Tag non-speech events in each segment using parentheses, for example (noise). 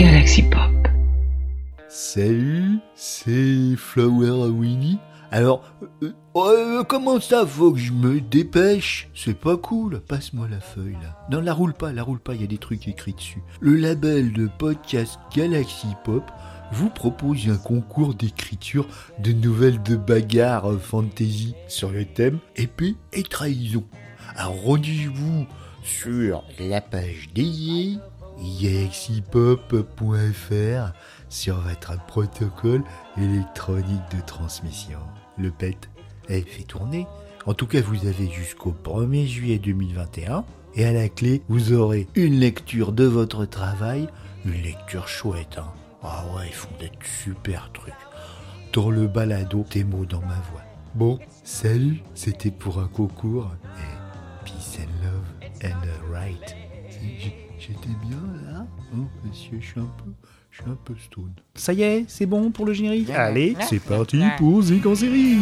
Galaxy Pop. Salut, c'est Flower Winnie. Alors, euh, euh, comment ça faut que je me dépêche? C'est pas cool, passe-moi la feuille là. Non, la roule pas, la roule pas, il y a des trucs écrits dessus. Le label de podcast Galaxy Pop vous propose un concours d'écriture de nouvelles de bagarre fantasy sur le thème épée et trahison. Alors rendez-vous sur la page dédiée galaxypop.fr sur votre protocole électronique de transmission. Le PET est fait tourner. En tout cas, vous avez jusqu'au 1er juillet 2021. Et à la clé, vous aurez une lecture de votre travail. Une lecture chouette, hein. Ah ouais, ils font des super trucs. Dans le balado, tes mots dans ma voix. Bon, salut, c'était pour un concours. Et peace and love and right. J'étais bien là. Oh, monsieur, je suis un peu, je suis un peu stone. Ça y est, c'est bon pour le générique Allez, c'est parti pour Zik en série.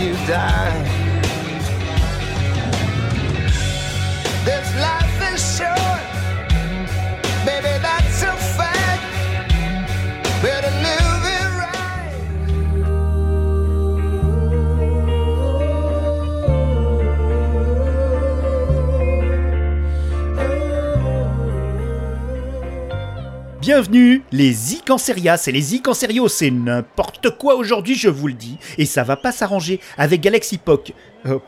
You Bienvenue, les Icancerias et les Icancerios, c'est n'importe quoi aujourd'hui, je vous le dis, et ça va pas s'arranger avec Galaxy Pop. Euh,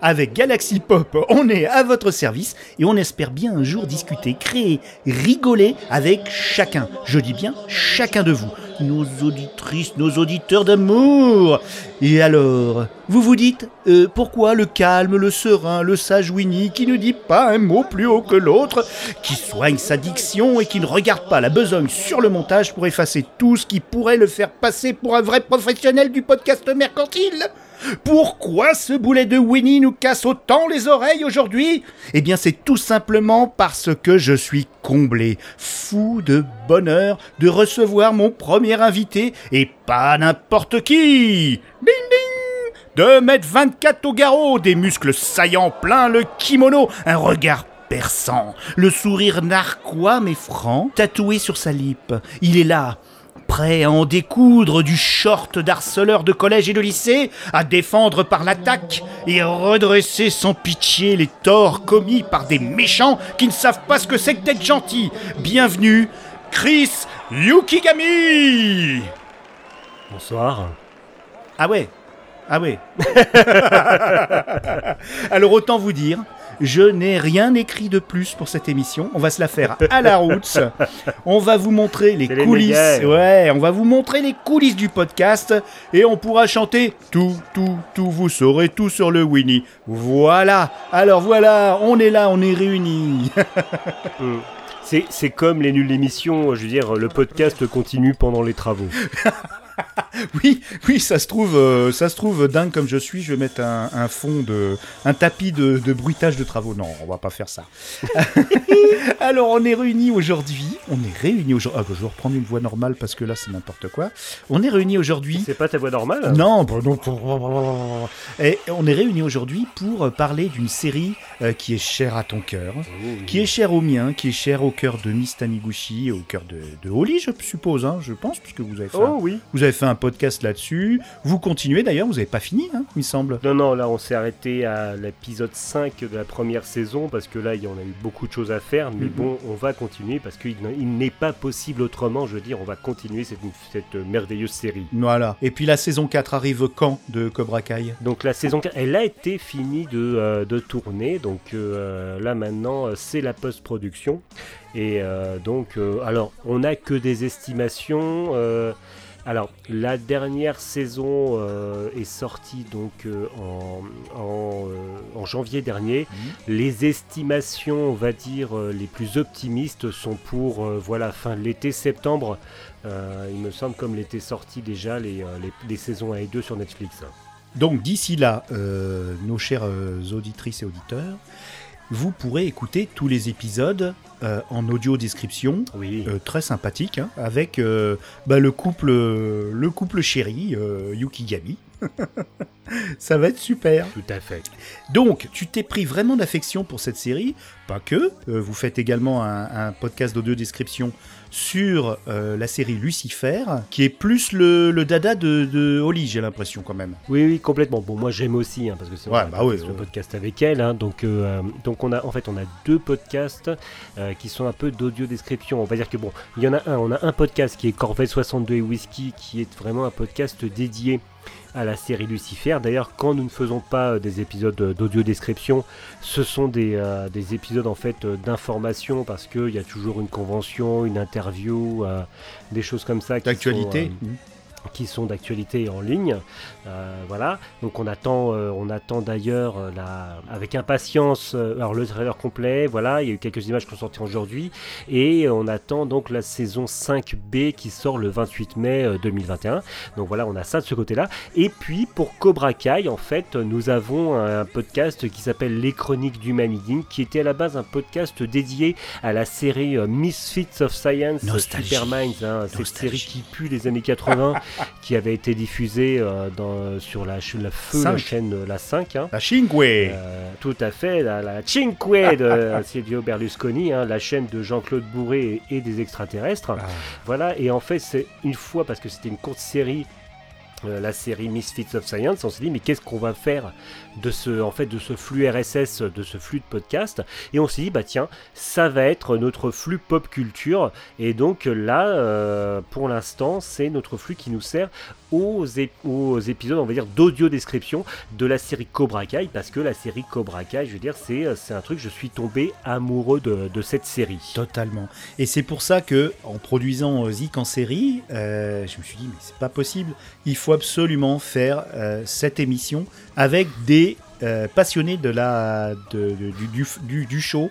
avec Galaxy Pop, on est à votre service et on espère bien un jour discuter, créer, rigoler avec chacun. Je dis bien chacun de vous, nos auditrices, nos auditeurs d'amour. Et alors, vous vous dites, euh, pourquoi le calme, le serein, le sage Winnie qui ne dit pas un mot plus haut que l'autre, qui soigne sa diction et qui ne regarde pas la besogne sur le montage pour effacer tout ce qui pourrait le faire passer pour un vrai professionnel du podcast mercantile? Pourquoi ce boulet de Winnie nous casse autant les oreilles aujourd'hui? Eh bien c'est tout simplement parce que je suis comblé, fou de bonheur de recevoir mon premier invité et pas n'importe qui. Ding ding! 2m24 au garrot, des muscles saillants plein le kimono, un regard perçant, le sourire narquois mais franc, tatoué sur sa lippe. Il est là, prêt à en découdre du short d'harceleur de collège et de lycée, à défendre par l'attaque et à redresser sans pitié les torts commis par des méchants qui ne savent pas ce que c'est que d'être gentil. Bienvenue, Chris Yukigami Bonsoir. Ah ouais Ah ouais (laughs) Alors autant vous dire, je n'ai rien écrit de plus pour cette émission. On va se la faire à la route. (laughs) On va vous montrer les coulisses. ouais, on va vous montrer les coulisses du podcast et on pourra chanter tout, tout, tout. Vous saurez tout sur le Winnie. Voilà. Alors voilà, on est là, on est réunis. (laughs) C'est, c'est comme les nuls d'émission, je veux dire, le podcast continue pendant les travaux. (laughs) (laughs) Oui, oui, ça se trouve, euh, ça se trouve dingue comme je suis. Je vais mettre un, un fond de, un tapis de, de bruitage de travaux. Non, on va pas faire ça. (laughs) Alors, on est réunis aujourd'hui. On est réunis aujourd'hui. Ah, bah, je vais reprendre une voix normale parce que là, c'est n'importe quoi. On est réunis aujourd'hui. C'est pas ta voix normale Non, bah non. Et on est réunis aujourd'hui pour parler d'une série euh, qui est chère à ton cœur, qui est chère au mien, qui est chère au cœur de Miss Taniguchi et au cœur de, de Holly, je suppose, hein, je pense, puisque vous avez fait, un, Oh oui. vous avez fait un podcast là-dessus. Vous continuez d'ailleurs, vous n'avez pas fini, hein, il me semble. Non, non, là on s'est arrêté à l'épisode 5 de la première saison parce que là il y en a eu beaucoup de choses à faire. Mais Mhm. bon, on va continuer parce qu'il n'est pas possible autrement. Je veux dire, on va continuer cette, cette merveilleuse série. Voilà. Et puis la saison 4 arrive quand de Cobra Kai? Donc la saison 4, elle a été finie de, euh, de tourner, donc euh, là maintenant euh, c'est la post-production. Et euh, donc, euh, alors on n'a que des estimations. euh, alors la dernière saison euh, est sortie donc euh, en, en, euh, en janvier dernier. Les estimations, on va dire, les plus optimistes sont pour voilà fin de l'été, septembre. Il me semble comme l'été sorti déjà les, les, les saisons 1 et 2 sur Netflix. Donc d'ici là, nos chères auditrices et auditeurs, vous pourrez écouter tous les épisodes euh, en audio description. Oui. euh, très sympathique, hein, avec euh, bah, le couple, le couple chéri, Yukigami. (laughs) Ça va être super. Tout à fait. Donc, tu t'es pris vraiment d'affection pour cette série, pas que. vous faites également un, un podcast d'audio description sur euh, la série Lucifer, qui est plus le, le dada de, de Holly, j'ai l'impression quand même. Oui, oui, complètement. Bon, moi j'aime aussi, hein, parce que c'est Ouais, bah oui, le ouais. podcast avec elle. hein, donc, euh, donc on a, en fait, on a deux podcasts euh, qui sont un peu d'audio description. On va dire que bon, il y en a un. On a un podcast qui est Corvette 62 et Whisky, qui est vraiment un podcast dédié à la série Lucifer. D'ailleurs, quand nous ne faisons pas euh, des épisodes euh, d'audio description, ce sont des, euh, des épisodes en fait d'information parce qu'il y a toujours une convention, une interview, euh, des choses comme ça. qui D'actualité. sont, qui sont d'actualité en ligne. Euh, voilà. Donc on attend, euh, on attend d'ailleurs euh, la, avec impatience alors le trailer complet. Voilà, il y a eu quelques images qui sont sorties aujourd'hui et on attend donc la saison 5B qui sort le 28 mai euh, 2021. Donc voilà, on a ça de ce côté-là. Et puis pour Cobra Kai, en fait, nous avons un podcast qui s'appelle Les Chroniques du Maniging, qui était à la base un podcast dédié à la série Misfits of Science, Nostalgie. Super Minds, hein, cette série qui pue les années 80, (laughs) qui avait été diffusée dans, sur la, la feu, la chaîne euh, La 5. hein. La Cinque. Euh, tout à fait, la, la de (laughs) Silvio Berlusconi, hein, la chaîne de Jean-Claude Bourré et, et des extraterrestres. Ah. Voilà, et en fait, c'est une fois, parce que c'était une courte série, euh, la série Misfits of Science, on s'est dit, mais qu'est-ce qu'on va faire de ce, en fait, de ce flux RSS, de ce flux de podcast Et on s'est dit, bah tiens, ça va être notre flux pop culture. Et donc là, euh, pour l'instant, c'est notre flux qui nous sert aux, aux épisodes, on va dire, d'audio description de la série Cobra Kai, parce que la série Cobra Kai, je veux dire, c'est euh, un truc, je suis tombé amoureux de, cette série. Totalement. Et c'est pour ça que, en produisant euh, Zik en série, je me suis dit, mais c'est pas possible. Il faut absolument faire cette émission avec des euh, passionnés de la, du, du, show.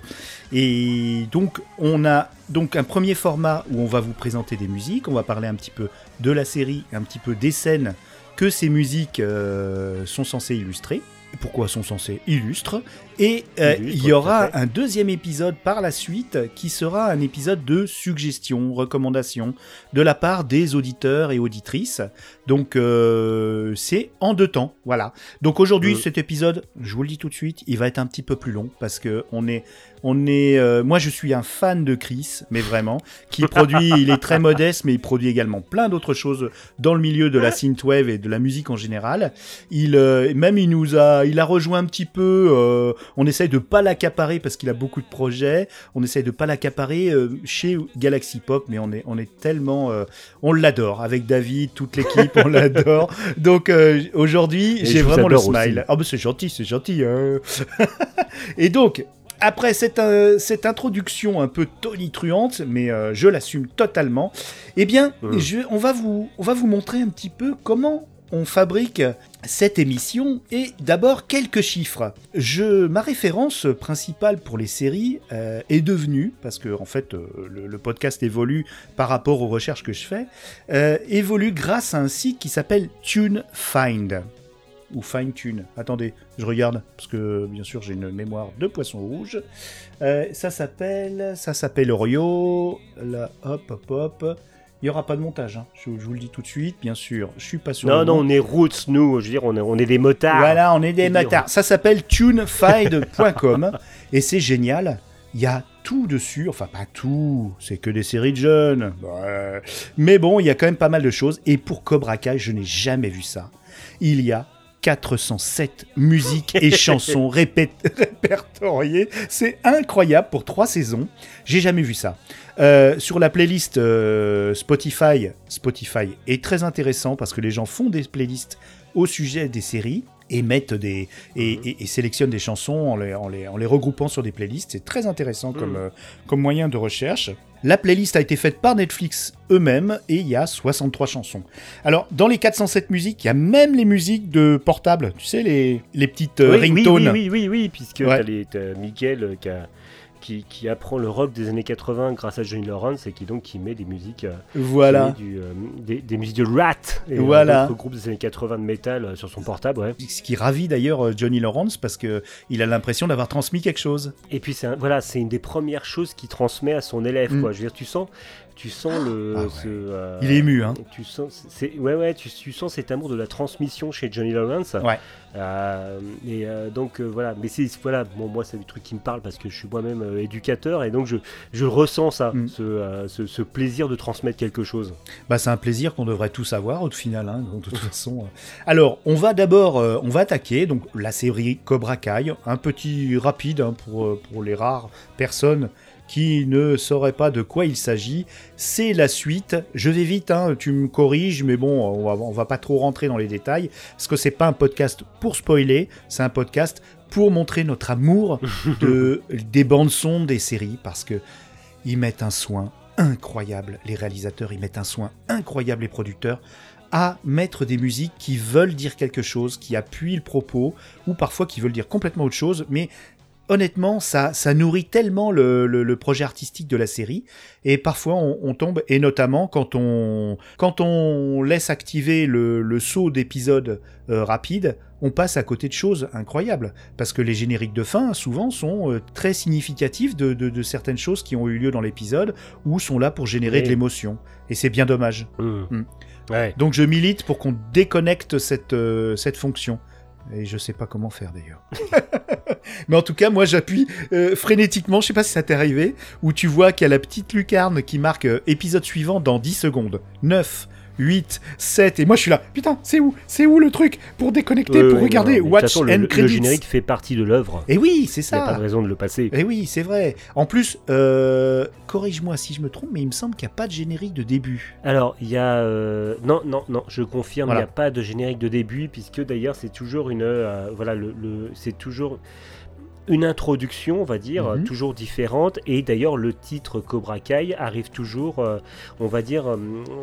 Et donc, on a donc un premier format où on va vous présenter des musiques. On va parler un petit peu de la série, un petit peu des scènes que ces musiques euh, sont censées illustrer. Pourquoi sont censées illustres? Et euh, il y aura un deuxième épisode par la suite qui sera un épisode de suggestions, recommandations de la part des auditeurs et auditrices. Donc euh, c'est en deux temps, voilà. Donc aujourd'hui Euh. cet épisode, je vous le dis tout de suite, il va être un petit peu plus long parce que on est, on est, euh, moi je suis un fan de Chris, mais vraiment, qui (laughs) produit, il est très modeste, mais il produit également plein d'autres choses dans le milieu de la synthwave et de la musique en général. Il, euh, même il nous a, il a rejoint un petit peu. On essaye de pas l'accaparer parce qu'il a beaucoup de projets. On essaye de pas l'accaparer euh, chez Galaxy Pop, mais on est, on est tellement, euh, on l'adore avec David, toute l'équipe, on l'adore. (laughs) Donc euh, aujourd'hui, j'ai vraiment le smile. Ah c'est gentil, c'est gentil. hein. (laughs) et donc. Après cette, euh, cette introduction un peu tonitruante, mais euh, je l'assume totalement, eh bien, je, on, va vous, on va vous montrer un petit peu comment on fabrique cette émission et d'abord quelques chiffres. Je, ma référence principale pour les séries euh, est devenue, parce que en fait euh, le, podcast évolue par rapport aux recherches que je fais, euh, évolue grâce à un site qui s'appelle TuneFind ou Fine Tune. Attendez, je regarde parce que bien sûr j'ai une mémoire de poisson rouge. Ça s'appelle, ça s'appelle Orio. Là, hop, hop, hop. Il n'y aura pas de montage, hein. je, je vous le dis tout de suite, bien sûr. Je suis pas sûr. Non, non, on est roots, nous, je veux dire, on est, on est des motards. Voilà, on est des Ils matards. Ça s'appelle tunefind.com (laughs) et c'est génial. Il y a tout dessus, enfin pas tout, c'est que des séries de jeunes. Ouais. Mais bon, il y a quand même pas mal de choses. Et pour Cobra Kai, je n'ai jamais vu ça. Il y a 407 musiques et chansons (laughs) répertoriées. C'est incroyable pour trois saisons. J'ai jamais vu ça. Euh, sur la playlist euh, Spotify, Spotify est très intéressant parce que les gens font des playlists au sujet des séries et mettent des et, et- et sélectionnent des chansons en les, en les, en les regroupant sur des playlists. C'est très intéressant comme, Mhm. euh, comme moyen de recherche. La playlist a été faite par Netflix eux-mêmes et il y a 63 chansons. Alors, dans les 407 musiques, il y a même les musiques de portable, tu sais, les, les petites euh, oui, oui, ringtones. oui, oui, oui, oui, puisque Ouais. t'as les- t'as Mickaël euh, qui a, qui, qui apprend le rock des années 80 grâce à Johnny Lawrence et qui donc qui met des musiques, euh, Voilà. du, euh, des, des musiques de Rat et euh, Voilà. d'autres groupes des années 80 de métal euh, sur son portable. Ouais. Ce qui ravit d'ailleurs euh, Johnny Lawrence parce que il a l'impression d'avoir transmis quelque chose. Et puis c'est voilà, c'est une des premières choses qu'il transmet à son élève. Mm. Quoi. Je veux dire, tu sens, tu sens le. Ah ouais. ce, euh, Il est ému, hein. Tu sens, c'est, ouais, ouais, tu, tu sens cet amour de la transmission chez Johnny Lawrence. Ouais. Euh, et euh, donc euh, voilà, mais c'est voilà, bon, moi c'est des trucs qui me parlent parce que je suis moi-même euh, éducateur et donc je, je ressens ça, Mm. ce, euh, ce, ce plaisir de transmettre quelque chose. Bah, c'est un plaisir qu'on devrait tous avoir au final. hein, de toute (laughs) façon. Alors, on va d'abord, on va attaquer donc la série Cobra Kai, un petit rapide hein, pour pour les rares personnes qui ne sauraient pas de quoi il s'agit. C'est la suite. Je vais vite, hein, tu me corriges, mais bon, on va, on va pas trop rentrer dans les détails parce que c'est pas un podcast pour spoiler, c'est un podcast pour montrer notre amour (laughs) de des bandes son des séries parce que ils mettent un soin incroyable. Les réalisateurs, ils mettent un soin incroyable, les producteurs, à mettre des musiques qui veulent dire quelque chose, qui appuient le propos, ou parfois qui veulent dire complètement autre chose, mais honnêtement, ça, ça nourrit tellement le, le- le projet artistique de la série, et parfois on, on tombe, et notamment quand on, quand on laisse activer le, le saut d'épisodes euh, rapides, on passe à côté de choses incroyables, parce que les génériques de fin, souvent, sont euh, très significatifs de, de- de certaines choses qui ont eu lieu dans l'épisode, ou sont là pour générer Oui. de l'émotion, et c'est bien dommage. Mm. Mm. Ouais. Donc je milite pour qu'on déconnecte cette, euh, cette fonction. Et je sais pas comment faire d'ailleurs. (laughs) Mais en tout cas, moi j'appuie euh, frénétiquement, je sais pas si ça t'est arrivé, où tu vois qu'il y a la petite lucarne qui marque euh, épisode suivant dans 10 secondes. 9, 8, 7, et moi je suis là, putain, c'est où C'est où le truc Pour déconnecter, pour regarder non, Watch façon, and le, Credits. générique fait partie de l'œuvre. Et oui, c'est Il n'y a pas ça. de raison de le passer. Et oui, c'est vrai. En plus, euh, corrige-moi si je me trompe, mais il me semble qu'il n'y a pas de générique de début. Alors, il y a. euh, Non, non, non, je confirme, il Voilà. n'y a pas de générique de début, puisque d'ailleurs, c'est toujours une. euh, voilà, le, le- c'est toujours une introduction, on va dire, Mhm. toujours différente. Et d'ailleurs, le titre Cobra Kai arrive toujours, euh, on va dire, euh,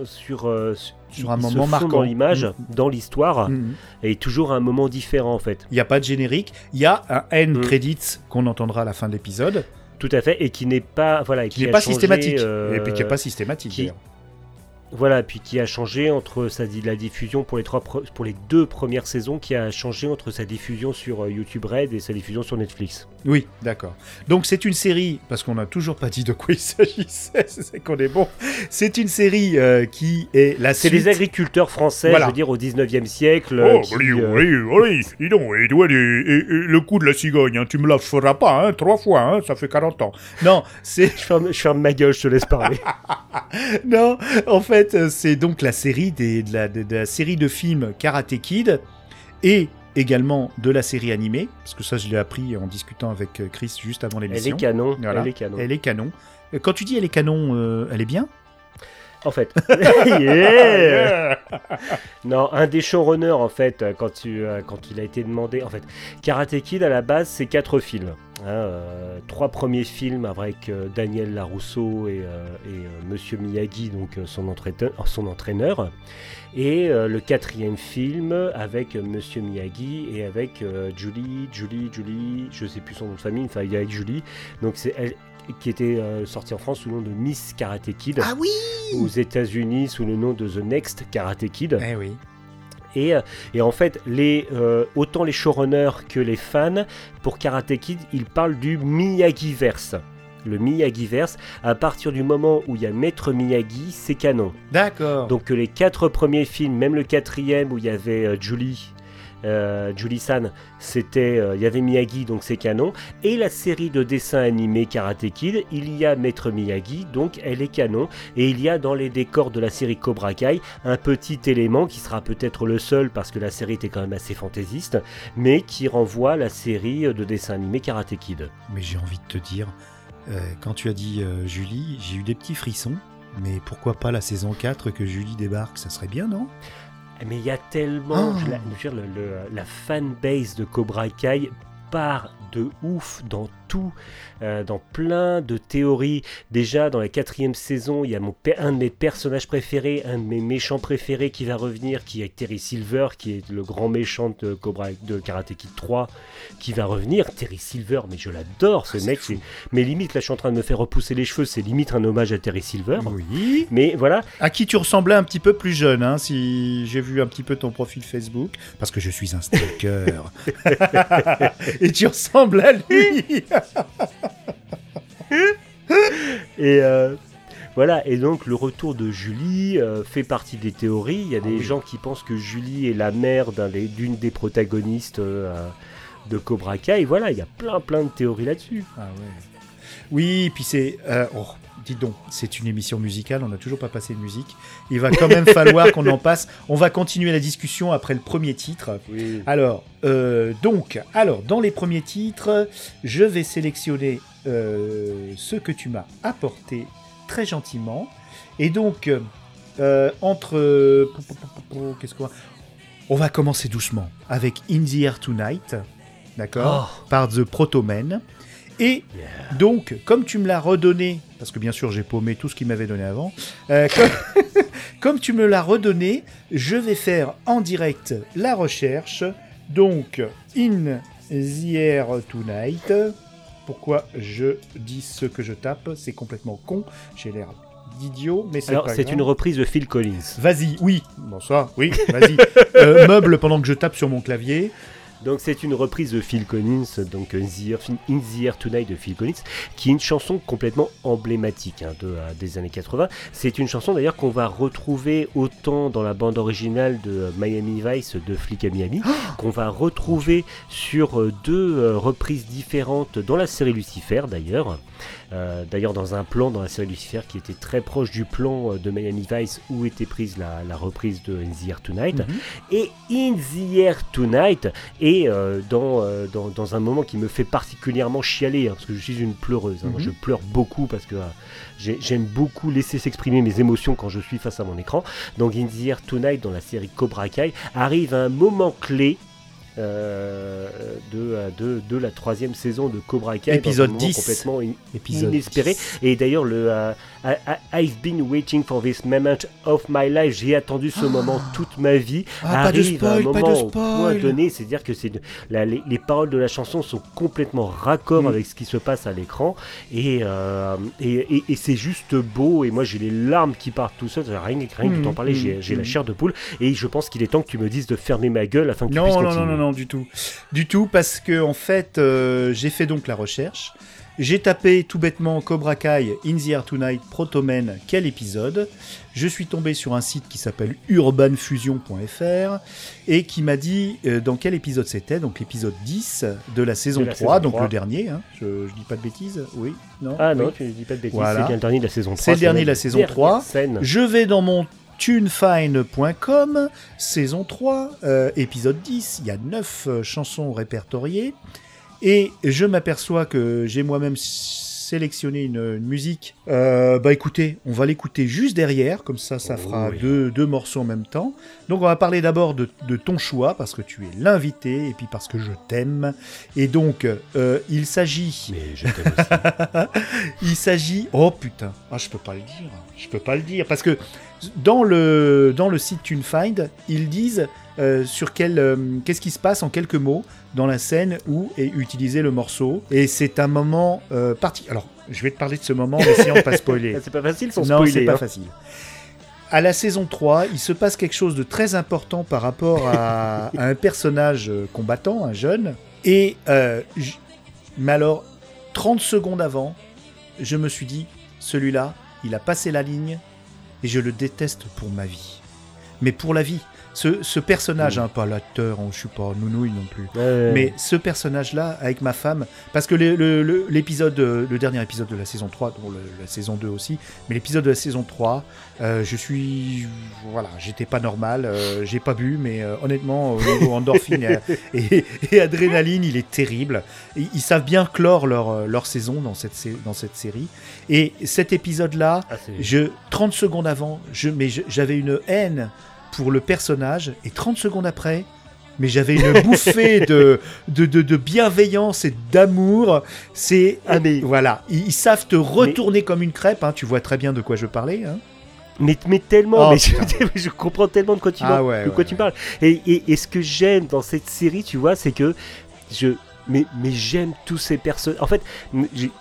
sur. euh, Sur un moment marquant. dans l'image, Mhm. dans l'histoire, Mhm. et toujours un moment différent, en fait. Il n'y a pas de générique. Il y a un end credits qu'on entendra à la fin de l'épisode, Tout à fait, et qui n'est pas. Voilà, qui n'est pas systématique. Et puis qui n'est pas systématique. qui-. Voilà, puis qui a changé entre sa la diffusion pour les trois pour les deux premières saisons, qui a changé entre sa diffusion sur euh, YouTube Red et sa diffusion sur Netflix. Oui, d'accord. Donc c'est une série, parce qu'on n'a toujours pas dit de quoi il s'agissait, (laughs) c'est qu'on est bon. C'est une série euh, qui est la C'est suite. des agriculteurs français, Voilà. je veux dire au 19e siècle. Oh, qui, oui, euh, oui, oui, dis donc, et, toi, les- et- et le coup de la cigogne, hein, tu me la feras pas, hein, trois fois, hein, ça fait 40 ans. Non, c'est (laughs) je, ferme, je ferme ma gueule, je te laisse parler. (laughs) non, en fait, euh, c'est donc la série des, de, la, de- de la série de films Karate Kid et également de la série animée, parce que ça je l'ai appris en discutant avec euh, Chris juste avant elle l'émission. est canon, Voilà. elle est canon. Elle est canon. Euh, Quand tu dis elle est canon, euh, elle est bien? En fait, (laughs) non, un des showrunners en fait, euh, quand, tu, euh, quand il a été demandé, en fait, Karate Kid à la base c'est quatre films. hein, euh, trois premiers films avec Daniel Larousseau et, et, Monsieur Miyagi, donc son, entraîneur, son entraîneur, et le quatrième film avec Monsieur Miyagi et avec Julie, Julie, Julie, je sais plus son nom de famille, enfin il y a avec Julie, donc c'est qui était euh, sortie en France sous le nom de Miss Karate Kid Ah oui aux États-Unis sous le nom de The Next Karate Kid. Eh oui. Et, euh, et en fait, les, euh, autant les showrunners que les fans, pour Karate Kid, ils parlent du Miyagi-verse. Le Miyagi-verse, à partir du moment où il y a Maître Miyagi, c'est canon. D'accord. Donc que les quatre premiers films, même le quatrième où il y avait euh, Julie, euh, Julie San, c'était, euh, il y avait Miyagi, donc c'est canon. Et la série de dessins animés Karate Kid, il y a Maître Miyagi, donc elle est canon. Et il y a dans les décors de la série Cobra Kai un petit élément qui sera peut-être le seul parce que la série était quand même assez fantaisiste, mais qui renvoie à la série de dessins animés Karate Kid. Mais j'ai envie de te dire, euh, quand tu as dit Julie, j'ai eu des petits frissons. Mais pourquoi pas la saison 4 que Julie débarque Ça serait bien, non? Mais il y a tellement. Ah. je la, je veux dire, le- le- la fanbase de Cobra Kai part de ouf dans tout euh, dans plein de théories. Déjà, dans la quatrième saison, il y a mon un de mes personnages préférés, un de mes méchants préférés qui va revenir, qui est Terry Silver, qui est le grand méchant de Cobra de Karate Kid 3, qui va revenir. Terry Silver, mais je l'adore, ce Ah, mec. Mais limite, là, je suis en train de me faire repousser les cheveux. C'est limite un hommage à Terry Silver. Oui. Mais voilà, À qui tu ressemblais un petit peu plus jeune, hein, si j'ai vu un petit peu ton profil Facebook, parce que je suis un stalker. (laughs) Et tu ressembles à lui. (laughs) Et euh, voilà, et donc le retour de Julie euh, fait partie des théories. Il y a des gens qui pensent que Julie est la mère d'une des protagonistes euh, de Cobra Kai. Et voilà, il y a plein plein de théories là-dessus. Ah ouais. Oui, puis c'est. euh, dis donc, c'est une émission musicale, on n'a toujours pas passé de musique. Il va quand même falloir qu'on en passe. On va continuer la discussion après le premier titre. Oui. Alors, euh, donc, alors, dans les premiers titres, je vais sélectionner euh, ce que tu m'as apporté très gentiment. Et donc, euh, entre. Qu'est-ce qu'on va. On va commencer doucement avec In the Air Tonight, d'accord? Par The Protomen. Et donc, comme tu me l'as redonné, parce que bien sûr j'ai paumé tout ce qu'il m'avait donné avant, euh, comme, (laughs) comme tu me l'as redonné, je vais faire en direct la recherche. Donc, In the Air Tonight. Pourquoi je dis ce que je tape? C'est complètement con. J'ai l'air d'idiot, mais c'est Alors, c'est une reprise de Phil Collins. Vas-y, oui. Bonsoir, oui, vas-y. Euh, meuble pendant que je tape sur mon clavier. Donc c'est une reprise de Phil Collins, donc In the Air, In the Air Tonight de Phil Collins, qui est une chanson complètement emblématique hein, de, euh, des années 80. C'est une chanson d'ailleurs qu'on va retrouver autant dans la bande originale de euh, Miami Vice de Flick à Miami, (gasps) qu'on va retrouver sur euh, deux euh, reprises différentes dans la série Lucifer d'ailleurs. Euh, d'ailleurs dans un plan dans la série Lucifer qui était très proche du plan euh, de Miami Vice où était prise la, la reprise de In the Air Tonight. Mhm. Et In the Air Tonight est euh, dans, euh, dans, dans un moment qui me fait particulièrement chialer, hein, parce que je suis une pleureuse. hein. Moi, Mhm. je pleure beaucoup parce que j'ai- j'aime beaucoup laisser s'exprimer mes émotions quand je suis face à mon écran. Donc In the Air Tonight, dans la série Cobra Kai, arrive à un moment clé. Euh, de, euh, de, de la troisième saison de Cobra Kai Épisode moment 10. complètement in- Épisode inespéré 10. et d'ailleurs le euh, I- I- I've been waiting for this moment of my life j'ai attendu ce moment toute ma vie Ah, pas de arrive à un spoil, pas de moment au point spoil. donné, c'est-à-dire que c'est les, les paroles de la chanson sont complètement raccord Mm. avec ce qui se passe à l'écran et, euh, et, et- et c'est juste beau et moi j'ai les larmes qui partent tout seul, rien, rien que Mm, de t'en parler, mm, j'ai la mm. chair de poule et je pense qu'il est temps que tu me dises de fermer ma gueule afin que tu Non, puisses non, continuer. non, non, non, du tout. Du tout, parce que en fait, euh, j'ai fait donc la recherche. J'ai tapé tout bêtement Cobra Kai, In the Air Tonight, Protomen, quel épisode Je suis tombé sur un site qui s'appelle urbanfusion.fr et qui m'a dit euh, dans quel épisode c'était, donc l'épisode 10 de la saison De la 3, saison donc 3. le dernier, hein. je, je dis pas de bêtises, oui, non Ah non, oui. tu dis pas de bêtises, Voilà. c'est bien le dernier de la saison 3. C'est le dernier de la saison dernière 3. Scène. Je vais dans mon tunefine.com, saison 3, euh, épisode 10. Il y a 9 chansons répertoriées. Et je m'aperçois que j'ai moi-même sélectionné une, une musique. Euh, bah écoutez, on va l'écouter juste derrière, comme ça, ça Oh fera oui. deux, deux morceaux en même temps. Donc on va parler d'abord de, de ton choix, parce que tu es l'invité, et puis parce que je t'aime. Et donc, euh, il s'agit... Mais je t'aime aussi. (laughs) Il s'agit. Oh putain, ah, je peux pas le dire. Je peux pas le dire parce que dans le dans le site TuneFind, ils disent euh, sur quel euh, qu'est-ce qui se passe en quelques mots dans la scène où est utilisé le morceau. Et c'est un moment euh, parti. Alors, je vais te parler de ce moment, mais essayant de pas spoiler. (laughs) C'est pas facile sans non, spoiler. c'est pas hein. facile. À la saison 3, il se passe quelque chose de très important par rapport à, (laughs) à un personnage combattant, un jeune. Et, j- mais alors, 30 secondes avant, je me suis dit, celui-là, il a passé la ligne et je le déteste pour ma vie. Mais pour la vie. Ce, ce personnage, Mm. hein, pas l'acteur, je suis pas nounouille non plus. Ouais. Mais ce personnage-là, avec ma femme, parce que le- le- le- l'épisode, euh, le, dernier épisode de la saison 3, dont le- la saison 2 aussi, mais l'épisode de la saison 3, euh, je suis. Voilà, j'étais pas normal, euh, j'ai pas bu, mais euh, honnêtement, au niveau (laughs) endorphine et, et- et adrénaline, il est terrible. Ils savent bien clore leur, leur saison dans cette, sé- dans cette série. Et cet épisode-là, Ah, c'est- je 30 secondes avant, je, mais je- j'avais une haine pour le personnage et 30 secondes après, mais j'avais une (laughs) bouffée de, de, de, de bienveillance et d'amour. C'est Ah, mais- voilà, ils, ils savent te retourner comme une crêpe. hein, tu vois très bien de quoi je parlais. hein. Mais, mais tellement, Oh, mais je, (laughs) comprends tellement de quoi tu, Ah parles- ouais, de ouais, quoi tu parles. Et, et, et ce que j'aime dans cette série, tu vois, c'est que je. Mais, mais j'aime tous ces personnages. En fait,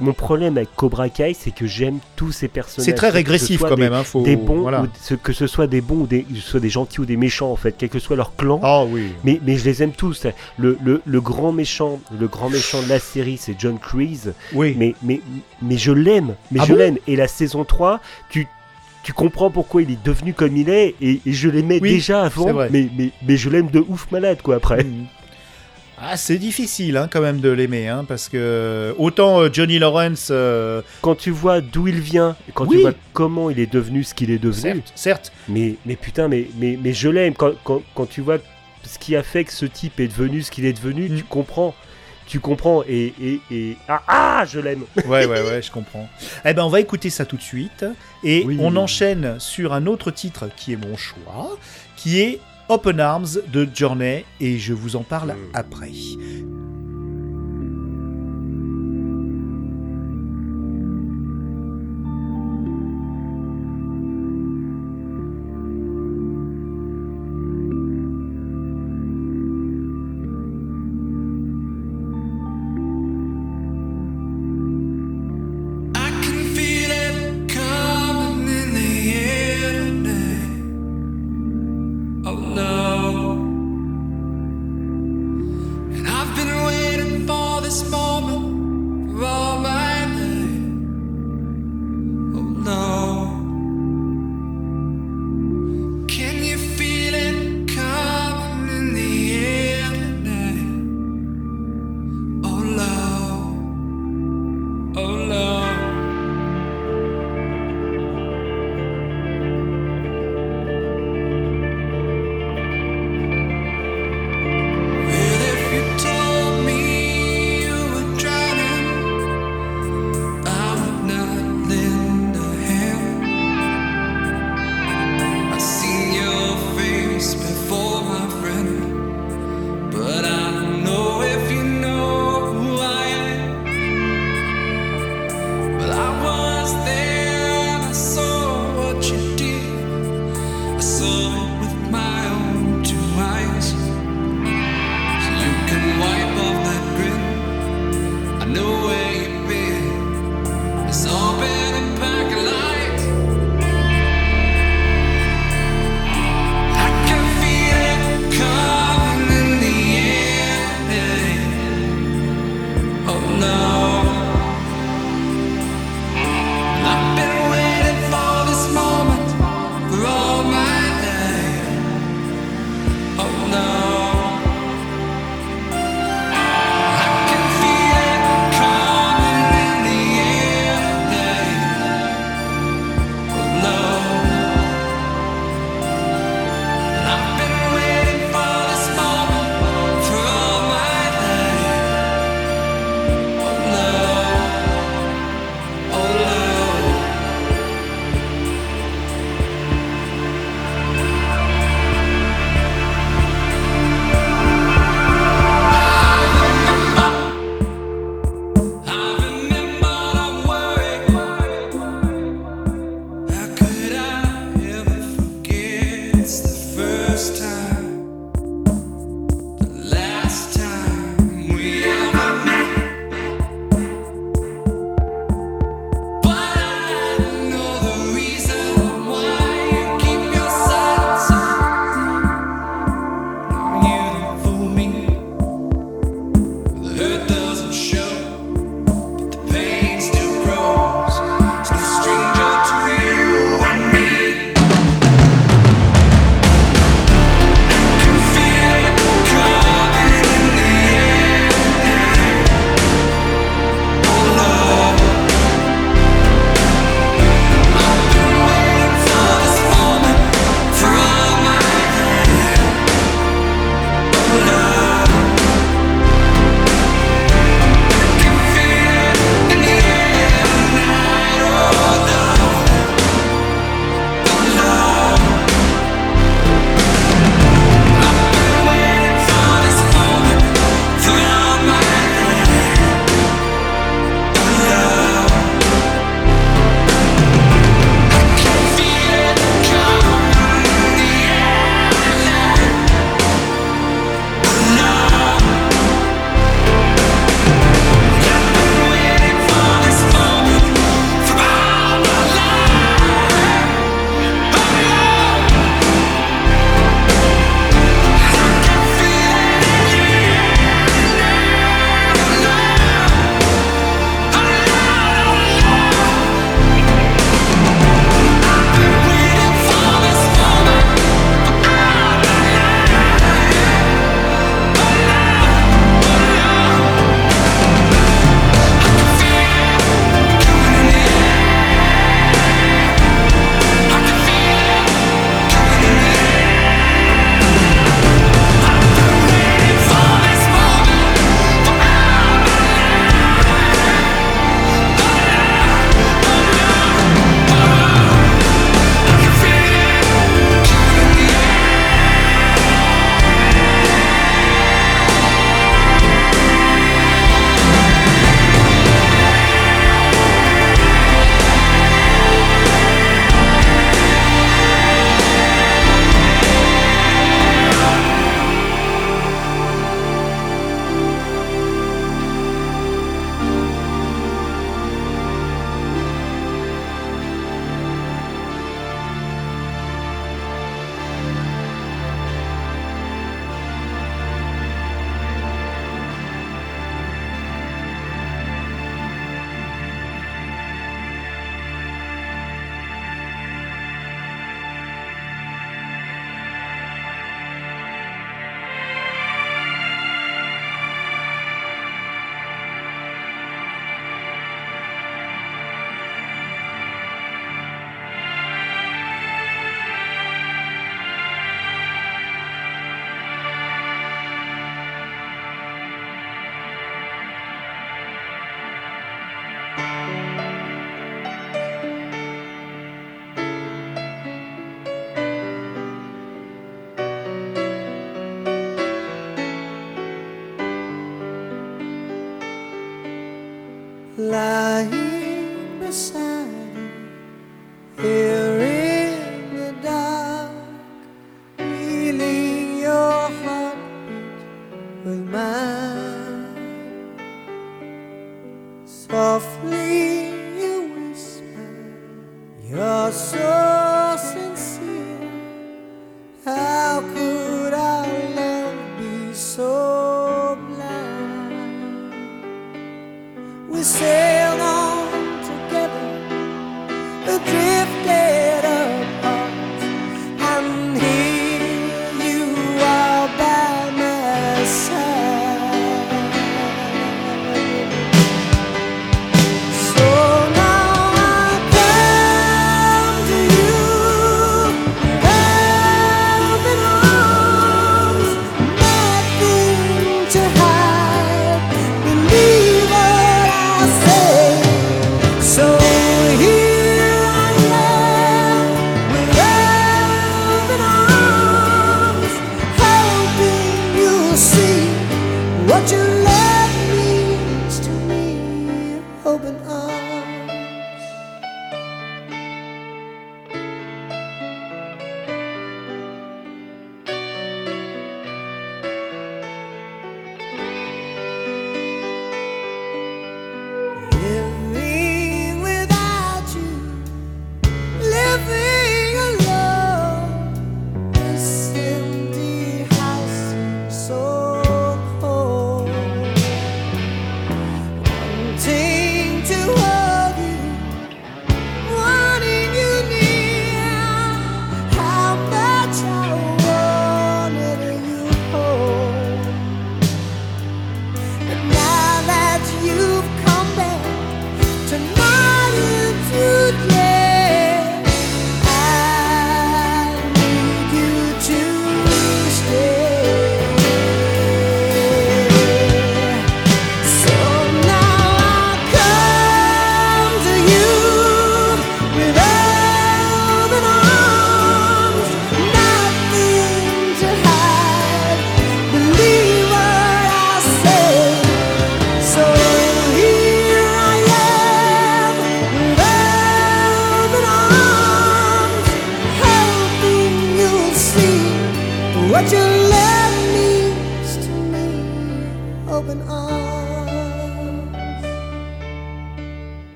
mon problème avec Cobra Kai, c'est que j'aime tous ces personnages. C'est très régressif quand des- même. Hein, faut, Des bons, voilà. ou ce- que ce soit des bons ou des, soit des gentils ou des méchants, en fait, quel que soit leur clan. Oh oui. Mais, mais je les aime tous. Le, le, le grand méchant, le grand méchant de la série, c'est John Kreese. Oui. Mais, mais, mais je l'aime, mais Ah je bon l'aime. Et la saison 3, tu, tu comprends pourquoi il est devenu comme il est, et, et je l'aimais Oui, déjà avant, mais, mais, mais je l'aime de ouf malade, quoi, après. Mhm. Ah, c'est difficile hein, quand même de l'aimer, hein, parce que autant euh, Johnny Lawrence, euh, Quand tu vois d'où il vient, et quand Oui. tu vois comment il est devenu ce qu'il est devenu, certes, certes, mais, mais putain, mais, mais, mais je l'aime. Quand, quand, quand tu vois ce qui a fait que ce type est devenu ce qu'il est devenu, Mm. tu comprends. Tu comprends, et, et, et... Ah, ah, je l'aime ouais, ouais, ouais, je comprends. (laughs) Eh ben, on va écouter ça tout de suite, et Oui. on enchaîne sur un autre titre qui est mon choix, qui est Open Arms de Journey, et je vous en parle Mm. après.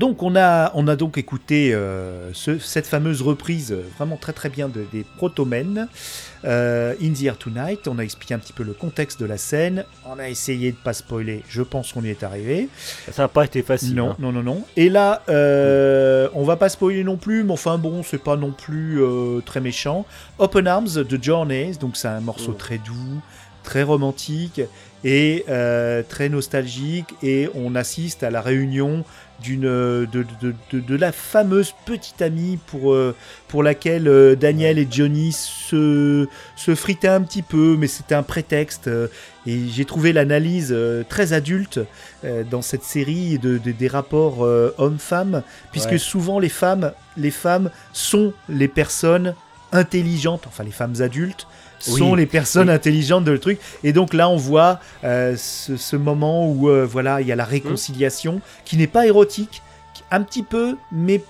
Donc, on a, on a donc écouté euh, ce- cette fameuse reprise euh, vraiment très très bien de- des Protomen, euh, In the Air Tonight. On a expliqué un petit peu le contexte de la scène. On a essayé de pas spoiler. Je pense qu'on y est arrivé. Ça n'a pas été facile. Non, hein. non, non, non. Et là, euh, on va pas spoiler non plus, mais enfin bon, c'est pas non plus très méchant. Open Arms de Journeys, donc c'est un morceau Mm. très doux, très romantique et euh, très nostalgique. Et on assiste à la réunion d'une de, de, de, de la fameuse petite amie pour, euh, pour laquelle euh, Daniel et Johnny se, se fritaient un petit peu, mais c'était un prétexte. euh, et j'ai trouvé l'analyse euh, très adulte euh, dans cette série de, de- des rapports euh, hommes-femmes, puisque Ouais. souvent les femmes, les femmes sont les personnes intelligentes, enfin les femmes adultes sont Oui. les personnes Oui. intelligentes de le truc. Et donc là, on voit euh, ce, ce moment où euh, voilà, il y a la Mmh. réconciliation qui n'est pas érotique, un petit peu, mais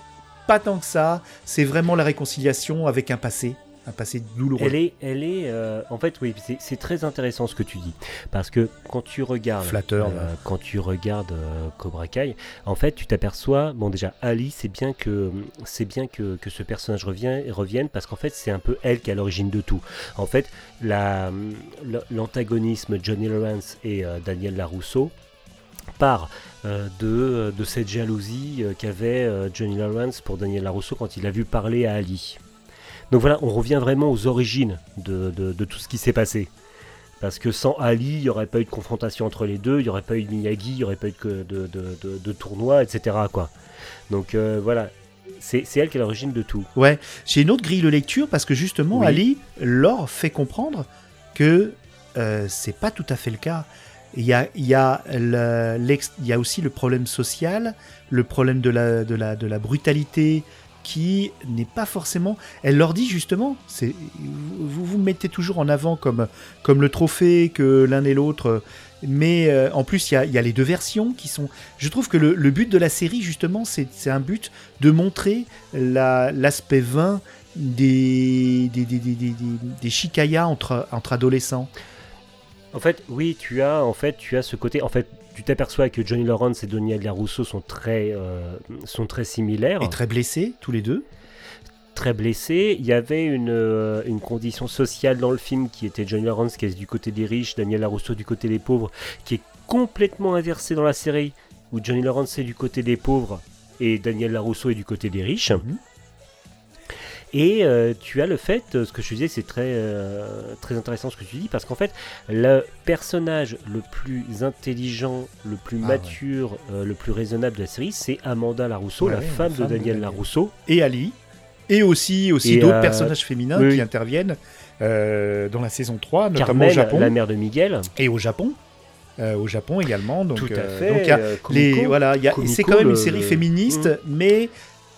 pas tant que ça. C'est vraiment la réconciliation avec un passé, un passé douloureux. Elle est, elle est euh, en fait, oui, c'est- très intéressant ce que tu dis. Parce que quand tu regardes. Flatteur, euh, quand tu regardes euh, Cobra Kai, en fait, tu t'aperçois. Bon, déjà, Ali, c'est bien que, c'est bien que, que ce personnage revient, revienne parce qu'en fait, c'est un peu elle qui est à l'origine de tout. En fait, la- l'antagonisme Johnny Lawrence et Daniel Larousseau part de, de cette jalousie qu'avait Johnny Lawrence pour Daniel Larousseau quand il a vu parler à Ali. Donc voilà, on revient vraiment aux origines de, de- de tout ce qui s'est passé. Parce que sans Ali, il n'y aurait pas eu de confrontation entre les deux, il n'y aurait pas eu de Miyagi, il n'y aurait pas eu de, de, tournoi, etc. Quoi. Donc euh, voilà, c'est elle qui est à l'origine de tout. Ouais, j'ai une autre grille de lecture parce que justement, Oui. Ali leur fait comprendre que euh, c'est pas tout à fait le cas. il y a, il y, a le- l'ex- il y a aussi le problème social, le problème de la, de la, de la brutalité qui n'est pas forcément. Elle leur dit justement, c'est vous vous mettez toujours en avant comme, comme le trophée que l'un et l'autre, mais euh, en plus il y, a, y a les deux versions qui sont. Je trouve que le, le but de la série justement, c'est un but de montrer la- l'aspect vain des, des, des, des, des, des- entre, entre adolescents. En fait, oui, tu as, en fait, tu as ce côté. En fait, tu t'aperçois que Johnny Lawrence et Daniel Larousseau sont très, euh, sont très similaires, Et très blessés, tous les deux. très blessés. Il y avait une, euh, une condition sociale dans le film qui était Johnny Lawrence qui est du côté des riches, Daniel Larousseau du côté des pauvres, qui est complètement inversé dans la série, où Johnny Lawrence est du côté des pauvres et Daniel Larousseau est du côté des riches. Mhm. Et euh, tu as le fait, euh, ce que je disais, c'est très, euh, très intéressant ce que tu dis, parce qu'en fait, le personnage le plus intelligent, le plus Ah mature, euh, le plus raisonnable de la série, c'est Amanda Larousseau, Ouais, la ouais, femme, la femme de Daniel Daniel. Larousseau. Et Ali. Et aussi, aussi d'autres personnages féminins oui, qui interviennent dans la saison 3, notamment Carmen, au Japon. la mère de Miguel. Et au Japon. Euh, au Japon également. Donc, Tout à euh, fait. donc il y a euh, les, voilà, il y a- Kumiko, c'est quand même une série le- féministe, Mm. mais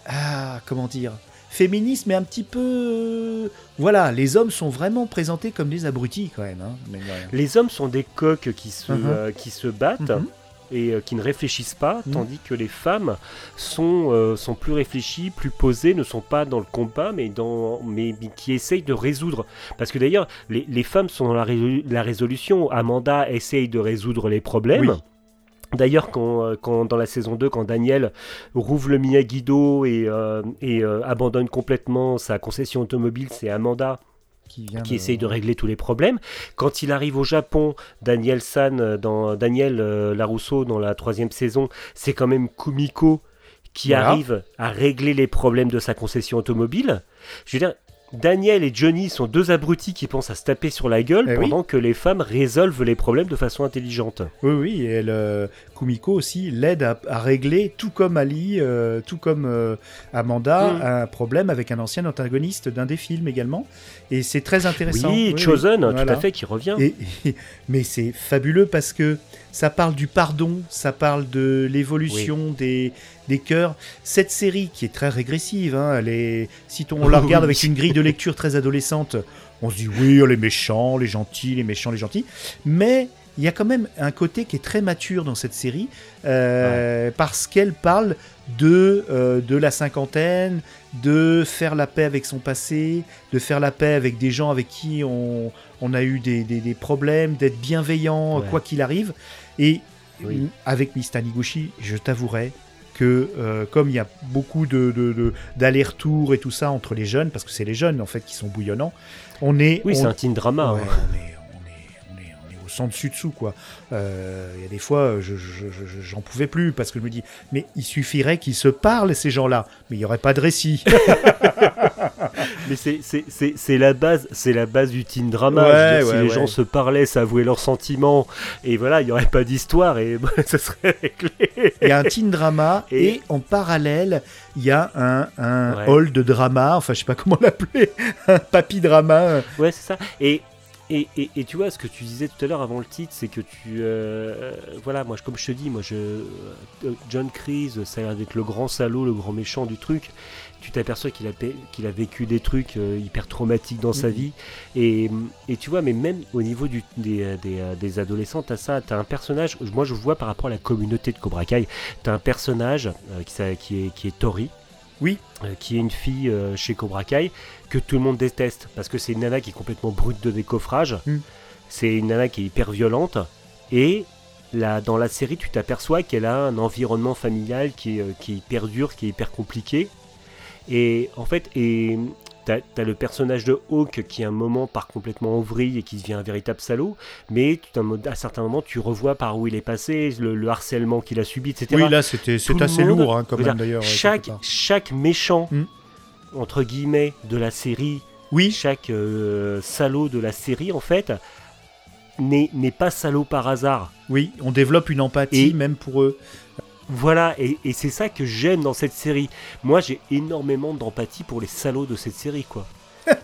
ah, comment dire? Féministe, mais un petit peu. Voilà, les hommes sont vraiment présentés comme des abrutis quand même. hein. Les hommes sont des coqs qui se, Mhm. euh, qui se battent. Mhm. et euh, qui ne réfléchissent pas, Mhm. tandis que les femmes sont, euh, sont plus réfléchies, plus posées, ne sont pas dans le combat, mais, dans, mais, mais qui essayent de résoudre. Parce que d'ailleurs, les, les femmes sont dans la, résolu- la résolution. Amanda essaye de résoudre les problèmes. Oui. D'ailleurs, quand, euh, quand dans la saison 2, quand Daniel rouvre le Miyagi-Do et, euh, et euh, abandonne complètement sa concession automobile, c'est Amanda Qui, vient qui essaye de régler tous les problèmes. Quand il arrive au Japon, Daniel San, dans Daniel euh, Larousseau dans la troisième saison, c'est quand même Kumiko qui Voilà. arrive à régler les problèmes de sa concession automobile. Je veux dire, Daniel et Johnny sont deux abrutis qui pensent à se taper sur la gueule Eh oui. pendant que les femmes résolvent les problèmes de façon intelligente. Oui, oui, et elle, euh, Kumiko aussi l'aide à, à régler, tout comme Ali, euh, tout comme euh, Amanda, Mm. un problème avec un ancien antagoniste d'un des films également. Et c'est très intéressant. Oui, Chosen, tout voilà. à fait, qui revient. Et- et- (laughs) mais c'est fabuleux parce que ça parle du pardon, ça parle de l'évolution des, des cœurs. Cette série qui est très régressive, hein, elle est, si on (laughs) la regarde avec une grille de lecture très adolescente, on se dit oui, les méchants, les gentils, les méchants, les gentils. Mais il y a quand même un côté qui est très mature dans cette série euh, parce qu'elle parle de, euh, de la cinquantaine, de faire la paix avec son passé, de faire la paix avec des gens avec qui on, on a eu des, des- des problèmes, d'être bienveillant Ouais. quoi qu'il arrive. Et Oui. avec Miss Taniguchi, je t'avouerai que euh, comme il y a beaucoup de, d'allers-retours et tout ça entre les jeunes, parce que c'est les jeunes en fait qui sont bouillonnants, on est... Oui, on- c'est un teen drama. Ouais, hein. on, est, centre dessus dessous quoi. Euh, Il y a des fois, je, je- je- je- j'en pouvais plus parce que je me dis, mais il suffirait qu'ils se parlent ces gens-là, mais il n'y aurait pas de récit. (laughs) (laughs) Mais c'est- c'est c'est- c'est la base, c'est la base du teen drama. Ouais, si les ouais. gens se parlaient, s'avouaient leurs sentiments, et voilà, il n'y aurait pas d'histoire et (laughs) ça serait réglé. Il y a un teen drama et, Et- en parallèle, il y a un, un hall de drama, enfin je sais pas comment l'appeler, un papy drama. Ouais, c'est ça. Et, et, et, et tu vois, ce que tu disais tout à l'heure avant le titre, c'est que tu. euh, euh, voilà, moi, comme je te dis, moi, je, euh, John Kreese, ça a l'air d'être le grand salaud, le grand méchant du truc. Tu t'aperçois qu'il a, qu'il a vécu des trucs euh, hyper traumatiques dans sa Mhm. vie. Et, et tu vois, mais même au niveau du, des, des, des adolescents, t'as ça, t'as un personnage. Moi, je vois par rapport à la communauté de Cobra Kai, t'as un personnage qui, qui, est, qui est Tori. Oui. euh, qui est une fille euh, chez Cobra Kai que tout le monde déteste parce que c'est une nana qui est complètement brute de décoffrage. Mm. C'est une nana qui est hyper violente et là, dans la série, tu t'aperçois qu'elle a un environnement familial qui est, euh, qui est hyper dur, qui est hyper compliqué. Et en fait, et t'as as le personnage de Hawk qui à un moment part complètement en vrille et qui devient un véritable salaud, mais à un mo- à certains moments, tu revois par où il est passé, le, le harcèlement qu'il a subi, etc. Oui, là c'était assez monde, lourd hein, quand même d'ailleurs. chaque, méchant, Mm. entre guillemets, de la série, Oui, chaque euh, salaud de la série, en fait, n'est n'est pas salaud par hasard. oui, on développe une empathie Et- même pour eux. Voilà, et, et c'est ça que j'aime dans cette série. Moi, j'ai énormément d'empathie pour les salauds de cette série, quoi.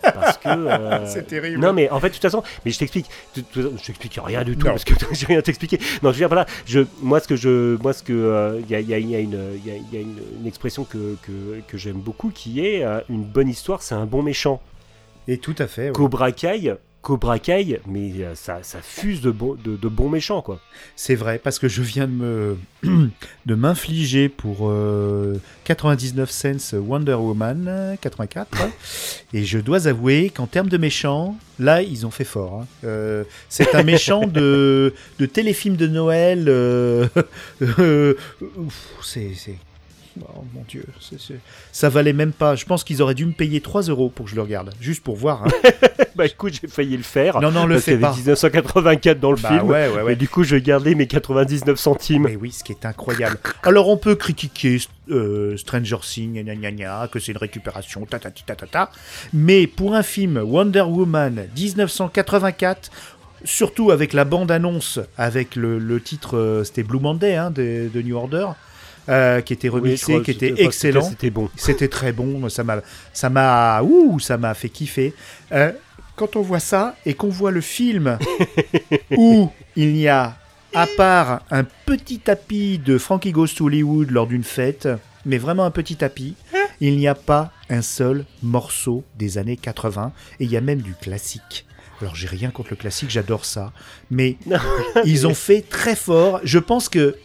parce que (laughs) euh, C'est terrible. Non, mais en fait, de toute façon, mais je t'explique. Je t'explique rien du tout Non. parce que j'ai rien à t'expliquer. Non, je veux dire, voilà. Je, moi, ce que je, moi, ce que, euh, il y a, il y y a une, il y a, il y a une, une expression que, que, que j'aime beaucoup qui est euh, une bonne histoire, c'est un bon méchant. Et tout à fait. ouais. Cobra Kai, Cobra Kai, mais euh, ça, ça fuse de, bon, de, bons méchants, quoi. C'est vrai, parce que je viens de me (clears throat) de m'infliger pour euh, 99 cents Wonder Woman euh, 84, et je dois avouer qu'en termes de méchants, là, ils ont fait fort. hein. Euh, c'est un méchant de, de téléfilm de Noël. euh, (laughs) euh, c'est... Oh mon dieu, ça valait même pas. Je pense qu'ils auraient dû me payer 3 euros pour que je le regarde, juste pour voir. hein. (laughs) bah écoute, j'ai failli le faire. Non, non, le parce fais pas. 1984 dans le Bah film. ouais, ouais, ouais. Et du coup, je vais garder mes 99 centimes. Mais oui, ce qui est incroyable. Alors, on peut critiquer euh, Stranger Things, gna gna gna, que c'est une récupération, ta ta ta ta ta. Mais pour un film Wonder Woman 1984, surtout avec la bande-annonce, avec le, le titre, euh, c'était Blue Monday hein, de, de New Order, euh, qui était Oui, remixé, crois qui était excellent. C'était bon. C'était très bon, ça m'a, ça m'a, ouh, ça m'a fait kiffer. Euh, quand on voit ça et qu'on voit le film (laughs) où il y a, à part un petit tapis de Frankie Goes to Hollywood lors d'une fête, mais vraiment un petit tapis, il n'y a pas un seul morceau des années 80 et il y a même du classique. Alors j'ai rien contre le classique, j'adore ça, mais ils ont fait très fort. Je pense que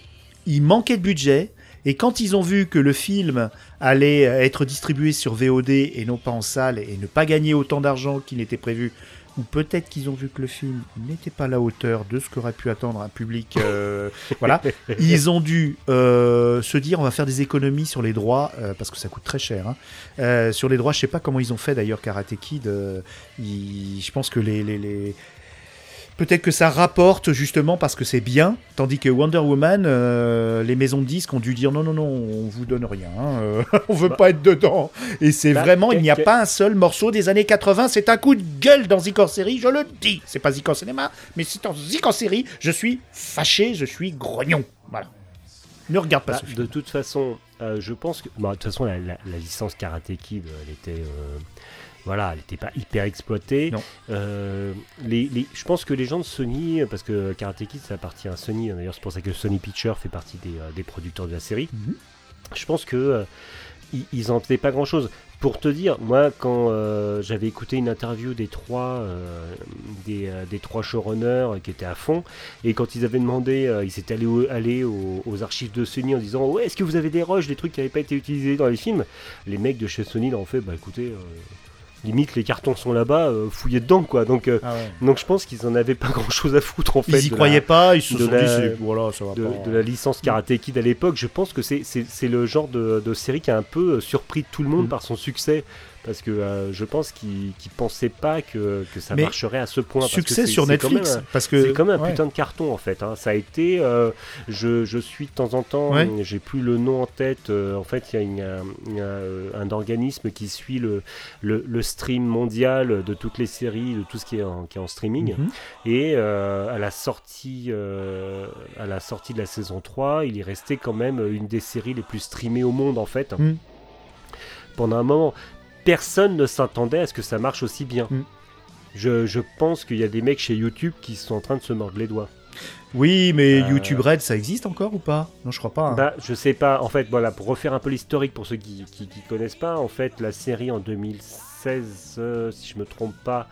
il manquait de budget et quand ils ont vu que le film allait être distribué sur VOD et non pas en salle et ne pas gagner autant d'argent qu'il n'était prévu, ou peut-être qu'ils ont vu que le film n'était pas à la hauteur de ce qu'aurait pu attendre un public, euh, (laughs) voilà, ils ont dû euh, se dire on va faire des économies sur les droits euh, parce que ça coûte très cher. hein. Euh, sur les droits, je sais pas comment ils ont fait d'ailleurs Karate Kid. euh, ils- je pense que les, les- les- Peut-être que ça rapporte justement parce que c'est bien, tandis que Wonder Woman, euh, les maisons de disques ont dû dire non, non, non, on vous donne rien, hein, euh, (laughs) on veut pas être dedans. Et c'est Bah, vraiment, il n'y a que- pas un seul morceau des années 80, c'est un coup de gueule dans en série, je le dis. C'est pas en cinéma, mais c'est Zik en série, je suis fâché, je suis grognon. Voilà. Ne regarde pas Bah, ce film. de toute façon, euh, je pense que. bah, de toute façon, la, la- la licence Karate Kid, elle était. Voilà, elle n'était pas hyper exploitée. Non. Euh, les, les- je pense que les gens de Sony, parce que Karate Kid, ça appartient à Sony, hein, d'ailleurs, c'est pour ça que Sony Pictures fait partie des, euh, des producteurs de la série. Mhm. Je pense que euh, ils, ils en faisaient pas grand chose. Pour te dire, moi, quand euh, j'avais écouté une interview des trois, des, des trois showrunners qui étaient à fond, et quand ils avaient demandé, ils étaient allés, au- allés aux, aux archives de Sony en disant Ouais, est-ce que vous avez des rushs, des trucs qui n'avaient pas été utilisés dans les films? Les mecs de chez Sony, là, ont fait Bah écoutez, limite, les cartons sont là-bas, euh, fouillez dedans, quoi. Donc, euh, Ah ouais. donc je pense qu'ils en avaient pas (laughs) grand-chose à foutre, en fait. Ils y croyaient la- pas, ils se sont la- dit, c'est- voilà, ça va de, pas. de la licence Karate Kid à l'époque, je pense que c'est le genre de, de série qui a un peu euh, surpris tout le monde Mm. par son succès. Parce que euh, je pense qu'ils ne pensaient pas que, que ça Mais marcherait à ce point. parce que Succès sur c'est quand même Netflix, un- parce que c'est comme un ouais. putain de carton en fait. hein. Ça a été. euh, je, je suis de temps en temps. Ouais. J'ai plus le nom en tête. euh, en fait, il y a, une- un, organisme qui suit le, le, le stream mondial de toutes les séries, de tout ce qui est en, qui est en streaming. Mhm. Et à la sortie, à la sortie de la saison 3, il est resté quand même une des séries les plus streamées au monde en fait. Mm. Pendant un moment, personne ne s'attendait à ce que ça marche aussi bien. Mm. Je, je pense qu'il y a des mecs chez YouTube qui sont en train de se mordre les doigts. Oui, mais Euh, YouTube Red, ça existe encore ou pas? Non, je crois pas. hein. Bah, je sais pas. En fait, voilà, pour refaire un peu l'historique pour ceux qui, qui, qui connaissent pas, en fait, la série en 2016, euh, si je me trompe pas,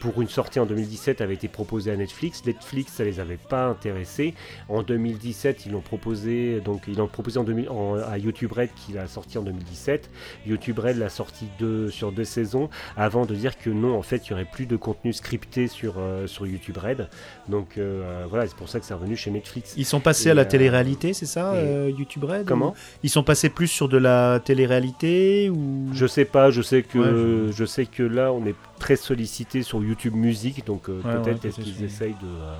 pour une sortie en 2017 avait été proposée à Netflix. Netflix, ça les avait pas intéressés. En 2017, ils l'ont proposé, donc ils l'ont proposé en 2000 en- à YouTube Red qui l'a sorti en 2017. YouTube Red l'a sorti deux, sur deux saisons avant de dire que non, en fait, il y aurait plus de contenu scripté sur, euh, sur YouTube Red. Donc euh, voilà, c'est pour ça que c'est revenu chez Netflix. Ils sont passés Et, à la euh, télé-réalité, c'est ça, YouTube Red Comment? Ils sont passés plus sur de la télé-réalité ou? Je sais pas, je sais que Ouais, je... sais que là on est très sollicité sur YouTube Musique, donc euh, Ouais, peut-être est-ce qu'ils aussi. essayent de, euh,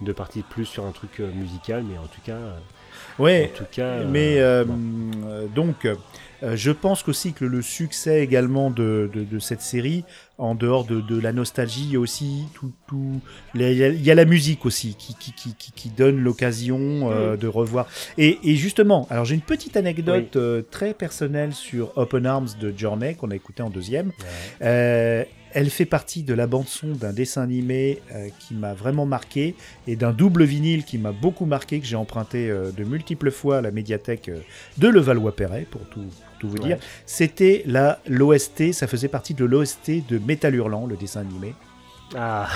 de partir plus sur un truc euh, musical, mais en tout cas, Ouais. en tout cas, Mais bon. donc, je pense qu'aussi que le succès également de, de, de cette série, en dehors de, de la nostalgie, il y a aussi tout, tout il y a, la musique aussi qui, qui, qui, qui, donne l'occasion euh, de revoir. Et, et justement, alors j'ai une petite anecdote euh, très personnelle sur Open Arms de Journey qu'on a écouté en deuxième. Euh, elle fait partie de la bande son d'un dessin animé euh, qui m'a vraiment marqué et d'un double vinyle qui m'a beaucoup marqué que j'ai emprunté euh, de multiples fois à la médiathèque euh, de Levallois-Perret pour tout, pour tout vous dire. C'était la l'OST, ça faisait partie de l'OST de Metal Hurlant, le dessin animé. Ah,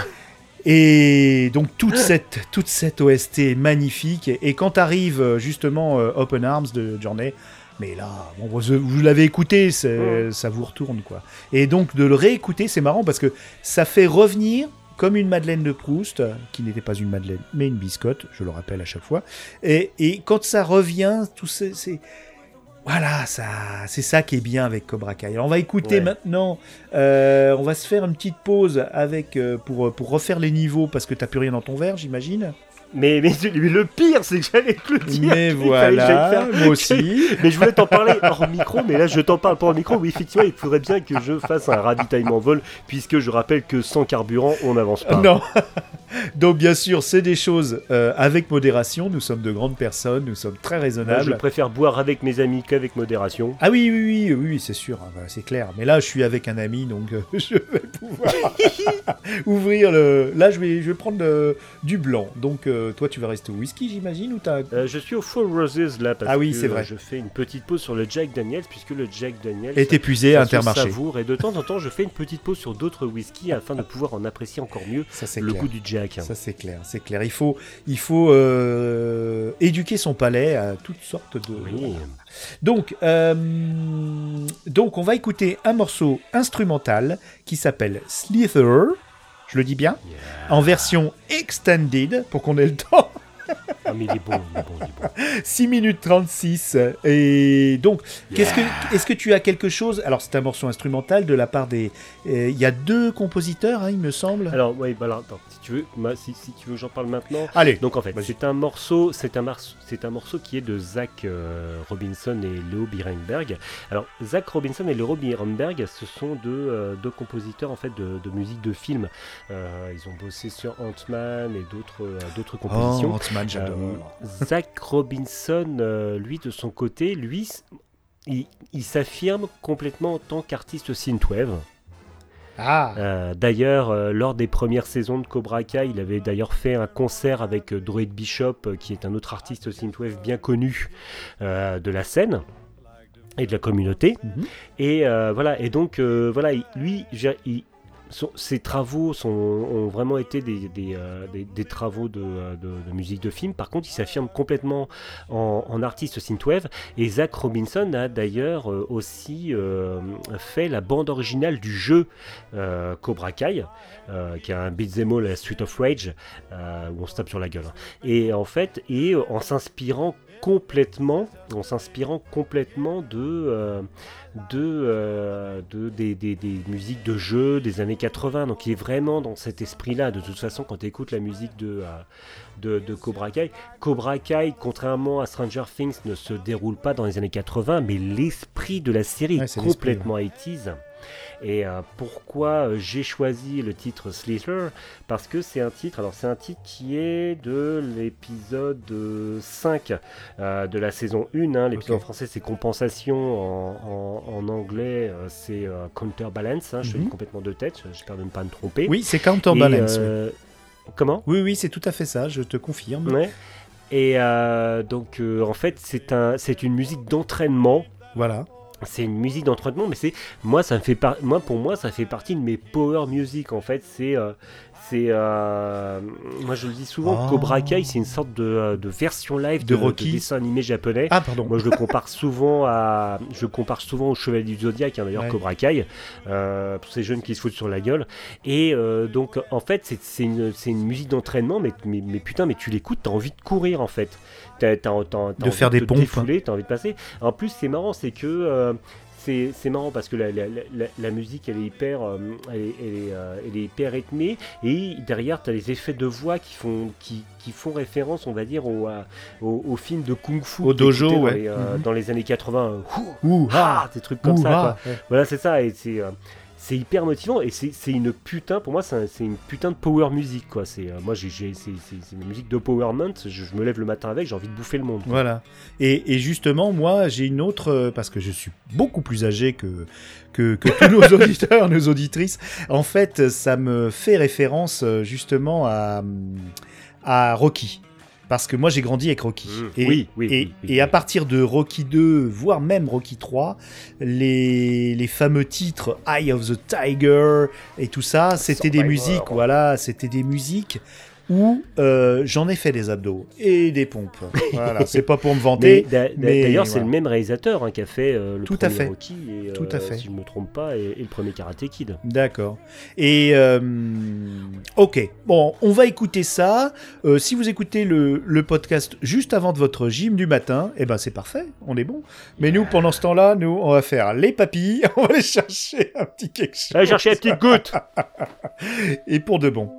Et donc toute (laughs) cette, toute cette OST est magnifique. Et, quand arrive justement Open Arms de Journey, mais là, bon, vous, vous l'avez écouté, ça vous retourne quoi. Et donc de le réécouter, c'est marrant parce que ça fait revenir comme une Madeleine de Proust, qui n'était pas une Madeleine, mais une biscotte, je le rappelle à chaque fois. Et, et quand ça revient, tout c'est, c'est- voilà, ça, c'est ça qui est bien avec Cobra Kai. Alors, on va écouter Ouais. maintenant. euh, on va se faire une petite pause avec euh, pour pour refaire les niveaux parce que t'as plus rien dans ton verre, j'imagine. Mais, mais, mais le pire, c'est que j'allais te le dire. Mais voilà, faire- moi aussi. (laughs) Mais je voulais t'en parler hors micro, mais là je t'en parle pas hors micro. Oui, effectivement, il faudrait bien que je fasse un ravitaillement vol, puisque je rappelle que sans carburant, on n'avance pas. Non. (laughs) Donc bien sûr, c'est des choses euh, avec modération. Nous sommes de grandes personnes, nous sommes très Moi, je raisonnables. préfère boire avec mes amis qu'avec modération. Ah oui, oui, oui, oui, oui, c'est sûr, hein, c'est clair. Mais là, je suis avec un ami, donc euh, (laughs) je vais pouvoir ouvrir le. Là, je vais, je vais prendre du blanc. Donc, euh, toi, tu vas rester au whisky, j'imagine, ou t'as. Euh, je suis au Four Roses là parce Ah oui, que vrai. euh, je fais une petite pause sur le Jack Daniels puisque le Jack Daniels Est épuisé à Intermarché. savoure et de temps en temps je fais une petite pause sur d'autres whiskies afin de pouvoir en apprécier encore mieux Ça, le clair. goût du Jack. Ça, c'est clair, c'est clair. Il faut, il faut euh, éduquer son palais à toutes sortes de. Oui. Donc, euh, donc, on va écouter un morceau instrumental qui s'appelle Slither. Je le dis bien, en version extended pour qu'on ait le temps. Ah, mais il est bon, il est bon, il est bon. 6 minutes 36. Et donc, qu'est-ce que, est-ce que tu as quelque chose Alors, c'est un morceau instrumental de la part des. euh, Il y a deux compositeurs, hein, il me semble. Alors, oui, bah alors, attends, si tu veux, si, si tu veux, j'en parle maintenant. Allez, Donc en fait, c'est un morceau, c'est un, morceau- c'est un morceau qui est de Zach euh, Robinson et Leo Birenberg. Alors Zach Robinson et Leo Birenberg, ce sont deux, euh, deux compositeurs en fait de, de musique de film. Euh, ils ont bossé sur Ant-Man et d'autres euh, d'autres oh, compositions. J'adore. Euh, Zach Robinson, euh, lui de son côté, lui, il, il s'affirme complètement en tant qu'artiste synthwave. Ah, Euh, d'ailleurs, euh, lors des premières saisons de Cobra Kai, il avait d'ailleurs fait un concert avec euh, Droid Bishop, euh, qui est un autre artiste synthwave bien connu euh, de la scène et de la communauté. Mhm. Et euh, voilà. Et donc, euh, voilà, il- lui, j'ai- il- son- ses travaux sont, ont vraiment été des, euh, travaux de, euh, de- musique de film. Par contre, il s'affirme complètement en, artiste synthwave. Et Zach Robinson a d'ailleurs euh, aussi fait la bande originale du jeu Cobra Kai, qui a un beat'em all la Street of Rage, où on se tape sur la gueule. hein. Et en fait, et en s'inspirant complètement, en s'inspirant complètement de, euh, de, euh, de- des, des- des musiques de jeu des années 80. Donc il est vraiment dans cet esprit-là. De toute façon, quand tu écoutes la musique de, euh, de, de Cobra Kai, Cobra Kai, contrairement à Stranger Things, ne se déroule pas dans les années 80, mais l'esprit de la série Ouais, est complètement 80s. Et euh, pourquoi euh, j'ai choisi le titre Slither Parce que c'est un titre, alors c'est un titre qui est de l'épisode euh, 5 euh, de la saison 1. hein. L'épisode en français c'est Compensation, en, en- en anglais c'est euh, Counterbalance. hein. Je te Mhm. complètement de tête, j'espère ne pas me tromper. oui, c'est Counterbalance. Comment? Oui, oui, c'est tout à fait ça, je te confirme. Ouais. Et donc en fait c'est un, c'est une musique d'entraînement Voilà. C'est une musique d'entraînement, mais c'est moi ça me fait par... moi pour moi ça fait partie de mes power music en fait. C'est euh, c'est euh, moi je le dis souvent, Oh. Cobra Kai c'est une sorte de, euh, de version live De de, Rocky. dessin animé japonais. Ah, pardon. Moi je le compare souvent à je compare souvent au Chevalier du Zodiac hein, d'ailleurs Ouais. Cobra Kai euh, pour ces jeunes qui se foutent sur la gueule et donc en fait c'est une, une musique d'entraînement mais, mais, mais putain mais tu l'écoutes t'as envie de courir en fait T'as- t'as- t'as- t'as De faire des te pompes. défouler, t'as envie de passer en plus c'est marrant c'est que euh, c'est marrant parce que la, la, la, la musique, elle est hyper, euh, elle est, elle est, euh, elle est hyper rythmée et derrière, tu as les effets de voix qui font, qui, qui font référence, on va dire, au, à- au, au film de kung fu. Au dojo, dans ouais. les, euh, Mhm. Dans les années 80. euh, ouh, Ouh, ah, des trucs comme ouh, ça. ah. quoi. Voilà, c'est ça. Et c'est. C'est hyper motivant et c'est une putain, pour moi, c'est un- c'est une putain de power music quoi. C'est euh, moi, c'est une musique d'empowerment. Je, je me lève le matin avec, j'ai envie de bouffer le monde. quoi. Voilà. Et, et justement, moi, j'ai une autre, euh, parce que je suis beaucoup plus âgé que, que, que tous nos (laughs) auditeurs, nos auditrices. En fait, ça me fait référence euh, justement à, à Rocky. Parce que moi, j'ai grandi avec Rocky. Mmh. Et, Oui, oui, et, oui, oui, et à partir de Rocky 2, voire même Rocky 3, les, les fameux titres Eye of the Tiger et tout ça, c'était des musiques, voilà, c'était des musiques où euh, j'en ai fait des abdos et des pompes. (laughs) Voilà, c'est pas pour me vanter. d'ailleurs, c'est voilà. le même réalisateur hein, qui a fait euh, le Tout à premier fait. Rocky et, Tout à euh, fait. si je me trompe pas, et, et le premier Karate Kid. D'accord. Et euh, ok, bon, on va écouter ça. Euh, si vous écoutez le, le podcast juste avant de votre gym du matin, eh ben c'est parfait, on est bon. Mais nous, pendant ce temps-là, nous, on va faire les papilles, (laughs) on va aller chercher un petit quelque chose. Allez chercher la petite goutte (laughs) Et pour de bon.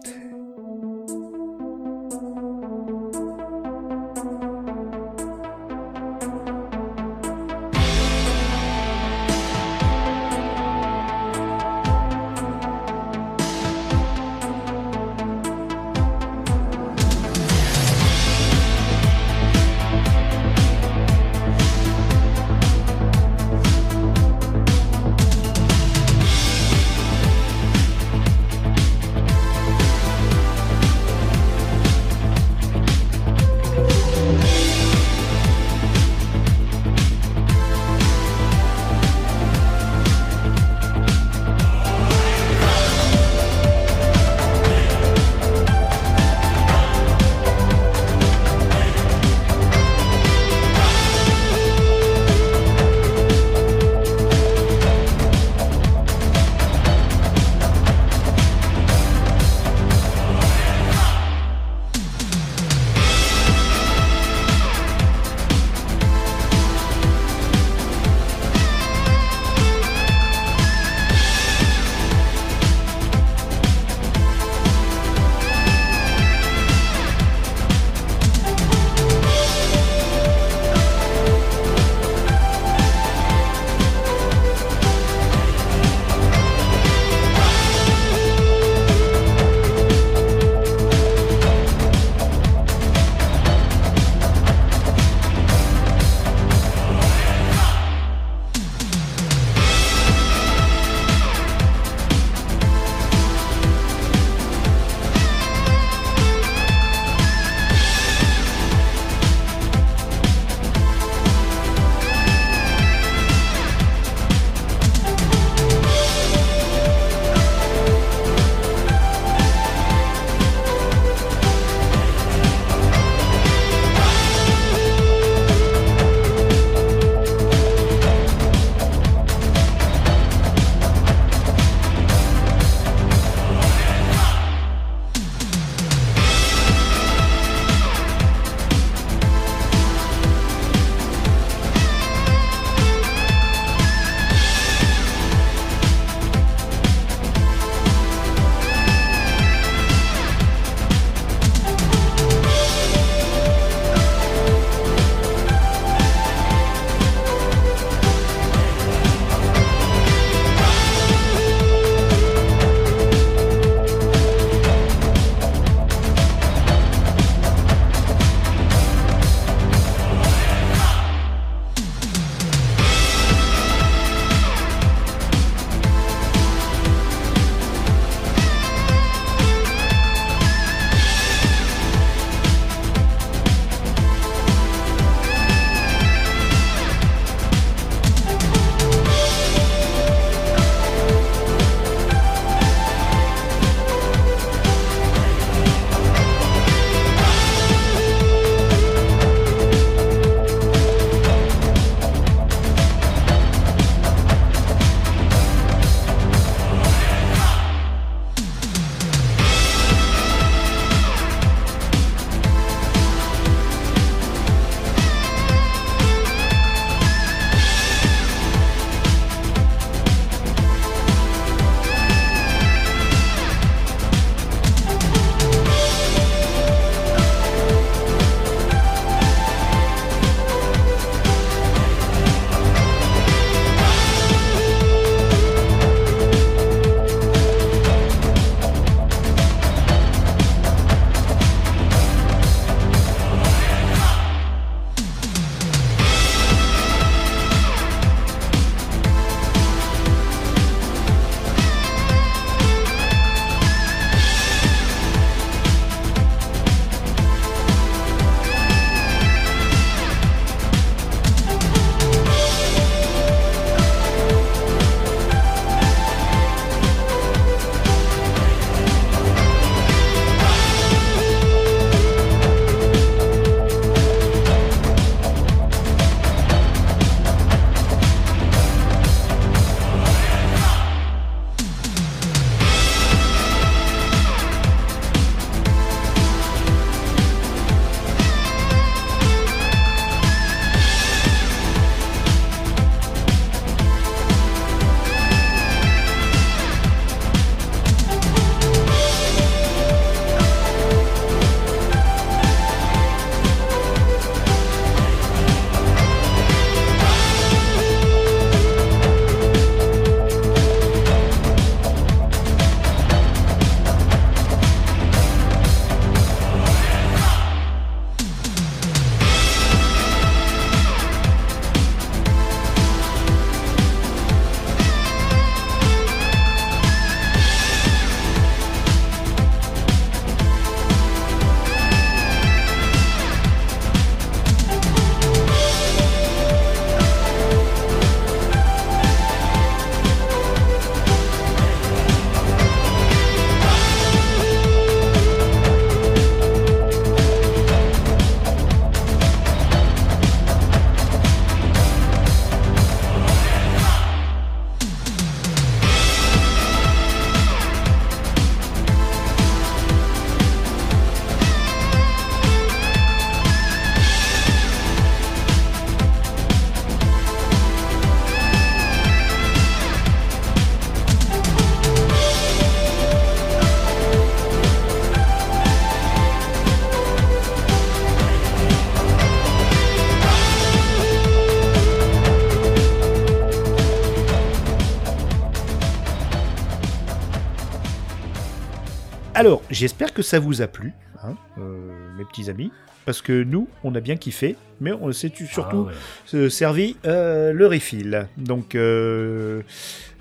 J'espère que ça vous a plu, hein, euh, mes petits amis, parce que nous, on a bien kiffé, mais on s'est surtout Ah ouais. servi euh, le refill. Donc, euh,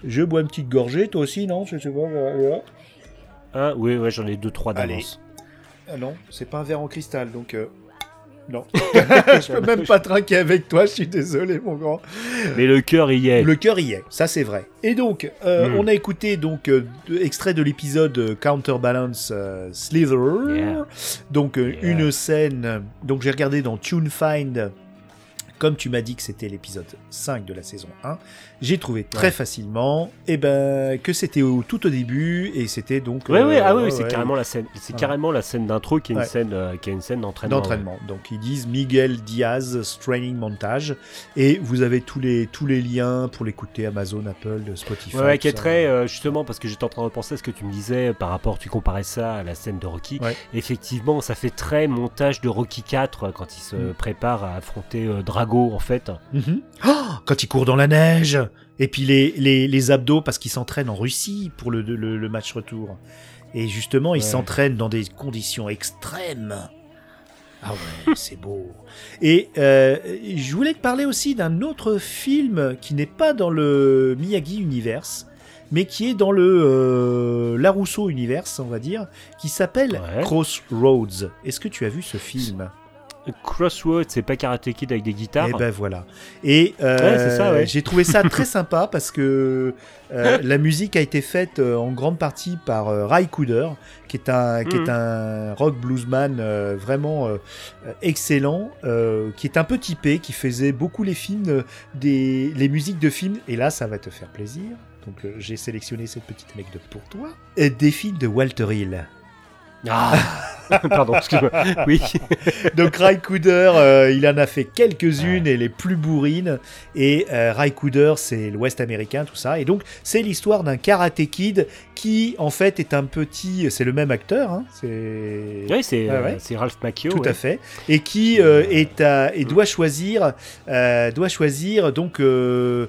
je bois une petite gorgée, toi aussi, non? Je sais pas. là. Ah, oui, ouais, j'en ai deux, trois d'avance. Ah non, c'est pas un verre en cristal, donc. Non. (laughs) je peux même pas trinquer avec toi, je suis désolé, mon grand. Mais le cœur y est. Le cœur y est, ça c'est vrai. Et donc, euh, Mm. on a écouté donc euh, de- extrait de l'épisode euh, Counterbalance euh, Slither. Yeah. Donc euh, Yeah. une scène. Donc j'ai regardé dans TuneFind. Comme tu m'as dit que c'était l'épisode 5 de la saison 1, j'ai trouvé très Ouais. facilement eh ben, que c'était au, tout au début et c'était donc ouais, euh, ah oui, ouais, c'est ouais, carrément la scène. C'est carrément la scène d'intro qui est une scène, euh, qui est une scène d'entraînement. d'entraînement. Donc ils disent Miguel Diaz Training Montage et vous avez tous les tous les liens pour l'écouter Amazon, Apple, Spotify. Ouais, qui est très euh, justement parce que j'étais en train de penser à ce que tu me disais par rapport, tu comparais ça à la scène de Rocky. Effectivement, ça fait très montage de Rocky 4 euh, quand il se Mm. prépare à affronter euh, En fait. Mhm. Oh, quand il court dans la neige Et puis les, les, les abdos, parce qu'il s'entraîne en Russie pour le, le, le match retour. Et justement, il Ouais. s'entraîne dans des conditions extrêmes. Ah ouais, (laughs) c'est beau. Et euh, je voulais te parler aussi d'un autre film qui n'est pas dans le Miyagi Universe, mais qui est dans le euh, Larousseau Universe, on va dire, qui s'appelle Ouais. Crossroads. Est-ce que tu as vu ce film? Crossroads, c'est pas Karate Kid avec des guitares. Et ben voilà. Et euh, Ouais, ouais. j'ai trouvé ça très (laughs) sympa parce que euh, la musique a été faite euh, en grande partie par euh, Ray Cooder, qui est un, qui est Mhm. un rock bluesman vraiment excellent, qui est un peu typé, qui faisait beaucoup les films, des, les musiques de films. Et là, ça va te faire plaisir. Donc j'ai sélectionné cette petite anecdote pour toi. Et des films de Walter Hill. Ah (laughs) Pardon, excuse-moi. Oui. (laughs) Donc Ray Cooder, euh, il en a fait quelques-unes et les plus bourrines. Et euh, Ray Cooder, c'est l'Ouest américain, tout ça. Et donc c'est l'histoire d'un karaté kid qui, en fait, est un petit. C'est le même acteur. Hein, c'est. Oui, c'est euh, ouais. Ralph Macchio. Tout ouais. à fait. Et qui euh, est à, et doit choisir, euh, doit choisir donc euh,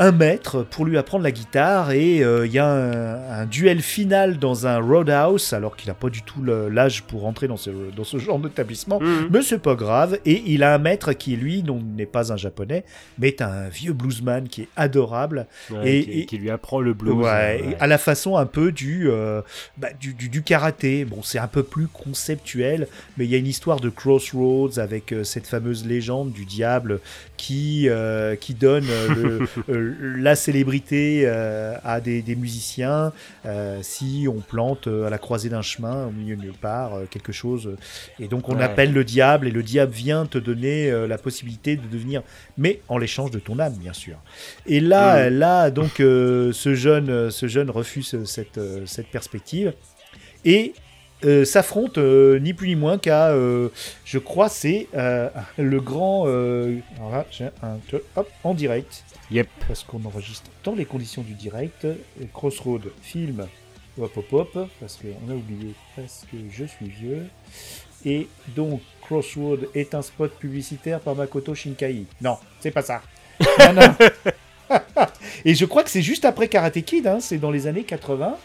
un maître pour lui apprendre la guitare. Et euh, il y a un, un duel final dans un roadhouse, alors qu'il n'a pas du tout l'âge pour rentrer dans ce, dans ce genre d'établissement. Mhm. Mais c'est pas grave. Et il a un maître qui, lui, n'est pas un japonais, mais est un vieux bluesman qui est adorable. Ouais, Et- qui, et- qui lui apprend le blues. Ouais, ouais. à la façon un peu du, euh, bah, du, du, du karaté. Bon, c'est un peu plus conceptuel, mais il y a une histoire de Crossroads avec euh, cette fameuse légende du diable qui, qui donne le- (laughs) la célébrité euh, à des, des musiciens euh, si on plante euh, à la croisée d'un chemin, au milieu de nulle part, euh, quelque chose. Et donc on Ouais. appelle le diable et le diable vient te donner la possibilité de devenir, mais en l'échange de ton âme, bien sûr. Et là, là, donc, ce jeune, ce jeune refuse cette, cette perspective et euh, s'affronte euh, ni plus ni moins qu'à, euh, je crois, c'est (laughs) le grand, alors là, j'ai un, hop, en direct, Yep. parce qu'on enregistre dans les conditions du direct. Crossroad, film, hop, hop, hop, parce qu'on a oublié presque, je suis vieux. Et donc, Crossroad est un spot publicitaire par Makoto Shinkai. Non, c'est pas ça. Non, non. (laughs) Et je crois que c'est juste après Karate Kid, hein, c'est dans les années 80.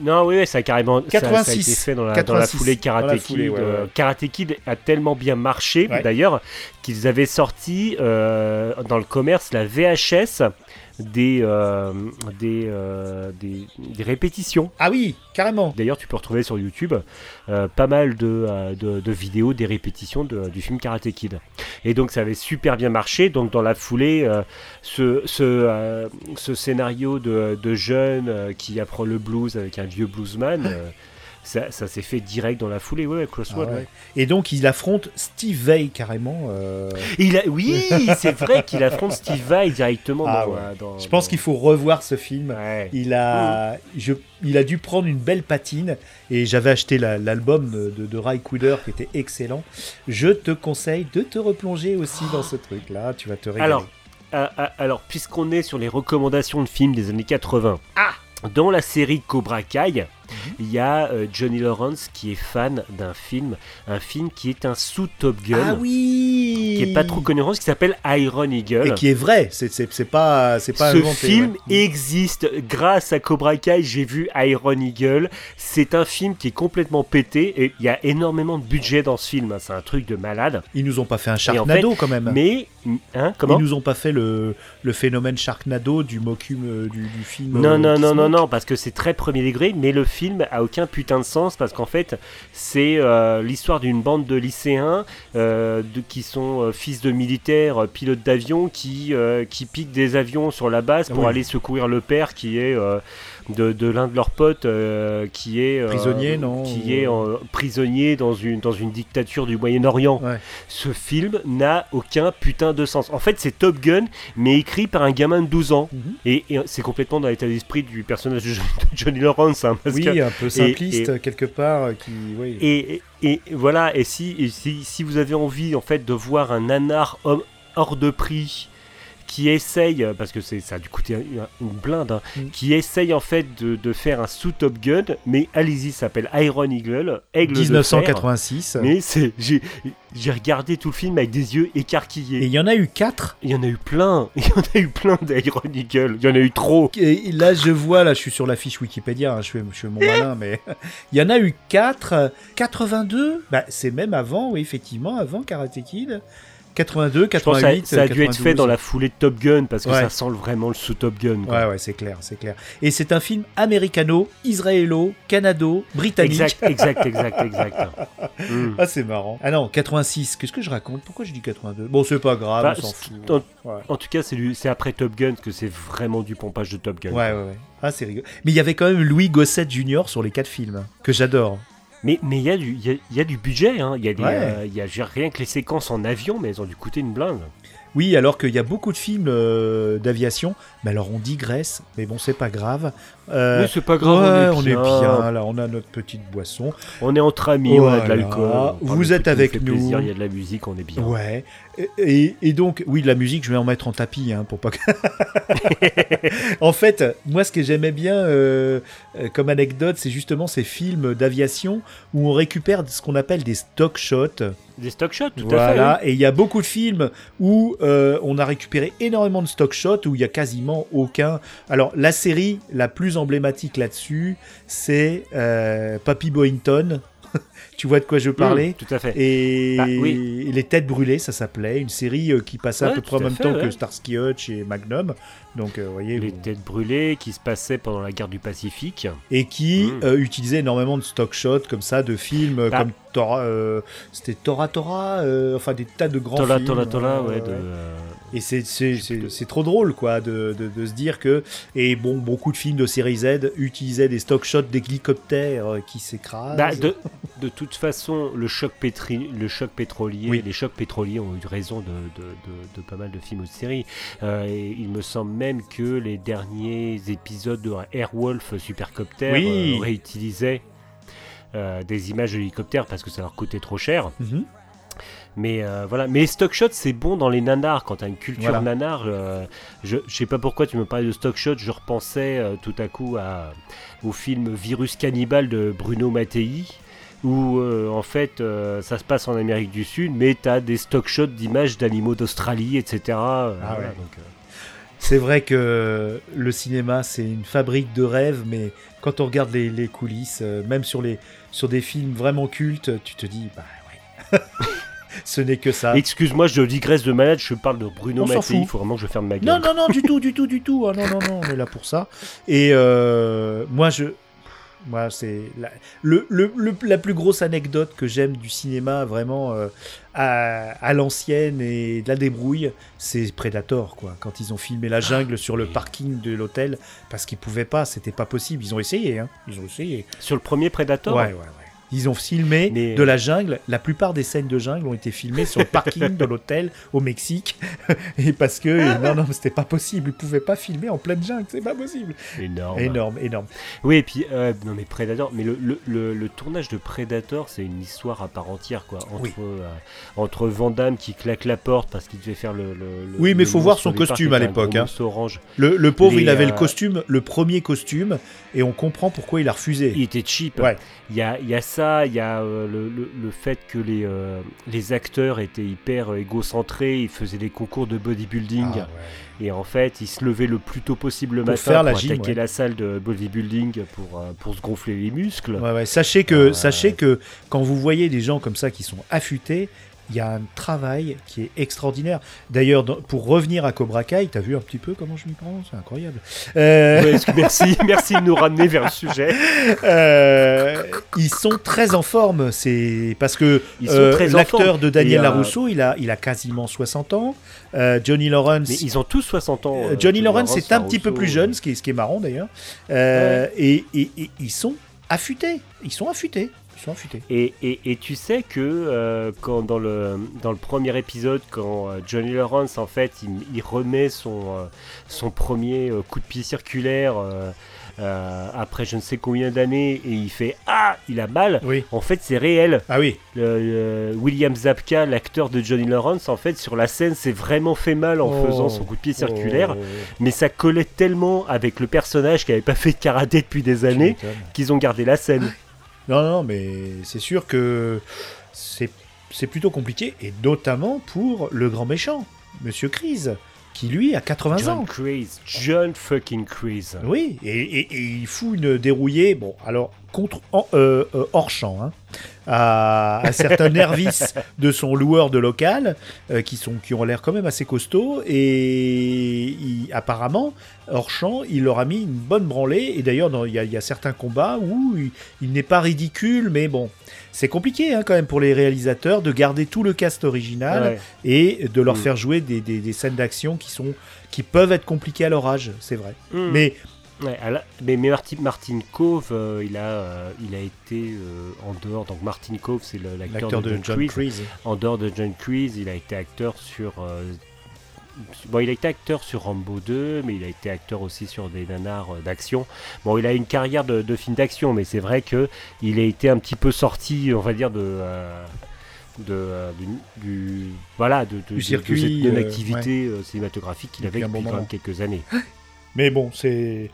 Non, oui, oui, ça a carrément ça- Ça, a 86. été fait dans la, dans la 86. foulée Karate Kid. ouais, Euh, ouais. Karate Kid a tellement bien marché, Ouais. d'ailleurs, qu'ils avaient sorti euh, dans le commerce la VHS des, euh, des, euh, des, des répétitions. Ah oui, carrément. D'ailleurs, tu peux retrouver sur YouTube euh, pas mal de, de, de vidéos des répétitions de- du film Karate Kid. Et donc, ça avait super bien marché. Donc, dans la foulée, ce, ce, ce scénario de, de jeune qui apprend le blues avec un vieux bluesman, ça, ça s'est fait direct dans la foulée. Ouais, Crossroad. Ah ouais. ouais. Et donc il affronte Steve Vai carrément. euh, il a, oui, (laughs) c'est vrai qu'il affronte Steve Vai directement. Ah dans, ouais. euh, dans- Je pense dans- qu'il faut revoir ce film. Il a, je, il a dû prendre une belle patine et j'avais acheté la- l'album de, de, de Ray Cooder qui était excellent. Je te conseille de te replonger aussi dans ce truc-là. Tu vas te régaler. Alors, ah, alors, puisqu'on est sur les recommandations de films des années 80, Ah dans la série Cobra Kai. Il y a euh, Johnny Lawrence qui est fan d'un film, un film qui est un sous Top Gun. ah oui, qui est pas trop connu en France, qui s'appelle Iron Eagle. Et qui est vrai, c'est pas, c'est pas Ce inventé, film ouais. existe grâce à Cobra Kai. J'ai vu Iron Eagle. C'est un film qui est complètement pété et il y a énormément de budget dans ce film. hein. C'est un truc de malade. Ils nous ont pas fait un en Sharknado quand même. Mais hein, comment Ils nous ont pas fait le, le phénomène Sharknado du mocume euh, du, du film. Non, euh, non, non, non, non, parce que c'est très premier degré, mais le film a aucun putain de sens parce qu'en fait, c'est euh, l'histoire d'une bande de lycéens euh, de- qui sont euh, fils de militaires, pilotes d'avion, qui, qui piquent des avions sur la base pour Oui. aller secourir le père qui est de, de l'un de leurs potes, euh, qui est euh, Prisonnier, non Qui est prisonnier dans une, dans une dictature du Moyen-Orient. Ouais. Ce film n'a aucun putain de sens. En fait, c'est Top Gun, mais écrit par un gamin de 12 ans. Mhm. Et, et c'est complètement dans l'état d'esprit du personnage de Jo- de Johnny Lawrence. hein, parce Oui, que- un peu simpliste quelque part. euh, Qui, oui. et, et- et voilà, et si, et si, si vous avez envie en fait de voir un nanar homme hors de prix qui essaye, parce que ça a dû coûter une, une blinde, hein, Mm. qui essaye en fait de, de faire un sous Top Gun, mais allez-y, ça s'appelle Iron Eagle, Aigle de fer. 1986. Mais c'est, j'ai, regardé tout le film avec des yeux écarquillés. Et il y en a eu quatre? Il y en a eu plein, (laughs) il y en a eu plein d'Iron Eagle, il y en a eu trop. Et là, je vois, là, je suis sur la fiche Wikipédia, hein, je, fais mon malin, (laughs) mais il y en a eu 4. 82 bah, C'est même avant, oui, effectivement, avant Karate Kid. 82, Je pense que ça, 88. ça a dû être 92. fait dans la foulée de Top Gun parce que Ouais. ça sent vraiment le sous Top Gun. quoi. Ouais, ouais, c'est clair, c'est clair. Et c'est un film américano, israélo, canado, britannique. Exact, exact, exact, exact. (laughs) Mm. Ah, c'est marrant. Ah non, 86, qu'est-ce que je raconte? Pourquoi je dis 82 Bon, c'est pas grave, Bah, on s'en fout. en, Ouais. en tout cas, c'est après Top Gun que c'est vraiment du pompage de Top Gun. Ouais, ouais, ouais. Ah, c'est rigolo. Mais il y avait quand même Louis Gossett Jr. sur les quatre films, que j'adore. Mais mais il y, a du- y, a, y a du budget. hein. Y a des, Ouais. euh, il y a j'ai rien que les séquences en avion, mais elles ont dû coûter une blinde. Oui, alors qu'il y a beaucoup de films euh, d'aviation. Mais alors, on digresse, mais bon, c'est pas grave. Euh, mais c'est pas grave, ouais, on, est bien. Là, on a notre petite boisson. On est entre amis, on a de l'alcool. Vous êtes avec nous. Il y a de la musique, on est bien. Ouais. Et, donc, oui, de la musique, je vais en mettre en tapis, hein, pour pas que. (laughs) en fait, moi, ce que j'aimais bien euh, euh, comme anecdote, c'est justement ces films d'aviation où on récupère ce qu'on appelle des stock shots. Des stock shots, tout à fait. Voilà. Et il y a beaucoup de films où euh, on a récupéré énormément de stock shots où il y a quasiment aucun. Alors, la série la plus emblématique là-dessus, c'est euh, Papy Boyington. Tu vois de quoi je oui. parlais Mm, tout à fait. et Bah, oui. Les Têtes Brûlées, ça s'appelait, une série euh, qui passait à peu près en même fait, temps que. Starsky Hutch et Magnum. Donc, euh, voyez, Les têtes brûlées qui se passaient pendant la guerre du Pacifique. et qui Mm. euh, utilisait énormément de stock shots comme ça, de films Bah. comme Tora, c'était Tora Tora, enfin des tas de grands Tola, films. tola, tola, ouais. de, Et c'est trop drôle quoi de, de- de se dire que et bon beaucoup de films de série Z utilisaient des stock shots d'hélicoptères euh, qui s'écrasent. Bah, de, de toute façon, le choc, pétri- le choc pétrolier, Oui. les chocs pétroliers ont eu raison de, de- de- de pas mal de films ou de séries. Euh, et il me semble même que les derniers épisodes de Airwolf Supercopter Oui. euh, réutilisaient euh, des images d'hélicoptères parce que ça leur coûtait trop cher. Mhm. Mais euh, voilà, mais stock shot c'est bon dans les nanars quand t'as une culture Voilà. nanar. euh, je, je sais pas pourquoi tu me parlais de stock shot, je repensais euh, tout à coup à, au film Virus cannibale de Bruno Mattei. Où euh, en fait euh, ça se passe en Amérique du Sud, mais t'as des stock shots d'images d'animaux d'Australie, etc. euh, Ah voilà, ouais. donc, C'est vrai que le cinéma c'est une fabrique de rêves, mais quand on regarde les, les coulisses, même sur les sur des films vraiment cultes, tu te dis bah ouais, (laughs) ce n'est que ça. Excuse-moi, je digresse de malade, je parle de Bruno Mattei, il faut vraiment que je ferme ma gueule. Non, non, non, du tout, du tout, du tout. Ah, non, non, non, on est là pour ça. Et euh, moi, je. Moi, c'est la, le, le- le- la plus grosse anecdote que j'aime du cinéma, vraiment euh, à, à l'ancienne et de la débrouille, c'est Predator, quoi. Quand ils ont filmé la jungle sur le parking de l'hôtel, parce qu'ils pouvaient pas, c'était pas possible. Ils ont essayé, hein. Ils ont essayé. Sur le premier Predator? Ouais, ouais, ouais. Ils ont filmé Mais- de la jungle. La plupart des scènes de jungle ont été filmées sur le parking de l'hôtel au Mexique. (laughs) Et parce que, non, non, mais c'était pas possible. Ils pouvaient pas filmer en pleine jungle. C'est pas possible. Énorme. Énorme, énorme. Oui, et puis, euh, non mais Predator, mais le, le, le, le tournage de Predator, c'est une histoire à part entière, quoi. Entre, Oui. euh, entre Van Damme qui claque la porte parce qu'il devait faire le. Oui, mais le faut voir son costume à l'époque, hein. orange. Le, le pauvre, Les, il avait le euh, costume, le premier costume, et on comprend pourquoi il a refusé. Il était cheap. Ouais. Il y a, il y a ça ça, il y a euh, le, le- le fait que les, euh, les acteurs étaient hyper euh, égocentrés, ils faisaient des concours de bodybuilding. Ah, ouais. Et en fait, ils se levaient le plus tôt possible le Pour matin faire la pour gym, attaquer ouais. la salle de bodybuilding pour, pour se gonfler les muscles. Ouais. Sachez que, Euh, sachez que quand vous voyez des gens comme ça qui sont affûtés, il y a un travail qui est extraordinaire. D'ailleurs, pour revenir à Cobra Kai, t'as vu un petit peu comment je m'y prends? C'est incroyable. Euh, merci, (laughs) merci de nous ramener vers le sujet. euh, ils sont très en forme. C'est parce que euh, l'acteur de Daniel Larousseau, il a, il a quasiment 60 ans. Johnny Lawrence. Mais ils ont tous 60 ans. Johnny Lawrence est un petit peu plus jeune, ce qui est, ce qui est marrant d'ailleurs. Et, et- et ils sont affûtés. Ils sont affûtés. Ils sont affûtés. Et, et, et tu sais que euh, quand dans le, dans le premier épisode, quand euh, Johnny Lawrence en fait il, il remet son, euh, son premier euh, coup de pied circulaire euh, euh, après je ne sais combien d'années et il fait Ah il a mal Oui. En fait c'est réel. Ah oui. Le- le William Zabka, l'acteur de Johnny Lawrence, en fait sur la scène s'est vraiment fait mal en Oh. faisant son coup de pied circulaire. Oh. Mais ça collait tellement avec le personnage qui n'avait pas fait de karaté depuis des années qu'ils ont gardé la scène. Non, non, mais c'est sûr que c'est c'est plutôt compliqué, et notamment pour le grand méchant, Monsieur Crise, qui lui a 80 John ans. Kreese, John fucking Kreese. Oui, et, et- et il fout une dérouillée, bon, alors, contre, en- euh, euh, hors champ, hein, à, à certains nervis de son loueur de local, euh, qui, sont, qui ont l'air quand même assez costauds, et il- apparemment, hors champ, il leur a mis une bonne branlée, et d'ailleurs, il y, a- il y a certains combats où il, il n'est pas ridicule, mais bon, c'est compliqué hein, quand même pour les réalisateurs de garder tout le cast original Ouais. et de leur Mm. faire jouer des, des- des scènes d'action qui sont qui peuvent être compliquées à leur âge, c'est vrai. Mm. Mais Ouais, la- mais, mais Martin, Martin Cove, euh, il, a, euh, il a été euh, en dehors. Donc Martin Cove, c'est l'acteur de, de John John. Kreese. En dehors de John Kreese, il a été acteur sur. euh, Bon, il a été acteur sur Rambo 2, mais il a été acteur aussi sur des nanars euh, d'action. Bon, il a une carrière de, de film d'action, mais c'est vrai que il a été un petit peu sorti, on va dire, de, euh, de, euh, du, du- voilà, de, de- de- de circuit, cette euh, non-activité euh, cinématographique qu'il avait depuis quand même quelques années. Mais bon, c'est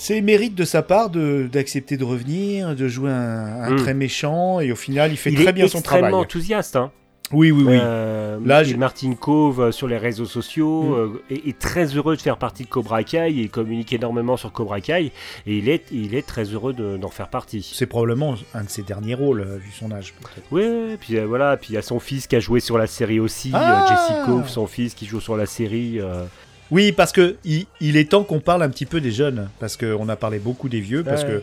c'est mérite de sa part d'accepter de revenir, de jouer un, un Mm. très méchant et au final il fait il très est bien son extrêmement travail. enthousiaste. Hein. Oui, oui, oui. Euh, Là, Martin Cove euh, sur les réseaux sociaux Mm. euh, est, est très heureux de faire partie de Cobra Kai. Il communique énormément sur Cobra Kai et il est, il est très heureux de- d'en faire partie. C'est probablement un de ses derniers rôles euh, vu son âge. Oui, puis euh, voilà, puis il y a son fils qui a joué sur la série aussi, Ah Jesse Cove, son fils qui joue sur la série. Oui, parce que il, il est temps qu'on parle un petit peu des jeunes, parce qu'on a parlé beaucoup des vieux, parce Ouais. que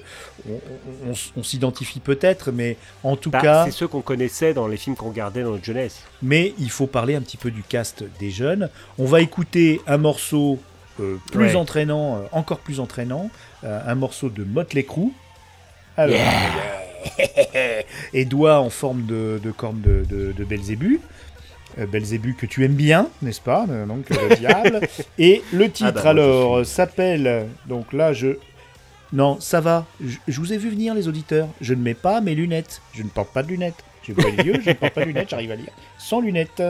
on, on- on- on s'identifie peut-être, mais en tout bah, cas, c'est ceux qu'on connaissait dans les films qu'on regardait dans notre jeunesse. mais il faut parler un petit peu du cast des jeunes. On va écouter un morceau euh, plus Ouais. entraînant, euh, encore plus entraînant, euh, un morceau de Motley Crue. Alors, (laughs) et doigts en forme de, de corne de, de, de Belzébuth. Euh, Belzébuth que tu aimes bien, n'est-ce pas Euh, Donc euh, le (laughs) diable. Et le titre Ah bah, moi, alors s'appelle donc là je non ça va. Je, je vous ai vu venir les auditeurs. Je ne mets pas mes lunettes. Je ne porte pas de lunettes. J'ai pas les yeux, je ne porte pas de lunettes, j'arrive à lire sans lunettes.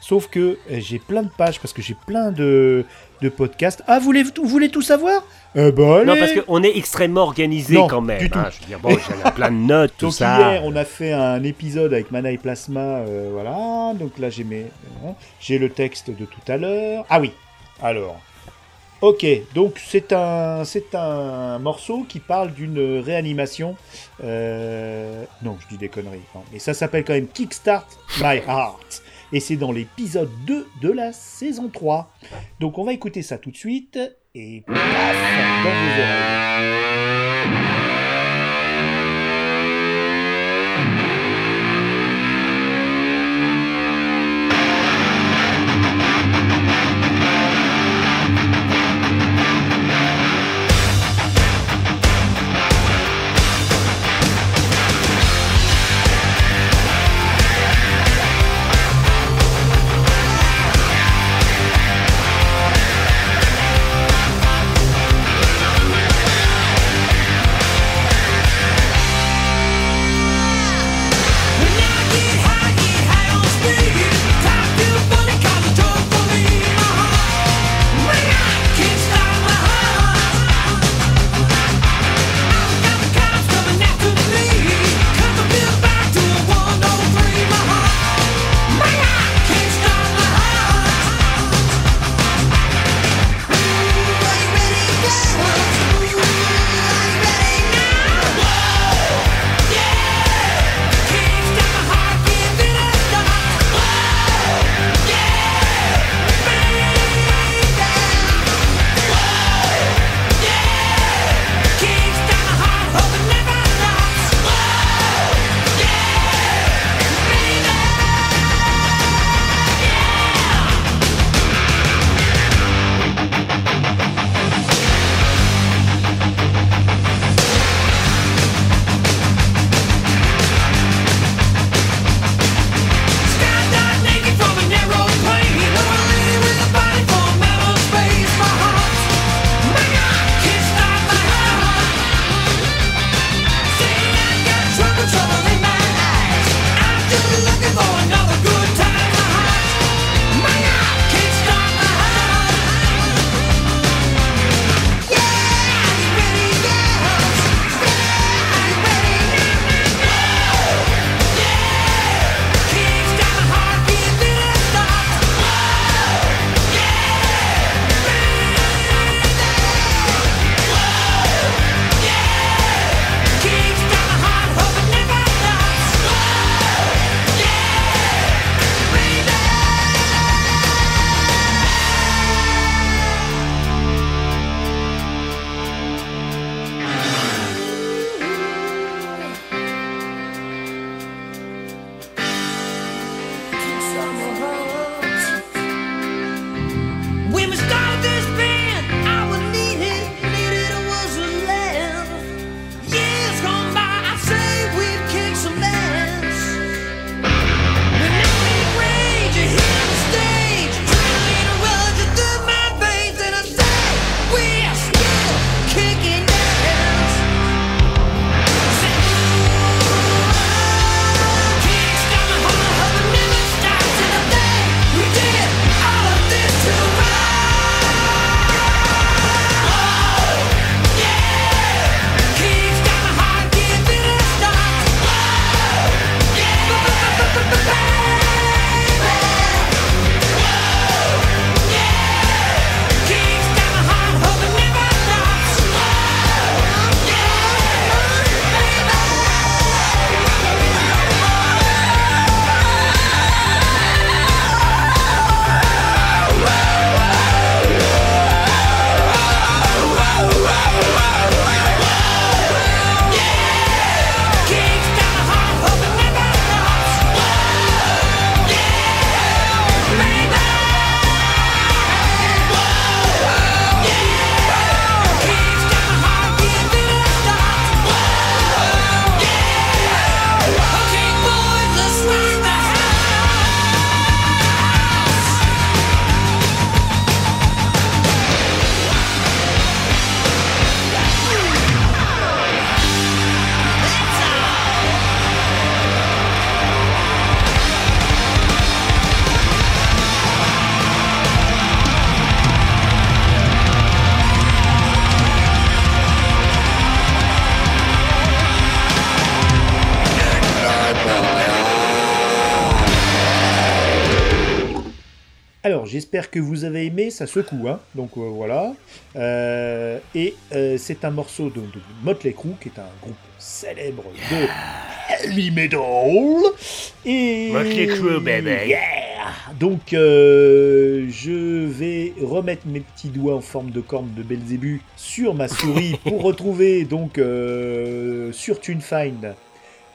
Sauf que euh, j'ai plein de pages parce que j'ai plein de, de podcasts. Ah, vous voulez, vous voulez tout savoir? Ben, allez Non, parce qu'on est extrêmement organisé Non, quand même. du tout. hein. Je veux dire, bon, j'en ai plein de notes, tout Donc ça. hier, on a fait un épisode avec Mana et Plasma, euh, voilà. Donc là, j'ai mes, euh, j'ai le texte de tout à l'heure. Ah oui. Alors. Ok, donc c'est un, c'est un morceau qui parle d'une réanimation. euh, Non, je dis des conneries. non. Mais ça s'appelle quand même Kickstart My Heart. Et c'est dans l'épisode 2 de la saison 3. Donc on va écouter ça tout de suite. Et paf, dans vos. Que vous avez aimé, ça secoue, hein. donc euh, voilà. Euh, et euh, c'est un morceau de, de Motley Crue, qui est un groupe célèbre de heavy metal. Et Motley Crue, baby. Yeah donc je vais remettre mes petits doigts en forme de corne de Belzébu sur ma souris (laughs) pour retrouver donc sur TuneFind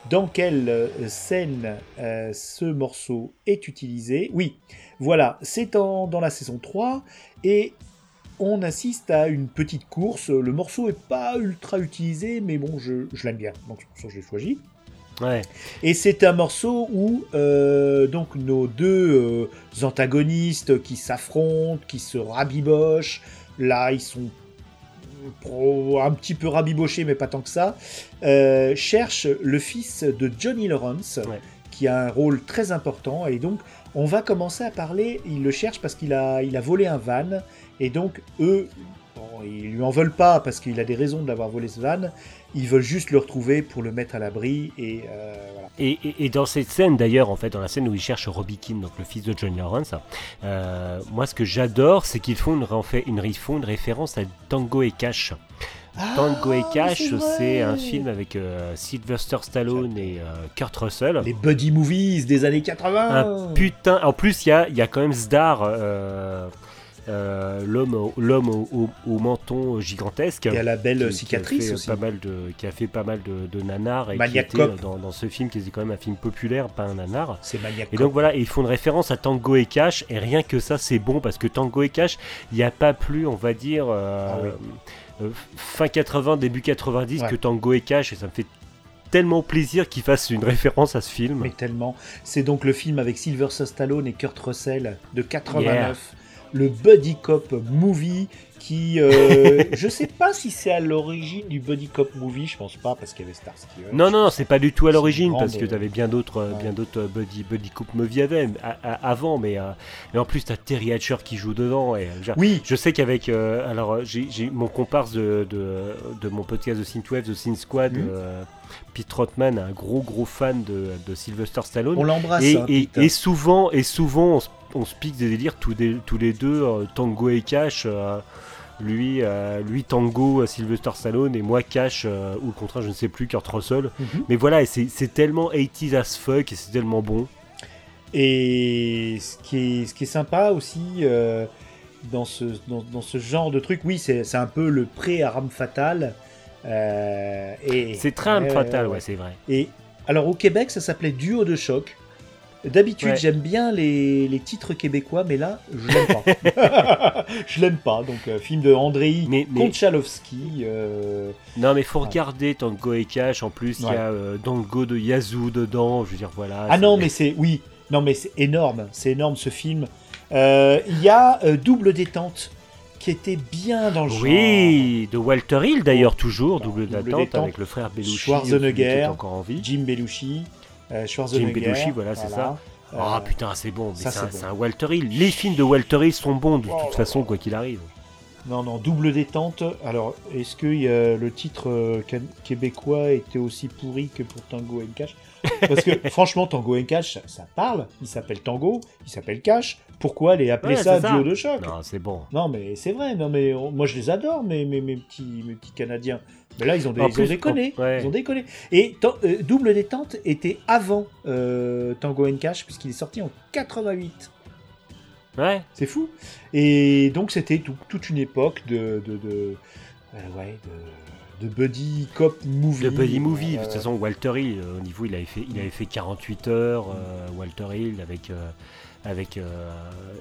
dans quelle scène ce morceau est utilisé. Oui, voilà, c'est dans la saison 3 et on assiste à une petite course. Le morceau est pas ultra utilisé, mais bon, je, je l'aime bien, donc ça je l'ai choisi. Ouais. Et c'est un morceau où euh, donc nos deux euh, antagonistes qui s'affrontent, qui se rabibochent, là ils sont pro- un petit peu rabibochés mais pas tant que ça, euh, cherchent le fils de Johnny Lawrence Ouais. qui a un rôle très important et donc on va commencer à parler, ils le cherchent parce qu'il a, il a volé un van et donc eux, bon, ils lui en veulent pas parce qu'il a des raisons d'avoir volé ce van, ils veulent juste le retrouver pour le mettre à l'abri et euh. Et, dans cette scène d'ailleurs, en fait, dans la scène où ils cherchent Robbie Keane, donc le fils de Johnny Lawrence, euh, moi ce que j'adore, c'est qu'ils font une, une, une référence à Tango et Cash. Tango et Ah, Cash, c'est un film avec euh, Sylvester Stallone et euh, Kurt Russell. Les buddy movies des années 80. Un putain. En plus, il y a, il y a quand même Zdar, euh, euh, l'homme au, l'homme au, au- au menton gigantesque. Il y a la belle qui- qui a cicatrice fait aussi. Pas mal de, qui a fait pas mal de, de nanars et Maniac qui était Cop. dans, dans ce film qui était quand même un film populaire, pas un nanar. C'est maniaque. Et donc voilà, ils font une référence à Tango et Cash, et rien que ça c'est bon parce que Tango et Cash, il n'y a pas plus, on va dire, euh, Ah oui. Euh, fin 80, début 90 Ouais. que Tango et Cash, et ça me fait tellement plaisir qu'ils fassent une référence à ce film. Mais tellement. C'est donc le film avec Sylvester Stallone et Kurt Russell de 89. Le Buddy Cop movie qui. euh, je sais pas si c'est à l'origine du Buddy Cop movie, je pense pas parce qu'il y avait Starsky. Hutch. Non, non, c'est pas du tout à l'origine parce que tu avais bien d'autres, euh, ouais. bien d'autres euh, buddy, buddy Cop movie avant, mais, euh, mais en plus t'as Terry Hatcher qui joue dedans et genre, Oui, Je sais qu'avec. euh, alors, j'ai mon comparse de, de, de mon podcast de Synthwave, The Synth Squad, euh, Pete Trotman, un gros gros fan de, de Sylvester Stallone. on l'embrasse. et, hein, et, souvent, et souvent on, se- on se pique des délires tous, des- tous les deux, euh, Tango et Cash. euh, lui, euh, lui Tango, euh, Sylvester Stallone, et moi Cash, euh, ou le contraire, je ne sais plus, Kurt Russell. Mhm. Mais voilà, et c'est tellement 80s as fuck, et c'est tellement bon. Et ce qui est, ce qui est sympa aussi euh, dans, ce, dans, dans ce genre de truc, oui, c'est un peu le pré-arme fatale. euh, et C'est très fatale, ouais, ouais, c'est vrai. Et alors au Québec, ça s'appelait Duo de choc. D'habitude, Ouais. j'aime bien les, les titres québécois, mais là, je l'aime pas. (laughs) je l'aime pas. Donc, euh, film de Andrei Mais- mais- Konchalovsky. euh, Non, mais faut regarder Tango et Cash. En plus, il Ouais. y a euh, Dango de Yazoo dedans. Je veux dire, voilà. Ah non, mais c'est oui. Non, mais c'est énorme. C'est énorme ce film. Euh, Il y a Double détente qui était bien dans le genre. Oui, de Walter Hill d'ailleurs, toujours, Non, double détente. avec le frère Belushi. Schwarzenegger. encore en vie. Jim Belushi, euh, Schwarzenegger. Jim Belushi, voilà, c'est ça. Ah Euh, putain, c'est bon, mais c'est un, bon. c'est un Walter Hill. Les films de Walter Hill sont bons de Oh toute façon, quoi qu'il arrive. Non, non, double détente. Alors, est-ce que il y a le titre euh, québécois était aussi pourri que pour Tango and Cash? Parce que (laughs) franchement, Tango and Cash, ça, parle. Il s'appelle Tango, il s'appelle Cash. Pourquoi aller appeler Ouais, ça ça. duo de choc? Non, c'est bon. Non, mais c'est vrai. Non, mais on- moi, je les adore, mes, mes, mes petits, mes petits Canadiens. Mais là, ils ont, des, ils ont déconné. ouais. Ils ont déconné. Et euh, double détente était avant euh, Tango and Cash, puisqu'il est sorti en 88. Ouais. C'est fou. Et donc c'était tout- toute une époque de, de, de, euh, ouais, de, de buddy cop movie. Le buddy movie, de toute façon, Walter Hill, au niveau, il avait fait, il avait fait 48 heures, Walter Hill, avec, avec euh,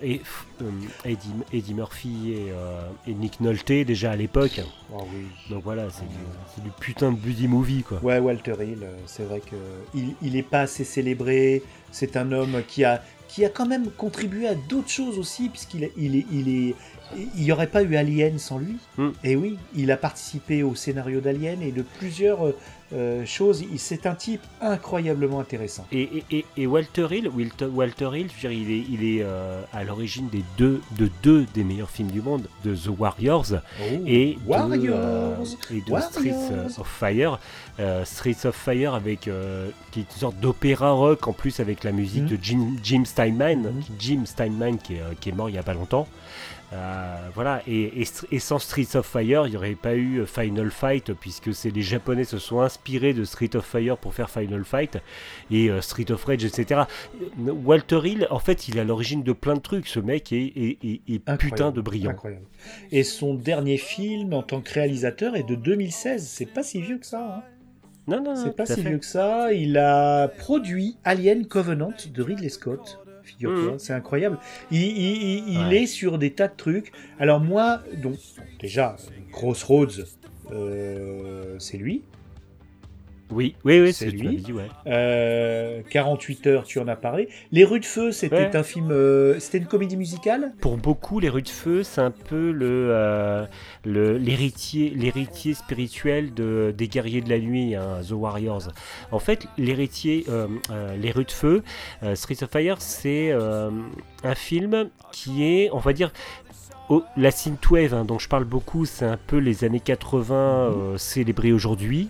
et, euh, Eddie, Eddie Murphy et, euh, et Nick Nolte, déjà à l'époque. oh oui. Donc voilà, c'est du, putain de buddy movie, quoi. Ouais, Walter Hill, c'est vrai que il, il est pas assez célébré. C'est un homme qui a qui a quand même contribué à d'autres choses aussi, puisqu'il il est, il est, il n'y aurait pas eu Alien sans lui. Hmm. Et oui, il a participé au scénario d'Alien et de plusieurs euh, euh, choses. C'est un type incroyablement intéressant. Et, et- et- et Walter Hill, Walter, Hill, je veux dire, il est, il est euh, à l'origine des deux, de deux des meilleurs films du monde, de The Warriors et de, Warriors euh, et de Warriors Streets of Fire. Streets of Fire avec qui est une sorte d'opéra rock en plus avec la musique Mhm. de Jim, Jim Steinman, Mhm. Jim Steinman qui est, qui est mort il y a pas longtemps. Euh, voilà, et, et, et sans Streets of Fire, il n'y aurait pas eu euh, Final Fight, puisque c'est les Japonais se sont inspirés de Street of Fire pour faire Final Fight, et euh, Street of Rage, etc. Walter Hill, en fait, il est à l'origine de plein de trucs. Ce mec est, est- est- est putain de brillant. Incroyable. Et son dernier film en tant que réalisateur est de 2016. C'est pas si vieux que ça. hein. Non, non, non, C'est pas si fait. vieux que ça. Il a produit Alien Covenant de Ridley Scott. Figure-toi, Mhm. c'est incroyable. Il, il- il- il Ouais. est sur des tas de trucs. Alors moi, donc déjà, Crossroads, euh, c'est lui. Oui, oui, oui, C'est lui. m'avais dit, ouais. Euh, 48 heures, tu en as parlé. Les Rues de Feu, c'était Ouais. un film, euh, c'était une comédie musicale? Pour beaucoup, les rues de feu, c'est un peu le euh, l'héritier l'héritier spirituel de, des guerriers de la nuit, hein, The Warriors. En fait, l'héritier, les rues de feu, Streets of Fire, c'est un film qui est, on va dire, la synthwave hein, dont je parle beaucoup, c'est un peu les années 80 euh, célébrées aujourd'hui.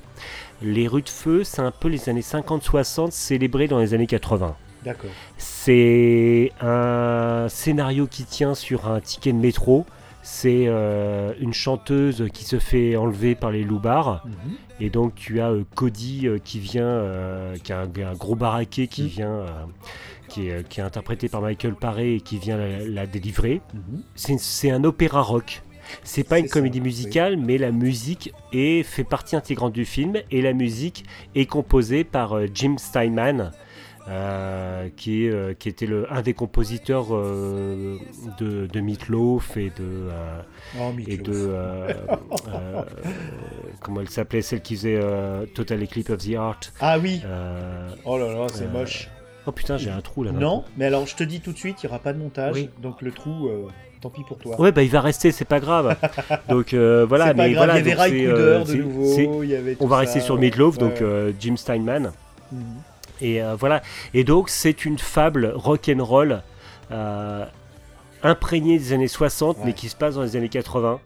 Les rues de feu, c'est un peu les années 50-60 célébrées dans les années 80. D'accord. C'est un scénario qui tient sur un ticket de métro. C'est euh, une chanteuse qui se fait enlever par les loupards. Mhm. Et donc tu as euh, Cody euh, qui vient, qui a un, un gros baraquet qui Mm. vient, qui, est, qui est interprété par Michael Paré et qui vient la, la délivrer. Mhm. C'est un opéra rock. C'est pas une ça, comédie musicale, mais la musique est, fait partie intégrante du film et la musique est composée par euh, Jim Steinman, euh, qui, euh, qui était le, un des compositeurs euh, de, de Meatloaf et de, Oh, et de (laughs) comment elle s'appelait celle qui faisait Total Eclipse of the Heart. Ah oui. Oh là là, c'est moche. Oh putain, j'ai un trou là. Non, mais alors je te dis tout de suite, il n'y aura pas de montage. Oui. Donc le trou, tant pis pour toi. Ouais, bah il va rester, c'est pas grave. (laughs) Donc euh, voilà, mais grave, voilà, il y avait Ray euh, de c'est- c'est- nouveau. il y avait On va ça, rester sur Ouais, donc euh, Jim Steinman. Mhm. Et voilà. Et donc c'est une fable rock and roll euh, imprégnée des années 60, Ouais. mais qui se passe dans les années 80.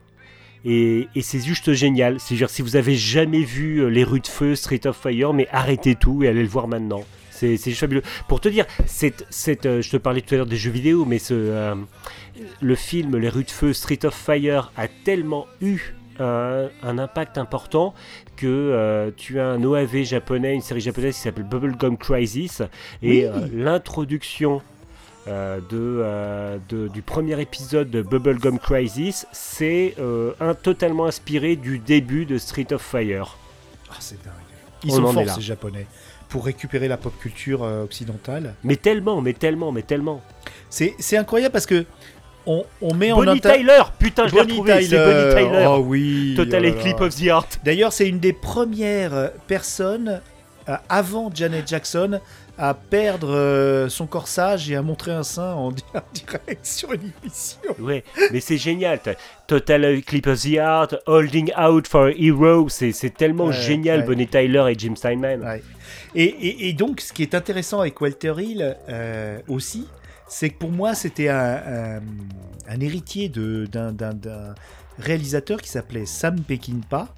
Et, et c'est juste génial. C'est dire si vous avez jamais vu les rues de feu, Street of Fire, mais arrêtez tout et allez le voir maintenant. C'est juste fabuleux. Pour te dire, cette, cette, je te parlais tout à l'heure des jeux vidéo, mais ce, le film Les rues de feu, Street of Fire a tellement eu un, un impact important que euh, tu as un OAV japonais, une série japonaise qui s'appelle Bubblegum Crisis, et Oui. euh, l'introduction euh, de, euh, de- du premier épisode de Bubblegum Crisis, c'est euh, un, totalement inspiré du début de Street of Fire. Ah, c'est dingue. Ils On sont en forts, ces Japonais, pour récupérer la pop culture euh, occidentale. Mais tellement, mais tellement, mais tellement. C'est c'est incroyable parce que on, on met en Bonnie inter- Tyler, putain, je l'ai Bonnie retrouvé, c'est Bonnie Tyler. Oh oui. Total oh. Eclipse of the Heart. D'ailleurs, c'est une des premières euh, personnes euh, avant Janet Jackson à perdre euh, son corsage et à montrer un sein en, di- (laughs) en direct sur une émission. Ouais, mais c'est génial. Total Eclipse of the Heart, Holding Out for a Hero, c'est c'est tellement Ouais, génial, ouais. Bonnie Tyler et Jim Steinman. Ouais. Et, et- et donc, ce qui est intéressant avec Walter Hill euh, aussi, c'est que pour moi, c'était un, un- un héritier d'un réalisateur qui s'appelait Sam Peckinpah,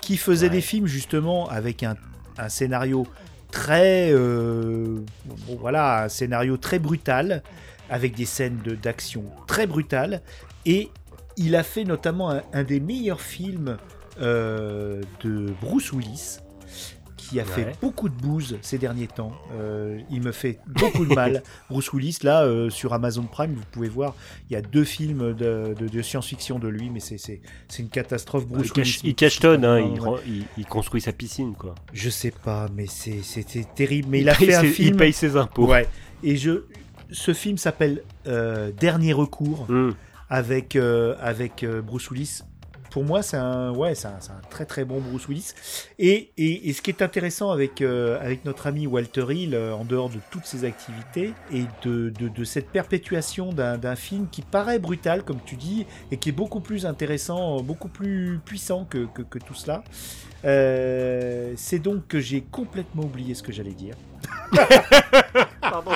qui faisait Ouais. des films justement avec un, un scénario très, euh, bon, voilà, un scénario très brutal, avec des scènes de- d'action très brutales, et il a fait notamment un, un des meilleurs films euh, de Bruce Willis, qui a Ouais. fait beaucoup de bouse ces derniers temps. Euh, il me fait beaucoup de mal. (laughs) Bruce Willis, là, euh, sur Amazon Prime, vous pouvez voir, il y a deux films de, de- de science-fiction de lui, mais c'est- une catastrophe. Bruce il, cache, Willis. il cachetonne, hein, il, Ouais. rend- il- il construit sa piscine, quoi. Je sais pas, mais c'était terrible. Mais il, a fait un ses- film. Il paye ses impôts. Ouais. Et je, ce film s'appelle euh, Dernier recours Hum. avec, avec Bruce Willis. Pour moi, c'est un, ouais, c'est un, un très très bon Bruce Willis. Et, et, et ce qui est intéressant avec, euh, avec notre ami Walter Hill, euh, en dehors de toutes ses activités, et de, de, de cette perpétuation d'un film qui paraît brutal, comme tu dis, et qui est beaucoup plus intéressant, beaucoup plus puissant que, que, que tout cela, euh, c'est donc que j'ai complètement oublié ce que j'allais dire. (laughs) Pardon.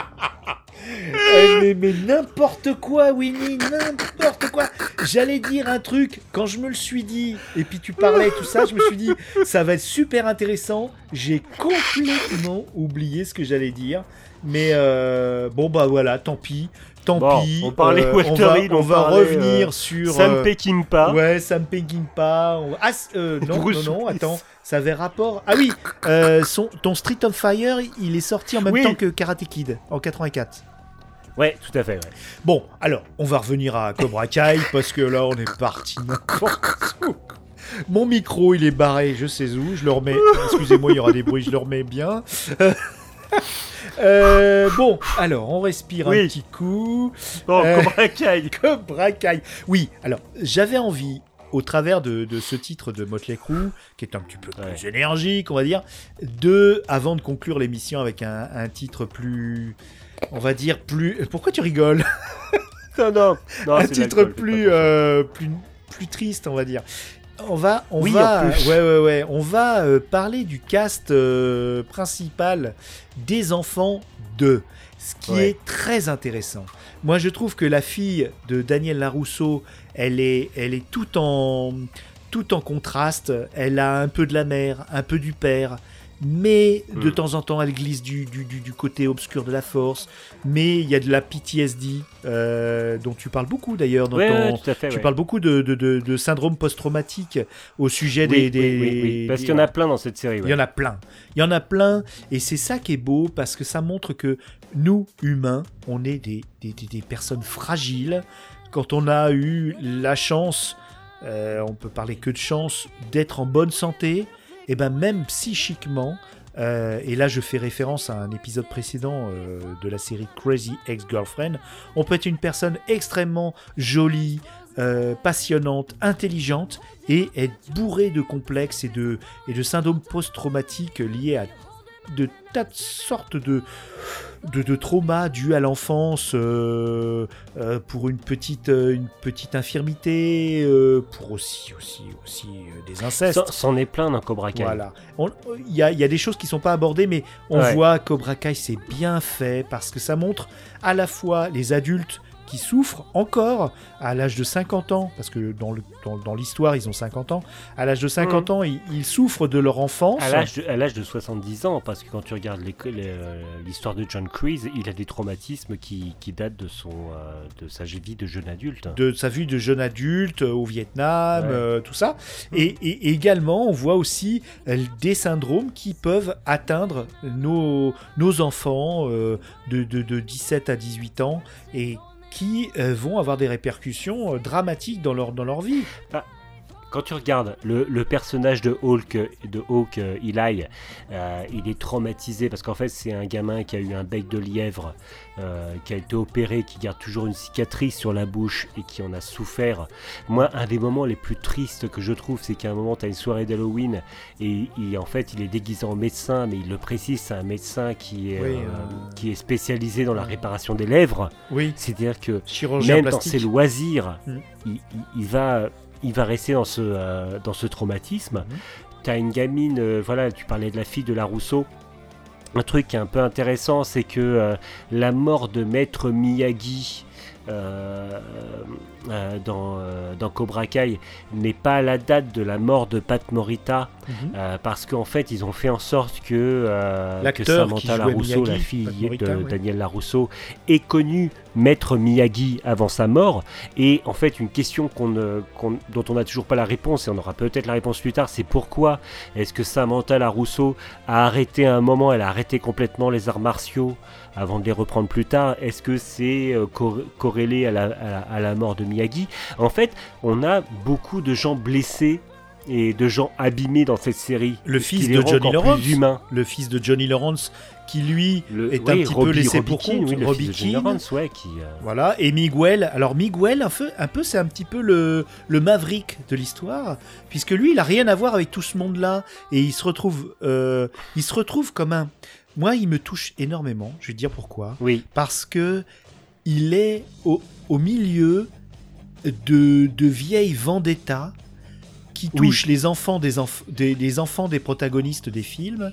Mais mais n'importe quoi, Winnie, n'importe quoi. J'allais dire un truc quand je me le suis dit, et puis tu parlais tout ça, je me suis dit, ça va être super intéressant. J'ai complètement oublié ce que j'allais dire. Mais euh, bon, bah voilà, tant pis. Tant Bon, pis. on parlait euh, Walter on va, Hill, on on va revenir euh, sur. Sam euh, Peckinpah. Ouais, Sam Peckinpah. on- Ah, euh, non, non, Bruce non, Willis. attends, ça avait rapport. Ah oui, son, ton Street of Fire, il est sorti en même Oui. temps que Karate Kid, en 84. Ouais, tout à fait. ouais. Bon, alors, on va revenir à Cobra Kai, (laughs) parce que là, on est parti n'importe où. Mon micro, il est barré, je sais où, je le remets. Excusez-moi, il y aura des bruits, je le remets bien. Euh, bon, alors, on respire un petit coup. Bon, Euh, Cobra Kai. (laughs) Cobra Kai. Oui, alors j'avais envie, au travers de, de ce titre de Motley Crue, qui est un petit peu plus énergique, on va dire, de, avant de conclure l'émission avec un, un titre plus, on va dire plus. Pourquoi tu rigoles? (laughs) Non, non. non Un titre plus, euh, plus, plus triste, on va dire. On va, on Oui, va, en plus. ouais, ouais, ouais, on va euh, parler du cast euh, principal des enfants de, ce qui Ouais. est très intéressant. Moi, je trouve que la fille de Daniel Larousseau, elle est, elle est tout en, tout en contraste. Elle a un peu de la mère, un peu du père. Mais de Mm. temps en temps, elle glisse du, du, du- du côté obscur de la force. Mais il y a de la PTSD, euh, dont tu parles beaucoup d'ailleurs. Ouais, ton- ouais, tu ouais. parles beaucoup de, de, de- de syndrome post-traumatique au sujet Oui, des, oui, des- oui, oui, Parce qu'il y en a plein dans cette série. il y en a plein. Il y en a plein. Et c'est ça qui est beau parce que ça montre que nous, humains, on est des, des, des- des personnes fragiles. Quand on a eu la chance, euh, on peut parler que de chance, d'être en bonne santé, et ben même psychiquement, euh, et là je fais référence à un épisode précédent euh, de la série Crazy Ex-Girlfriend, on peut être une personne extrêmement jolie, euh, passionnante, intelligente, et être bourré de complexes et de, et de syndromes post-traumatiques liés à de tas de sortes de, de, de traumas dus à l'enfance euh, euh, pour une petite, euh, une petite infirmité, euh, pour aussi, aussi, aussi des incestes. C'en- est plein dans Cobra Kai. Voilà. Il y a, y a des choses qui sont pas abordées, mais on Ouais. voit Cobra Kai, c'est bien fait parce que ça montre à la fois les adultes qui souffrent encore à l'âge de 50 ans, parce que dans le- dans- dans l'histoire, ils ont 50 ans. À l'âge de 50 ans, ils, ils souffrent de leur enfance. À l'âge de, à l'âge de 70 ans, parce que quand tu regardes euh, l'histoire de John Kreese, il a des traumatismes qui, qui datent de, son, euh, de sa vie de jeune adulte. de sa vie de jeune adulte euh, au Vietnam, Ouais. euh, tout ça. Et, et également, on voit aussi des syndromes qui peuvent atteindre nos, nos enfants euh, de, de, de 17 à 18 ans et qui euh, vont avoir des répercussions euh, dramatiques dans leur, dans leur vie. Quand tu regardes le, le personnage de Hulk, de Hawk, euh, Eli, euh, il est traumatisé parce qu'en fait c'est un gamin qui a eu un bec de lièvre, euh, qui a été opéré, qui garde toujours une cicatrice sur la bouche et qui en a souffert. Moi, un des moments les plus tristes que je trouve, c'est qu'à un moment tu as une soirée d'Halloween et, en fait il est déguisé en médecin, mais il le précise, c'est un médecin qui est, Oui, qui est spécialisé dans la réparation des lèvres. Oui, C'est-à-dire que chirurgien même dans ses loisirs, Mm. il, il- il va, il va rester dans ce, euh, dans ce traumatisme. Mhm. Tu as une gamine, euh, voilà, tu parlais de la fille de la Rousseau. Un truc qui est un peu intéressant, c'est que euh, la mort de Maître Miyagi dans, euh, dans Cobra Kai n'est pas à la date de la mort de Pat Morita, Mhm. euh, parce qu'en fait, ils ont fait en sorte que, euh, Samantha Larousseau, Miyagi, la fille Morita, de ouais. Daniel Larousseau, ait connu Maître Miyagi avant sa mort. Et en fait, une question qu'on dont on n'a toujours pas la réponse, et on aura peut-être la réponse plus tard, c'est pourquoi est-ce que Samantha Larousseau a arrêté à un moment, elle a arrêté complètement les arts martiaux avant de les reprendre plus tard Est-ce que c'est euh, cor- corrélé à la, à la- à la mort de Miyagi? En fait, on a beaucoup de gens blessés et de gens abîmés dans cette série. Le fils de Johnny Lawrence. Le fils de Johnny Lawrence, qui lui Le- est un petit peu laissé Robbie pour compte. oui, Robbie. Lawrence, ouais, qui, euh, Voilà, et Miguel. Alors Miguel, un peu, un peu c'est un petit peu le, le maverick de l'histoire, puisque lui, il a rien à voir avec tout ce monde-là, et il se retrouve, euh, il se retrouve comme un. Moi, il me touche énormément. Je vais te dire pourquoi. Oui, Parce que il est au, au milieu de, de vieilles vendettas qui Oui. touchent les enfants des, enf- des, des enfants des protagonistes des films.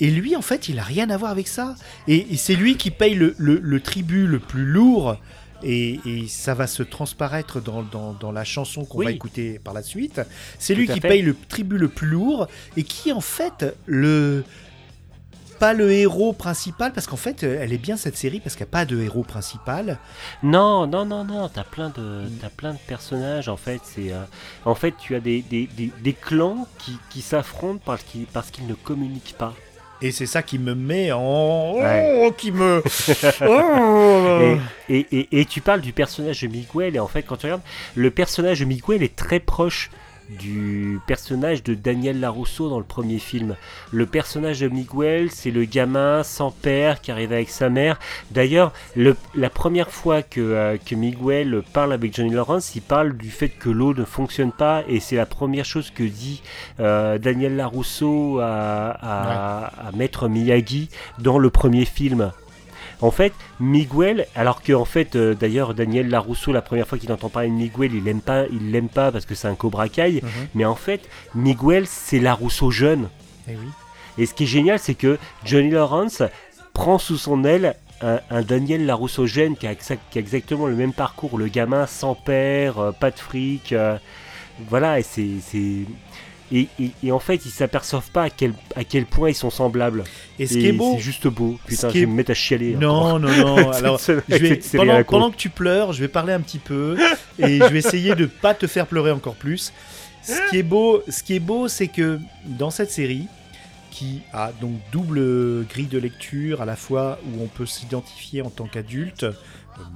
Et lui, en fait, il a rien à voir avec ça. Et, et c'est lui qui paye le, le- le tribut le plus lourd. Et, et ça va se transparaître dans, dans- dans la chanson qu'on va écouter par la suite. C'est lui qui fait. paye le tribut le plus lourd et qui, en fait, le pas le héros principal parce qu'en fait elle est bien cette série parce qu'il n'y a pas de héros principal Non, non, non, non, t'as plein de, t'as plein de personnages en fait. C'est, euh, en fait, tu as des, des, des, des clans qui, qui s'affrontent parce qu'ils, parce qu'ils ne communiquent pas. Et c'est ça qui me met en. Ouais. Oh, qui me. (laughs) Oh. Et, et, et, et tu parles du personnage de Miguel, et en fait, quand tu regardes, le personnage de Miguel est très proche du personnage de Daniel Larousseau dans le premier film. Le personnage de Miguel, c'est le gamin sans père qui arrive avec sa mère. D'ailleurs, le- la première fois que, euh, que Miguel parle avec Johnny Lawrence, il parle du fait que l'eau ne fonctionne pas, et c'est la première chose que dit euh, Daniel Larousseau à, à, à Maître Miyagi dans le premier film. En fait, Miguel, alors que en fait, euh, d'ailleurs, Daniel Larousseau, la première fois qu'il entend parler de Miguel, il l'aime pas, il l'aime pas parce que c'est un Cobra Kai. Mhm. Mais en fait, Miguel, c'est Larousseau jeune. Eh oui. Et ce qui est génial, c'est que Johnny Lawrence prend sous son aile un, un Daniel Larousseau jeune qui a, exa- qui a exactement le même parcours, le gamin sans père, euh, pas de fric. euh, voilà, et c'est. Et, et- et en fait, ils s'aperçoivent pas à quel, à quel point ils sont semblables. Et ce qui est beau. C'est juste beau. Putain, je vais est- me mettre à chialer. encore. Non, non, non. (laughs) Alors, je vais, pendant, pendant que tu pleures, je vais parler un petit peu et je vais essayer de pas te faire pleurer encore plus. Ce qui est beau, ce qui est beau, c'est que dans cette série, qui a donc double grille de lecture, à la fois où on peut s'identifier en tant qu'adulte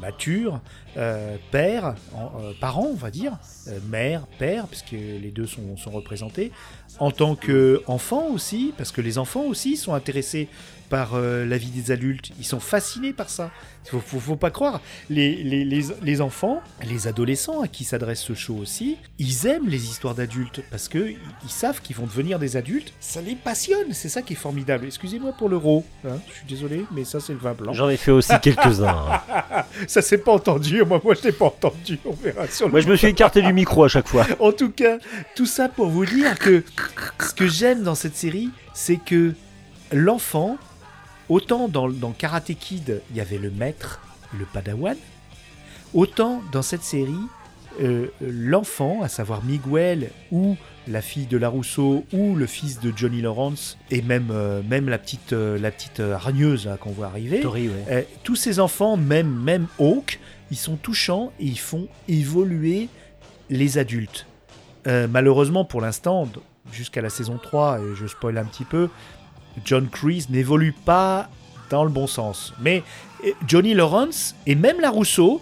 mature, euh, père, euh, parent, on va dire, euh, mère, père, puisque les deux sont, sont représentés, en tant qu'enfant aussi, parce que les enfants aussi sont intéressés par euh, la vie des adultes, ils sont fascinés par ça. Faut, faut, faut pas croire. Les, les, les, les enfants, les adolescents à qui s'adresse ce show aussi, ils aiment les histoires d'adultes parce que ils ils savent qu'ils vont devenir des adultes. Ça les passionne. C'est ça qui est formidable. Excusez-moi pour l'euro. hein, je suis désolé, mais ça c'est le vin blanc. J'en ai fait aussi quelques-uns. hein. (laughs) Ça s'est pas entendu. Moi, moi je l'ai pas entendu. On verra sur le Moi, je me suis écarté du micro à chaque fois. (laughs) en tout cas, tout ça pour vous dire que ce que j'aime dans cette série, c'est que l'enfant, autant dans, dans Karate Kid, il y avait le maître, le padawan, autant dans cette série, euh, l'enfant, à savoir Miguel ou la fille de Larousseau ou le fils de Johnny Lawrence et même, euh, même la petite, euh, la petite euh, hargneuse là, qu'on voit arriver, Tori, ouais. tous ces enfants, même, même Hawk, ils sont touchants et ils font évoluer les adultes. Malheureusement, pour l'instant, jusqu'à la saison 3, et je spoil un petit peu, John Kreese n'évolue pas dans le bon sens. Mais euh, Johnny Lawrence et même la Rousseau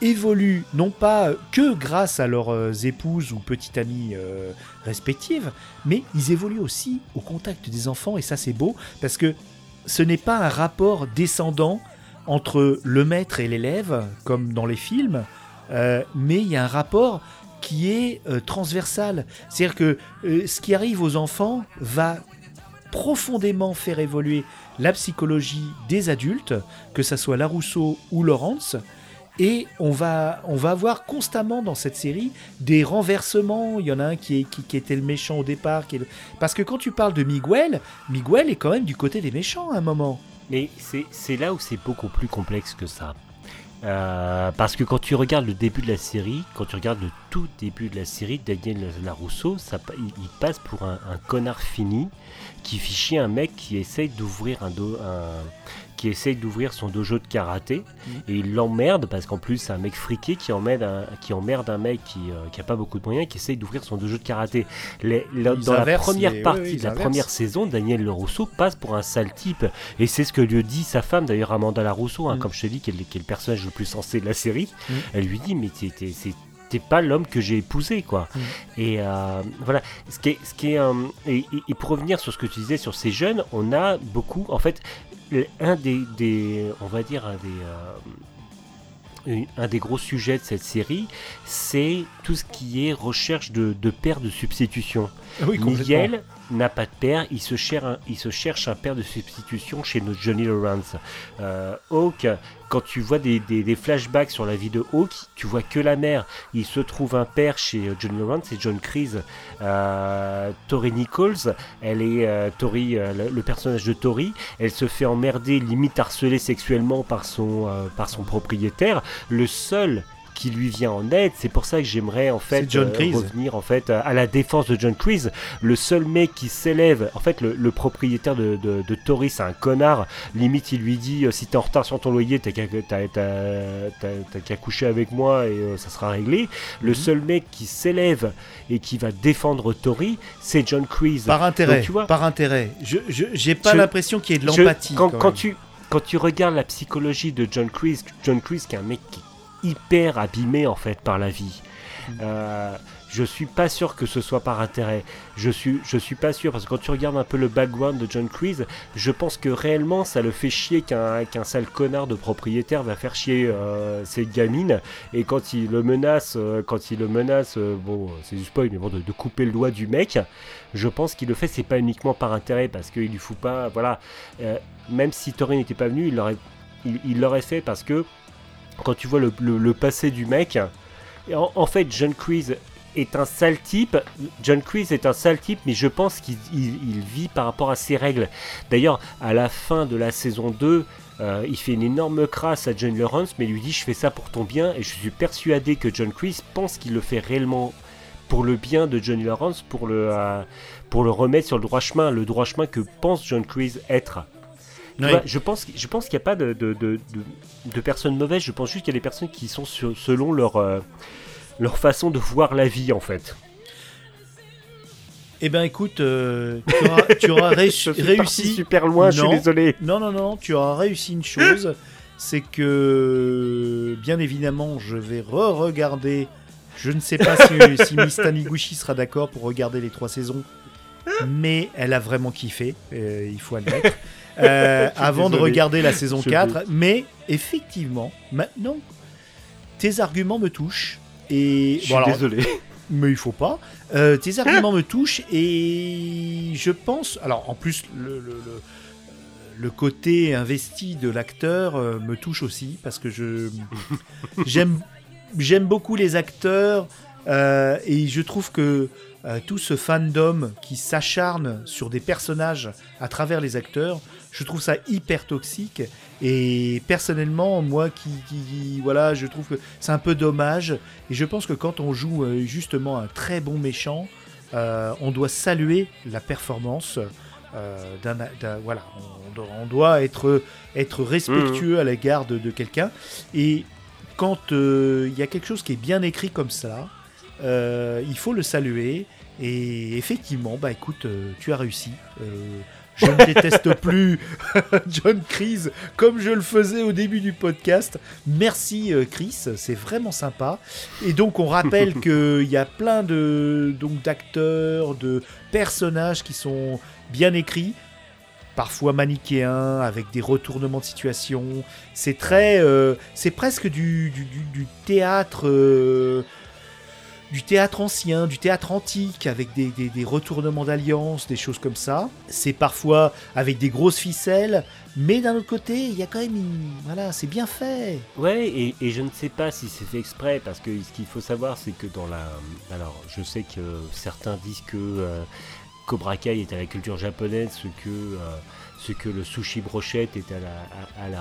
évoluent non pas que grâce à leurs euh, épouses ou petites amies euh, respectives, mais ils évoluent aussi au contact des enfants et ça c'est beau parce que ce n'est pas un rapport descendant entre le maître et l'élève comme dans les films, euh, mais il y a un rapport qui est euh, transversal. C'est-à-dire que euh, ce qui arrive aux enfants va profondément faire évoluer la psychologie des adultes, que ça soit Larousseau ou Laurence. Et on va, on va avoir constamment dans cette série des renversements. Il y en a un qui, est, qui, était le méchant au départ. Parce que quand tu parles de Miguel, Miguel est quand même du côté des méchants à un moment. Mais c'est là où c'est beaucoup plus complexe que ça. Euh, parce que quand tu regardes le début de la série, quand tu regardes le tout début de la série, Daniel Larousseau, ça, il passe pour un, un connard fini qui chier un mec qui essaye d'ouvrir un, do- un- qui essaye d'ouvrir son dojo de karaté et il l'emmerde parce qu'en plus c'est un mec friqué qui emmerde un, qui emmerde un mec qui, euh, qui a pas beaucoup de moyens qui essaye d'ouvrir son dojo de karaté. Les- la- dans la première les- partie oui, oui, de la inversent. première saison, Daniel Larousseau passe pour un sale type et c'est ce que lui dit sa femme, d'ailleurs Amanda Larousseau, hein, Mm. comme je te dis, qui est, le- qui est le personnage le plus sensé de la série. Mm. Elle lui dit, mais t'es- t'es pas l'homme que j'ai épousé, quoi. Mm. Et euh, voilà, ce qui est, ce qui est, euh, et, pour revenir sur ce que tu disais sur ces jeunes, on a beaucoup, en fait, un des, des on va dire un des, euh, un des gros sujets de cette série, c'est tout ce qui est recherche de, de père de substitution. Oui, Miguel n'a pas de père, il se, cherche un, père de substitution chez notre Johnny Lawrence. Euh, Hawk, quand tu vois des, flashbacks sur la vie de Hawk, tu vois que la mère. Il se trouve un père chez euh, Johnny Lawrence, c'est John Kreese. Euh, Tori Nichols, elle est euh, Tori, le, personnage de Tori, elle se fait emmerder, limite harceler sexuellement par son, par son propriétaire. Le seul qui lui vient en aide, c'est pour ça que j'aimerais en fait John euh, revenir en fait à la défense de John Kreese. Le seul mec qui s'élève, en fait le, le propriétaire de, de, de Tori c'est un connard. Limite il lui dit euh, si t'es en retard sur ton loyer, t'as qu'à qu'à coucher avec moi et euh, ça sera réglé. Le Mhm. seul mec qui s'élève et qui va défendre Tori, c'est John Kreese. Par intérêt, Donc, tu vois- par intérêt. Je j'ai pas l'impression qu'il y ait de l'empathie. quand, quand tu quand tu regardes la psychologie de John Kreese, John Kreese qui est un mec qui hyper abîmé en fait par la vie. Euh, je suis pas sûr que ce soit par intérêt. Je suis, je suis pas sûr parce que quand tu regardes un peu le background de John Kreese, je pense que réellement ça le fait chier qu'un qu'un sale connard de propriétaire va faire chier euh, ses gamines et quand il le menace, euh, quand il le menace, euh, bon c'est du spoil mais bon de, de couper le doigt du mec, je pense qu'il le fait c'est pas uniquement par intérêt parce qu'il lui fout pas, voilà, même si Tori n'était pas venu, il l'aurait, il, il l'aurait fait parce que quand tu vois le, passé du mec, en, fait, John Kreese est un sale type. John Kreese est un sale type, mais je pense qu'il il- il vit par rapport à ses règles. D'ailleurs, à la fin de la saison 2, euh, il fait une énorme crasse à John Lawrence, mais lui dit Je fais ça pour ton bien, et je suis persuadé que John Kreese pense qu'il le fait réellement pour le bien de Johnny Lawrence, pour le, euh, pour le remettre sur le droit chemin, le droit chemin que pense John Kreese être. Tu Oui. vois, je pense, je pense qu'il n'y a pas de, de, de, de- de personnes mauvaises, je pense juste qu'il y a des personnes qui sont sur- selon leur, euh, leur façon de voir la vie en fait. Eh ben écoute, euh, tu auras, tu auras (laughs) Je suis réussi. super loin, je suis désolé. Non, non, non, tu auras réussi une chose, c'est que, bien évidemment, je vais re-regarder. Je ne sais pas si, (laughs) si Miss Taniguchi sera d'accord pour regarder les trois saisons, mais elle a vraiment kiffé, euh, il faut admettre. Euh, avant de regarder la saison Je 4, mais effectivement, maintenant, tes arguments me touchent. Et Je suis bon, alors, désolé. mais il faut pas. Euh, tes arguments me touchent et je pense. Alors en plus, le, le, le- le côté investi de l'acteur euh, me touche aussi parce que je (laughs) j'aime j'aime beaucoup les acteurs euh, et je trouve que tout ce fandom qui s'acharne sur des personnages à travers les acteurs, je trouve ça hyper toxique. Et personnellement, moi qui, qui- voilà, je trouve que c'est un peu dommage. Et je pense que quand on joue euh, justement un très bon méchant, euh, on doit saluer la performance. euh, voilà, on, doit- on doit être, être respectueux à l'égard de, de quelqu'un. Et quand euh, il y a quelque chose qui est bien écrit comme ça, il faut le saluer. Et effectivement, bah écoute, tu as réussi. Je ne déteste plus (laughs) John Chris comme je le faisais au début du podcast. Merci euh, Chris, c'est vraiment sympa. Et donc on rappelle (laughs) qu'il y a plein de donc d'acteurs, de personnages qui sont bien écrits, parfois manichéens, avec des retournements de situation. C'est très, euh, c'est presque du, du, du- du théâtre. euh, du théâtre ancien, du théâtre antique, avec des, retournements d'alliance, des choses comme ça. C'est parfois avec des grosses ficelles, mais d'un autre côté, il y a quand même une... Voilà, c'est bien fait. Ouais, et, et je ne sais pas si c'est fait exprès, parce que ce qu'il faut savoir, c'est que dans la. Alors, je sais que certains disent que euh, Cobra Kai est à la culture japonaise, ce que, euh, ce que le sushi brochette est à la- à- à la-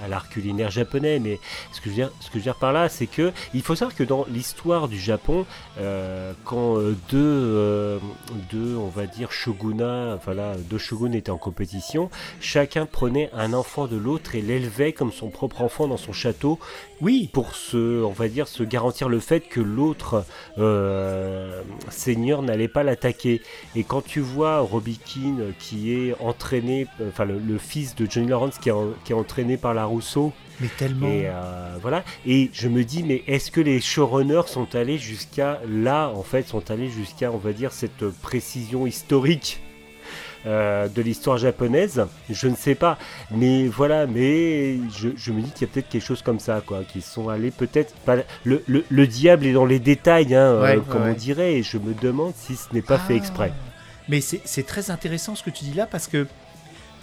à- à l'art culinaire japonais. Mais ce que je veux dire, par là, c'est que il faut savoir que dans l'histoire du Japon, euh, quand euh, deux, euh, deux, on va dire, shogunats, enfin là, deux shoguns étaient en compétition, chacun prenait un enfant de l'autre et l'élevait comme son propre enfant dans son château Oui, pour se, on va dire, se garantir le fait que l'autre euh, seigneur n'allait pas l'attaquer. Et quand tu vois Robbie Keane qui est entraîné entraîné, enfin le, le fils de Johnny Lawrence qui est, en- qui est entraîné par la Rousseau. Mais tellement. Et euh, voilà. Et je me dis, mais est-ce que les showrunners sont allés jusqu'à là, en fait, sont allés jusqu'à, on va dire, cette précision historique euh, de l'histoire japonaise? Je ne sais pas. Mais voilà, mais je, je me dis qu'il y a peut-être quelque chose comme ça, quoi. Qu'ils sont allés peut-être. Le, le- le diable est dans les détails, hein, euh, comme ouais. on dirait. Et je me demande si ce n'est pas fait Ah. exprès. Mais c'est très intéressant ce que tu dis là parce que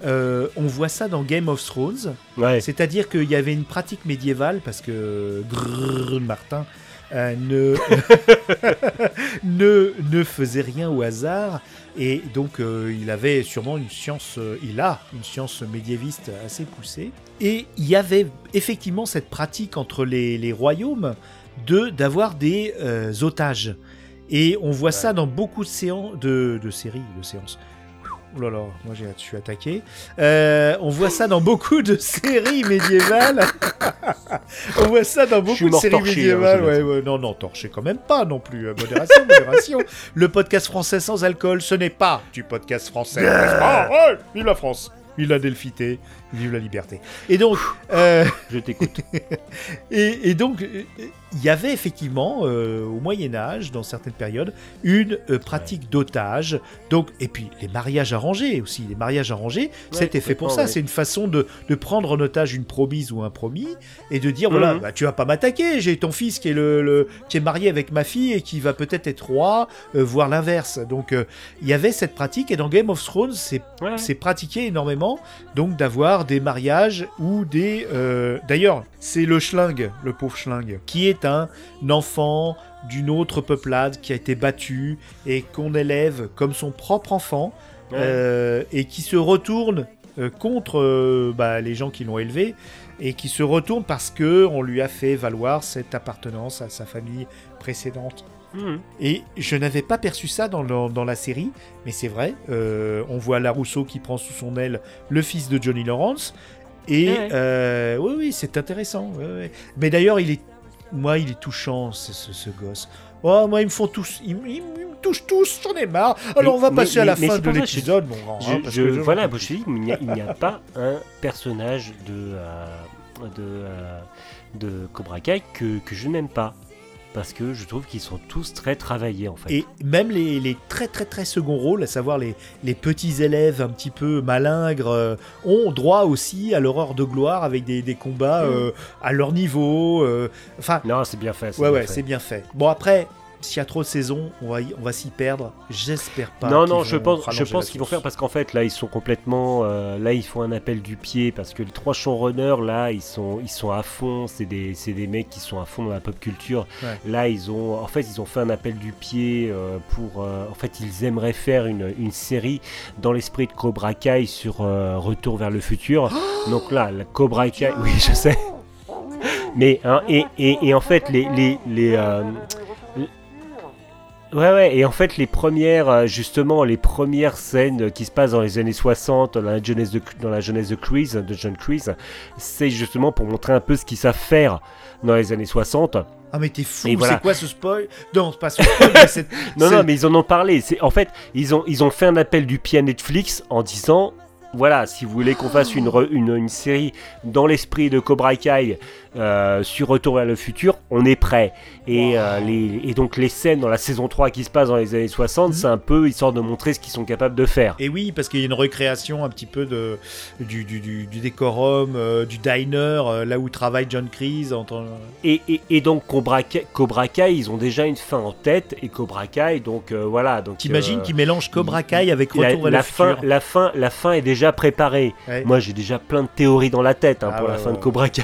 euh, on voit ça dans Game of Thrones. Ouais. C'est-à-dire qu'il y avait une pratique médiévale parce que Grrr, Martin euh, ne, (laughs) ne, ne faisait rien au hasard et donc euh, il avait sûrement une science, il a une science médiéviste assez poussée. Et il y avait effectivement cette pratique entre les, les royaumes de d'avoir des otages. Et on voit ça dans beaucoup de séances, de, de séries, de séances. Oh là là, moi j'ai- je suis attaqué. Euh, on voit ça dans beaucoup de séries médiévales. (laughs) on voit ça dans beaucoup de séries torché, hein, médiévales. je ouais, ouais, non, non, torché quand même pas non plus. Euh, Modération, (laughs) modération. Le podcast français sans alcool, ce n'est pas du podcast français. Ouais, vive la France. Vive la Delphité, vive la liberté. Et donc, euh, Je t'écoute. (laughs) et, et donc, euh, il y avait effectivement, euh, au Moyen-Âge, dans certaines périodes, une euh, pratique d'otage. Donc, et puis, les mariages arrangés aussi. Les mariages arrangés, c'était fait pour ça. ouais. C'est une façon de, de prendre en otage une promise ou un promis et de dire voilà, Mhm. bah, tu vas pas m'attaquer. J'ai ton fils qui est, le, le- qui est marié avec ma fille et qui va peut-être être roi, voire l'inverse. Donc, il y avait cette pratique. Et dans Game of Thrones, c'est Ouais. c'est pratiqué énormément, donc d'avoir des mariages ou des... euh, D'ailleurs, c'est le schling, le pauvre schling, qui est un enfant d'une autre peuplade qui a été battu et qu'on élève comme son propre enfant Ouais. euh, et qui se retourne euh, contre euh, bah, les gens qui l'ont élevé et qui se retourne parce que on lui a fait valoir cette appartenance à sa famille précédente. Mhm. Et je n'avais pas perçu ça dans, le- dans la série, mais c'est vrai. euh, on voit Larousseau qui prend sous son aile le fils de Johnny Lawrence. Et Ouais. euh, oui, oui, c'est intéressant. ouais, ouais. Mais d'ailleurs, il est, moi, il est touchant, ce, ce- ce gosse. Oh, moi, ils me font tous, ils, me- ils me ils me touchent tous, j'en ai marre. Alors, Mais- on va mais- passer à la fin de l'épisode, mon grand. Je- hein, parce je- que je- voilà, moi, je te dis, il n'y a, il n'y a (laughs) pas un personnage de, euh, de, euh, de Cobra Kai que, que je n'aime pas. Parce que je trouve qu'ils sont tous très travaillés en fait. Et même les, les très très très second rôles, à savoir les, les petits élèves un petit peu malingres, euh, ont droit aussi à leur heure de gloire avec des, des combats Mm. euh, à leur niveau. euh, Enfin, Non, c'est bien fait. ouais, c'est bien fait. Bon, après, s'il y a trop de saisons, on va, y- on va s'y perdre. J'espère pas. Non, non, je pense, je pense qu'ils vont faire parce qu'en fait là ils sont complètement, euh, là ils font un appel du pied parce que les trois showrunners là ils sont, ils sont à fond, c'est des, des mecs qui sont à fond dans la pop culture. Ouais. Là ils ont, en fait ils ont fait un appel du pied euh, pour, euh, en fait ils aimeraient faire une, une série dans l'esprit de Cobra Kai sur Retour vers le futur. (gasps) Donc là, la Cobra Kai, oui je sais. (gasps) Mais hein, et, et, et en fait les les, les, Ouais, ouais, et en fait, les premières, euh, justement, les premières scènes qui se passent dans les années 60, dans la jeunesse de, dans la jeunesse de Chris, de John Chris, c'est justement pour montrer un peu ce qu'ils savent faire dans les années 60. Ah, mais t'es fou, voilà. c'est quoi ce spoil? Non, c'est pas ce spoil, mais. (laughs) Non, non, mais ils en ont parlé. C'est, en fait, ils ont, ils ont fait un appel du pied à Netflix en disant voilà, si vous voulez qu'on fasse une, une, une série dans l'esprit de Cobra Kai euh, sur Retour vers le futur, on est prêt. Et, euh, les, et donc, les scènes dans la saison 3 qui se passent dans les années 60, c'est un peu histoire de montrer ce qu'ils sont capables de faire. Et oui, parce qu'il y a une recréation un petit peu de, du, du, du- du décorum, euh, du diner, là où travaille John Kreese. Et, et, et donc Cobra Kai, Cobra Kai, ils ont déjà une fin en tête et Cobra Kai, donc voilà. Donc T'imagines qu'ils mélangent Cobra Kai avec la, Retour vers la le fin, futur la fin, la fin est déjà préparée. Ouais. Moi, j'ai déjà plein de théories dans la tête hein, Ah pour la fin ouais, de Cobra Kai.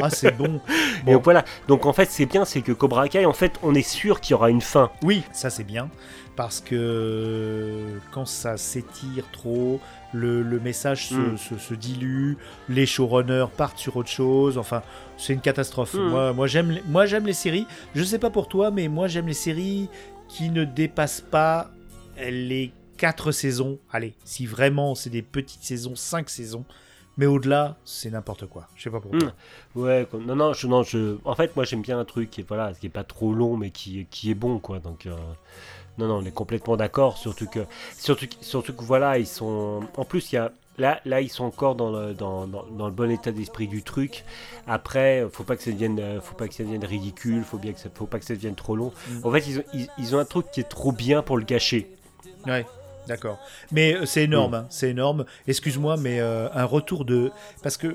Ah, (laughs) c'est bon. (laughs) Et Bon. donc voilà. Donc en fait, c'est bien, c'est que Cobra Kai, en fait, on est sûr qu'il y aura une fin. Oui, ça c'est bien. Parce que quand ça s'étire trop, le, le message se, Mm. se- se dilue, les showrunners partent sur autre chose. Enfin, c'est une catastrophe. Mm. Moi, moi j'aime, les- moi j'aime les séries. Je sais pas pour toi, mais moi j'aime les séries qui ne dépassent pas les quatre saisons. Allez, si vraiment c'est des petites saisons, cinq saisons. Mais au-delà, c'est n'importe quoi. Je sais pas pour Mm. toi. Ouais. Non, non, je, non, je. En fait, moi, j'aime bien un truc qui est voilà, qui est pas trop long, mais qui, qui est bon, quoi. Donc. euh, Non, non, on est complètement d'accord, surtout que, surtout, surtout que voilà, ils sont. En plus, il y a, là, là, ils sont encore dans le, dans, dans- dans le bon état d'esprit du truc. Après, faut pas que ça devienne, faut pas que ça devienne ridicule, faut bien que ça, faut pas que ça devienne trop long. Mm. En fait, ils ont, ils, ils ont un truc qui est trop bien pour le gâcher. Ouais, d'accord. Mais euh, c'est énorme, hein, c'est énorme. Excuse-moi, mais euh, un retour de. Parce que.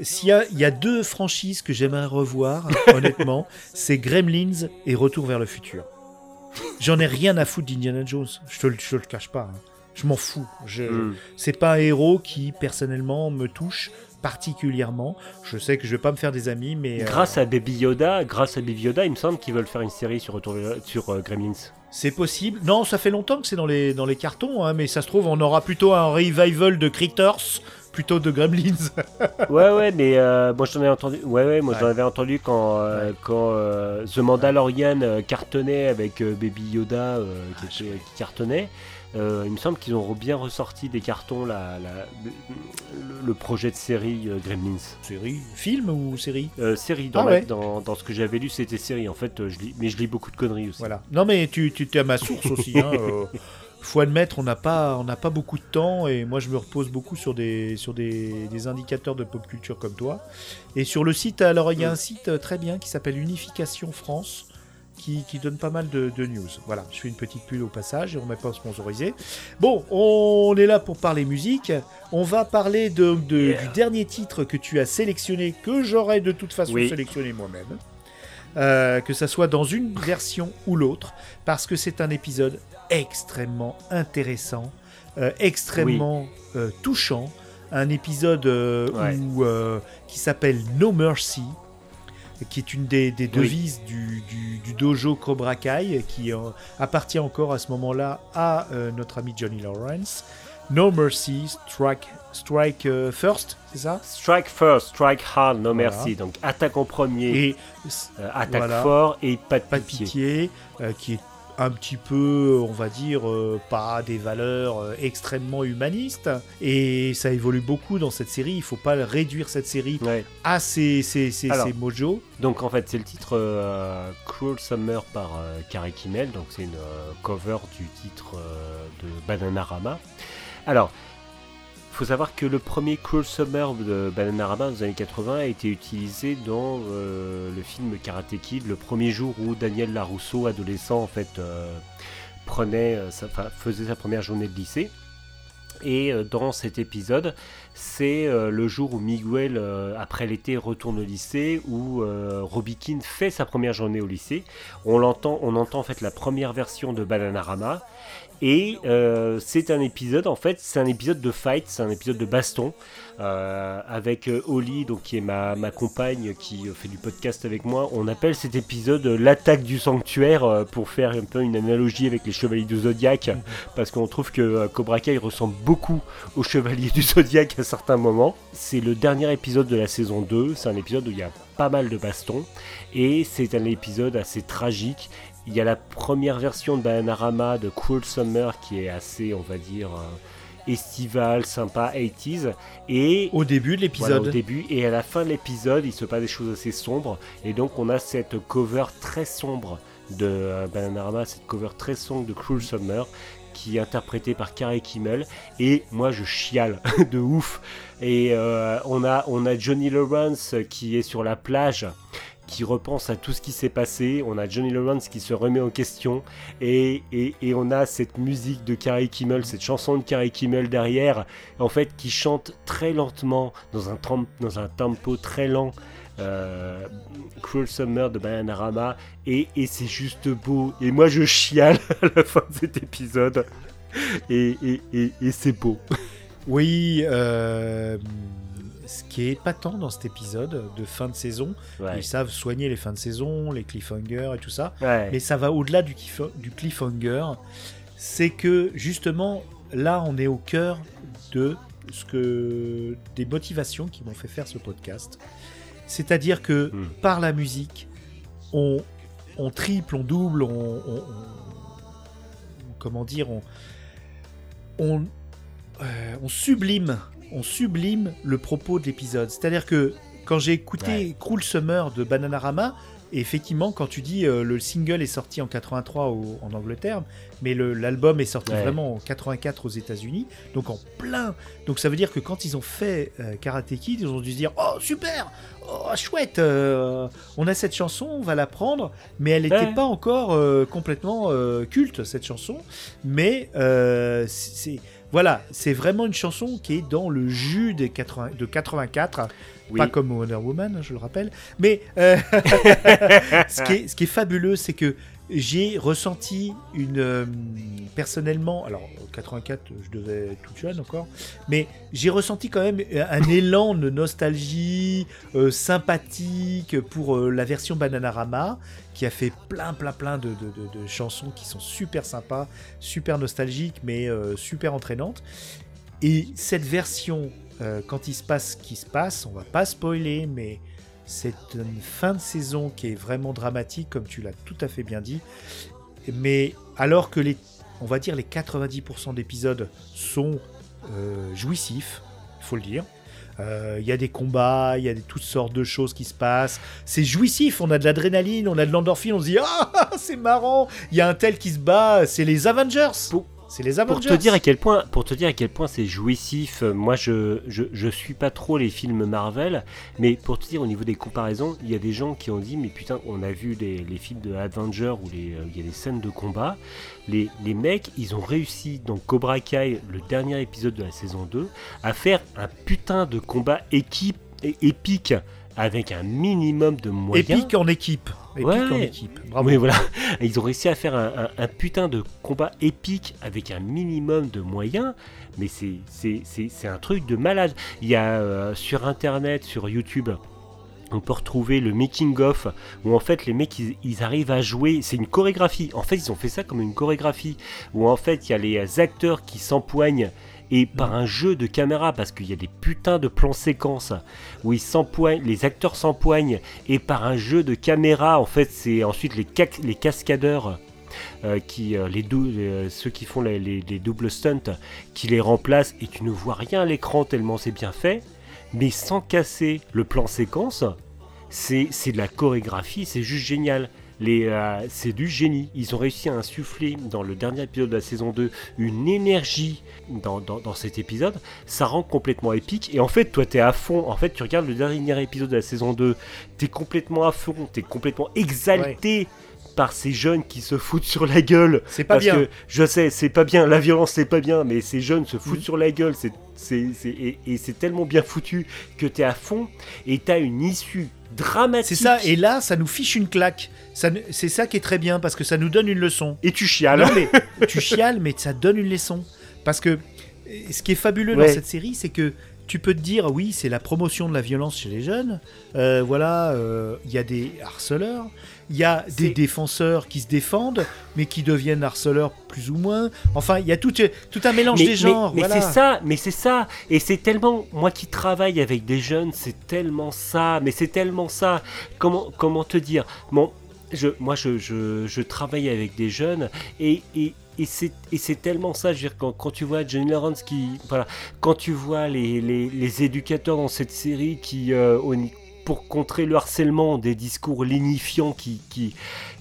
S'il y a, il y a deux franchises que j'aimerais revoir, (laughs) honnêtement, c'est Gremlins et Retour vers le futur. J'en ai rien à foutre d'Indiana Jones. Je te, le- je te le cache pas. hein. Je m'en fous. Je, Mm. C'est pas un héros qui, personnellement, me touche particulièrement. Je sais que je vais pas me faire des amis, mais. euh, Grâce à Baby Yoda, grâce à Baby Yoda, il me semble qu'ils veulent faire une série sur, Retour vers- sur euh, Gremlins. C'est possible. Non, ça fait longtemps que c'est dans les, dans les cartons, hein, mais ça se trouve, on aura plutôt un revival de Critters plutôt de Gremlins. (laughs) Ouais, ouais, mais euh, moi j'en ai entendu. Ouais, ouais, moi j'en avais entendu quand, euh, Ouais. quand euh, The Mandalorian euh, cartonnait avec euh, Baby Yoda Ah, qui, était- qui cartonnait. Euh, il me semble qu'ils ont bien ressorti des cartons la, la- le, le projet de série euh, Gremlins. série Film ou série Euh, série, dans, Ah ouais. dans, dans ce que j'avais lu, c'était série. En fait, je lis, mais je lis beaucoup de conneries aussi. Voilà. Non, mais tu, tu es à ma source aussi. Hein, (laughs) euh, faut admettre, on n'a pas, on n'a pas beaucoup de temps et moi je me repose beaucoup sur des, sur des, des indicateurs de pop culture comme toi. Et sur le site, alors il y a un site très bien qui s'appelle Unification France. Qui, qui donne pas mal de, de news. Voilà, je fais une petite pull au passage et on n'est pas sponsorisé. Bon, on est là pour parler musique. On va parler de, de- Yeah. du dernier titre que tu as sélectionné, que j'aurais de toute façon Oui. sélectionné moi-même. Euh, que ça soit dans une version ou l'autre, parce que c'est un épisode extrêmement intéressant, euh, extrêmement euh, touchant, un épisode Ouais. où, qui s'appelle No Mercy, qui est une des, des devises du, du- du dojo Cobra Kai, qui euh, appartient encore à ce moment-là à euh, notre ami Johnny Lawrence. No Mercy, Strike, strike euh, First, c'est ça? Strike first, strike hard, no Voilà. mercy. Donc attaque en premier, Et euh, attaque voilà. fort et pas de pas pitié. pitié, qui est un petit peu, on va dire, euh, pas des valeurs euh, extrêmement humanistes. Et ça évolue beaucoup dans cette série. Il faut pas réduire cette série Ouais. à ses, ses, ses- Alors. ses mojo. Donc en fait c'est le titre euh, Cruel Summer par euh, Carrie Kimmel, donc c'est une cover du titre de Bananarama. Alors, faut savoir que le premier Cruel Summer de Bananarama dans les années 80 a été utilisé dans euh, le film Karate Kid, le premier jour où Daniel Larousseau, adolescent en fait, euh, prenait, euh, sa- faisait sa première journée de lycée. Et dans cet épisode, c'est le jour où Miguel, après l'été, retourne au lycée, où Robbie Keane fait sa première journée au lycée. On l'entend, on entend en fait la première version de Bananarama. Et euh, c'est un épisode, en fait, c'est un épisode de fight, c'est un épisode de baston, euh, avec euh, Holly, donc qui est ma, ma compagne qui fait du podcast avec moi. On appelle cet épisode l'attaque du sanctuaire, pour faire un peu une analogie avec les chevaliers du Zodiac, parce qu'on trouve que Cobra Kai ressemble beaucoup aux chevaliers du Zodiac à certains moments. C'est le dernier épisode de la saison 2, c'est un épisode où il y a pas mal de bastons, et c'est un épisode assez tragique. Il y a la première version de Bananarama de Cruel Summer qui est assez, on va dire, euh, estivale, sympa, 80s. Et Au début de voilà, l'épisode. au début et à la fin de l'épisode, il se passe des choses assez sombres. Et donc, on a cette cover très sombre de euh, Bananarama, cette cover très sombre de Cruel Summer qui est interprétée par Carrie Kimmel. Et moi, je chiale (laughs) de ouf. Et euh, on, a, on a Johnny Lawrence qui est sur la plage qui repense à tout ce qui s'est passé. On a Johnny Lawrence qui se remet en question. Et, et, on a cette musique de Carrie Kimmel, cette chanson de Carrie Kimmel derrière, en fait, qui chante très lentement, dans un, dans un tempo très lent. euh, Cruel Summer de Bananarama et, et c'est juste beau et moi je chiale (laughs) à la fin de cet épisode et, et c'est beau Oui, euh, ce qui est épatant dans cet épisode de fin de saison, ouais. ils savent soigner les fins de saison, les cliffhangers et tout ça. Ouais. Mais ça va au-delà du, cliffhanger. C'est que justement, là, on est au cœur de ce que des motivations qui m'ont fait faire ce podcast. C'est-à-dire que Mm. par la musique, on, on triple, on double, on, on- on- comment dire, on, on, euh, on sublime, on sublime le propos de l'épisode. C'est-à-dire que quand j'ai écouté Cruel Summer de Bananarama, Et effectivement, quand tu dis euh, le single est sorti en 83 au- en Angleterre, mais l'album est sorti Ouais. vraiment en 84 aux États-Unis, donc en plein. Donc ça veut dire que quand ils ont fait euh, Karate Kid, ils ont dû se dire Oh super Oh chouette euh, On a cette chanson, on va la prendre, mais elle n'était Ouais. pas encore complètement culte cette chanson. Mais c'est. Voilà, c'est vraiment une chanson qui est dans le jus des 80, de 84, Oui. pas comme Wonder Woman, je le rappelle. Mais euh, (laughs) ce, qui est, ce qui est fabuleux, c'est que j'ai ressenti une euh, personnellement, alors en 84, je devais être toute jeune encore, mais j'ai ressenti quand même un élan de nostalgie euh, sympathique pour euh, la version Bananarama qui a fait plein plein plein de, de- chansons qui sont super sympas, super nostalgiques, mais euh, super entraînantes. Et cette version, euh, quand il se passe ce qui se passe, on va pas spoiler, mais c'est une fin de saison qui est vraiment dramatique, comme tu l'as tout à fait bien dit. Mais alors que les, on va dire les 90% d'épisodes sont euh, jouissifs, il faut le dire. Euh, Il y a des combats, il y a toutes sortes de choses qui se passent. C'est jouissif, on a de l'adrénaline, on a de l'endorphine, on se dit (laughs) Ah, c'est marrant, il y a un tel qui se bat, c'est les Avengers. C'est les Pour te dire à quel point, pour te dire à quel point c'est jouissif, euh, moi je, je je suis pas trop les films Marvel, mais pour te dire au niveau des comparaisons, il y a des gens qui ont dit mais putain on a vu les, les films de Avengers où les, euh, il y a des scènes de combat, les, les mecs ils ont réussi dans Cobra Kai, le dernier épisode de la saison 2, à faire un putain de combat équipe épique avec un minimum de moyens. Épique en équipe. Épique Ouais. en équipe. Bravo. Oui, voilà. (laughs) Ils ont réussi à faire un, un- un putain de combat épique avec un minimum de moyens, mais c'est- un truc de malade. Il y a euh, sur internet, sur YouTube, on peut retrouver le making of où en fait les mecs ils, ils arrivent à jouer. C'est une chorégraphie. En fait, ils ont fait ça comme une chorégraphie où en fait il y a les acteurs qui s'empoignent. Et par un jeu de caméra, parce qu'il y a des putains de plans séquences où ils s'empoignent, les acteurs s'empoignent et par un jeu de caméra, en fait, c'est ensuite les, les cascadeurs. euh, qui euh, les euh, ceux qui font les, les- les doubles stunts qui les remplacent et tu ne vois rien à l'écran tellement c'est bien fait mais sans casser le plan séquence c'est de la chorégraphie c'est juste génial euh, c'est du génie. Ils ont réussi à insuffler dans le dernier épisode de la saison 2 une énergie dans, dans- dans cet épisode. Ça rend complètement épique. Et en fait, toi, t'es à fond. En fait, tu regardes le dernier épisode de la saison 2, t'es complètement à fond, t'es complètement exalté par ces jeunes qui se foutent sur la gueule. C'est pas Parce bien. que je sais, c'est pas bien, la violence c'est pas bien, mais ces jeunes se foutent Mhm. sur la gueule, c'est- et, et c'est tellement bien foutu que t'es à fond et t'as une issue dramatique. C'est ça, et là, ça nous fiche une claque. Ça C'est ça qui est très bien, parce que ça nous donne une leçon. Et tu chiales. Non, mais tu chiales, mais ça donne une leçon. Parce que euh, ce qui est fabuleux Ouais. dans cette série, c'est que tu peux te dire, oui, c'est la promotion de la violence chez les jeunes. Euh, voilà, euh, il y a des harceleurs, il y a des défenseurs qui se défendent, mais qui deviennent harceleurs plus ou moins. Enfin, il y a tout, tout un mélange mais, des genres. mais- mais voilà. c'est ça, mais c'est ça, et c'est tellement moi qui travaille avec des jeunes, c'est tellement ça, mais c'est tellement ça. Comment comment te dire? Bon, je, moi je, je, je travaille avec des jeunes et, et et c'est, tellement ça, je veux dire, quand, quand tu vois Johnny Lawrence qui. Voilà, quand tu vois les, les, les éducateurs dans cette série qui, euh, au pour contrer le harcèlement, des discours lignifiants qui, qui,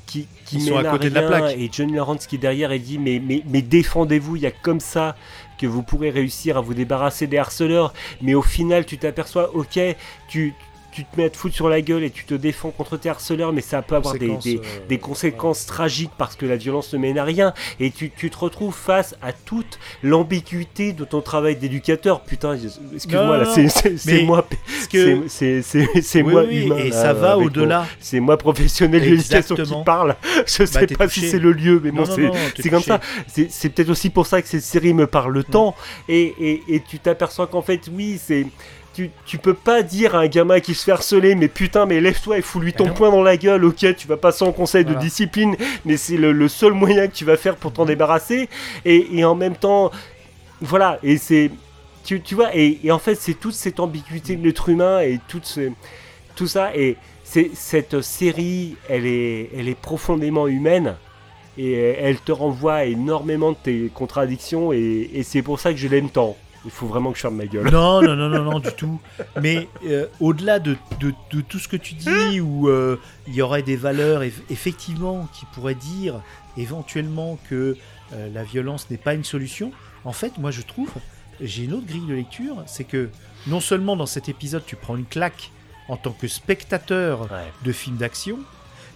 qui, qui sont à côté de la plaque. Et Johnny Lawrence qui est derrière et dit mais, mais, mais défendez-vous, il y a comme ça que vous pourrez réussir à vous débarrasser des harceleurs. Mais au final, tu t'aperçois, ok, tu, tu te mets à te foutre sur la gueule et tu te défends contre tes harceleurs, mais ça peut avoir des, euh, des conséquences tragiques parce que la violence ne mène à rien. Et tu, tu te retrouves face à toute l'ambiguïté de ton travail d'éducateur. Putain, excuse-moi, c'est- moi, c'est- Oui, moi oui, humain. et là, ça va au-delà. C'est moi professionnel de l'éducation qui parle. (laughs) Je sais t'es pas touché. si c'est le lieu, mais Non, bon, c'est comme touché. ça. C'est peut-être aussi pour ça que cette série me parle tant. Et, et, et tu t'aperçois qu'en fait, oui, c'est. Tu, tu peux pas dire à un gamin qui se fait harceler, mais putain, mais lève-toi et fous-lui ton Ah poing dans la gueule, ok, tu vas passer en conseil Voilà. de discipline, mais c'est le, le seul moyen que tu vas faire pour t'en débarrasser. Et, et en même temps, voilà, et c'est. Tu, tu vois, et, et en fait, c'est toute cette ambiguïté de l'être humain et tout, ce, tout ça. Et c'est, cette série, elle est, elle est profondément humaine et elle te renvoie énormément de tes contradictions et, et c'est pour ça que je l'aime tant. Il faut vraiment que je ferme ma gueule. Non, non, non, non, non, du tout. Mais euh, au-delà de, de- de tout ce que tu dis, où euh, il y aurait des valeurs eff- effectivement qui pourraient dire éventuellement que euh, la violence n'est pas une solution, en fait, moi je trouve, j'ai une autre grille de lecture, c'est que non seulement dans cet épisode tu prends une claque en tant que spectateur Ouais. de films d'action,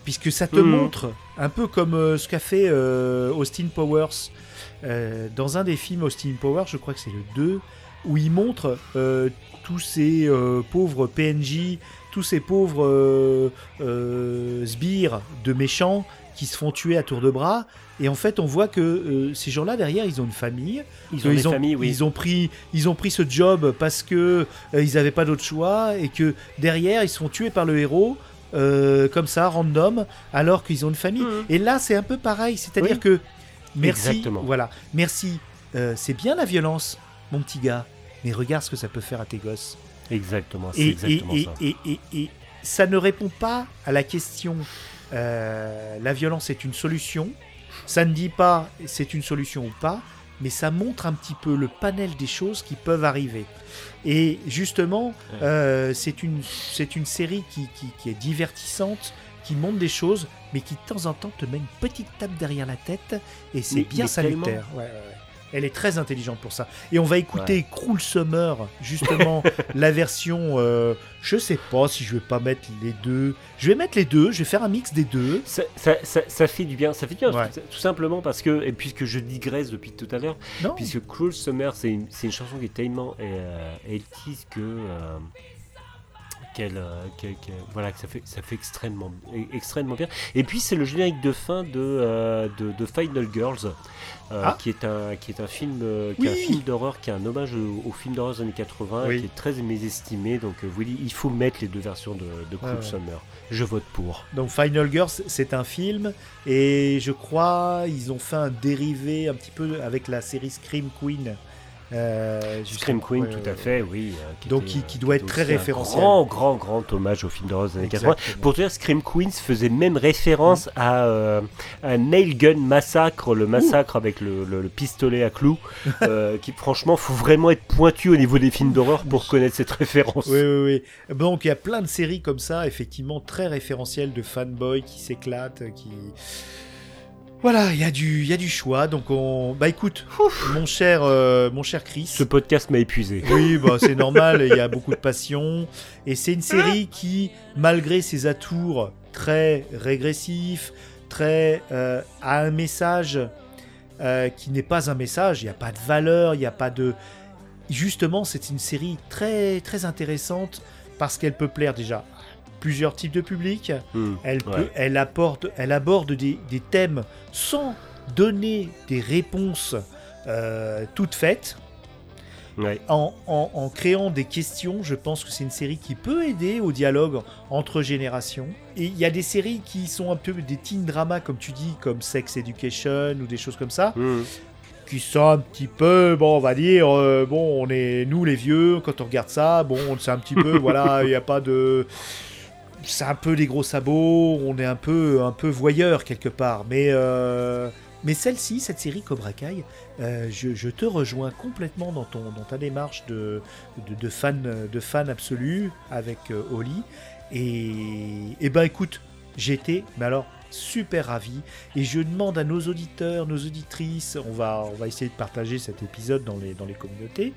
puisque ça te Mhm. montre un peu comme euh, ce qu'a fait euh, Austin Powers euh, dans un des films Austin Powers, je crois que c'est le 2, où il montre tous ces pauvres PNJ, tous ces pauvres sbires de méchants qui se font tuer à tour de bras. Et en fait, on voit que euh, ces gens-là derrière, ils ont une famille. Ils ont des ils ont, familles, oui. ils ont pris, ils ont pris ce job parce que euh, ils n'avaient pas d'autre choix et que derrière, ils se font tuer par le héros. Euh, comme ça, random, alors qu'ils ont une famille. Mhm. Et là, c'est un peu pareil, c'est-à-dire Oui. que merci, Exactement. voilà, merci. euh, c'est bien la violence, mon petit gars, mais regarde ce que ça peut faire à tes gosses. Exactement, c'est Et, et, exactement et, ça. et, et- et ça ne répond pas à la question euh, la violence est une solution. Ça ne dit pas c'est une solution ou pas, mais ça montre un petit peu le panel des choses qui peuvent arriver. Et justement, euh, c'est une, c'est une série qui, qui- qui est divertissante, qui montre des choses, mais qui de temps en temps te met une petite tape derrière la tête, et c'est bien salutaire. tellement. Ouais, ouais, ouais. Elle est très intelligente pour ça. Et on va écouter Cruel Summer, justement, (laughs) la version. euh, je sais pas si je vais pas mettre les deux. Je vais mettre les deux, je vais faire un mix des deux. Ça, ça- ça- ça fait du bien, ça fait du bien, Ouais. tout, simplement parce que, et puisque je digresse depuis tout à l'heure, puisque Cruel Summer, c'est une, chanson qui est tellement euh, que. euh, qu'elle, euh, qu'elle- voilà, que ça fait, ça fait extrêmement, e- extrêmement bien. Et puis c'est le générique de fin de, euh, de, de Final Girls, euh, Ah. qui est un, qui est un film, euh, qui est un film d'horreur, qui est un hommage au, au film d'horreur des années 80, Oui. qui est très mésestimé. Donc euh, il faut mettre les deux versions de, de ouais. Summer. Je vote pour. Donc Final Girls, c'est un film, et je crois ils ont fait un dérivé un petit peu avec la série Scream Queen. Euh, Scream Queen, tout à ouais. fait, oui. euh, qui Donc, était, qui- euh, qui doit être très référentiel. Grand, grand, grand hommage au film d'horreur des années 80. Exactement. Pour te dire, Scream Queens faisait même référence à euh, un Nail Gun Massacre, le massacre avec le, le- le pistolet à clous, euh, qui franchement, faut vraiment être pointu au niveau des films d'horreur pour connaître cette référence. Oui, oui, oui. Donc il y a plein de séries comme ça, effectivement très référentielles de fanboys qui s'éclatent, qui. Voilà, il y a du, il y a du choix. Donc on, bah écoute, mon cher, euh, mon cher Chris. Ce podcast m'a épuisé. Oui, bah, c'est (laughs) normal, il y a beaucoup de passion. Et c'est une série qui, malgré ses atours très régressifs, très euh, a un message euh, qui n'est pas un message, il n'y a pas de valeur, il n'y a pas de... Justement, c'est une série très, très intéressante parce qu'elle peut plaire déjà plusieurs types de publics. Hmm, Elle, peut, ouais. elle, apporte, elle aborde des, des thèmes sans donner des réponses euh, toutes faites Ouais. en, en- en créant des questions, je pense que c'est une série qui peut aider au dialogue entre générations. Et il y a des séries qui sont un peu des teen dramas, comme tu dis, comme Sex Education ou des choses comme ça, Hmm. qui sont un petit peu, bon, on va dire, euh, bon, on est, nous les vieux, quand on regarde ça, bon, c'est un petit peu, (laughs) voilà, il n'y a pas de... C'est un peu des gros sabots, on est un peu, un peu voyeur quelque part, mais... euh, mais celle-ci, cette série Cobra Kai, euh, je, te rejoins complètement dans, ton, dans ta démarche de, de, de fan, de fan absolu avec euh, Oli. Et, et ben écoute, j'étais, mais alors, super ravi. Et je demande à nos auditeurs, nos auditrices, on va, on va essayer de partager cet épisode dans les, dans les communautés,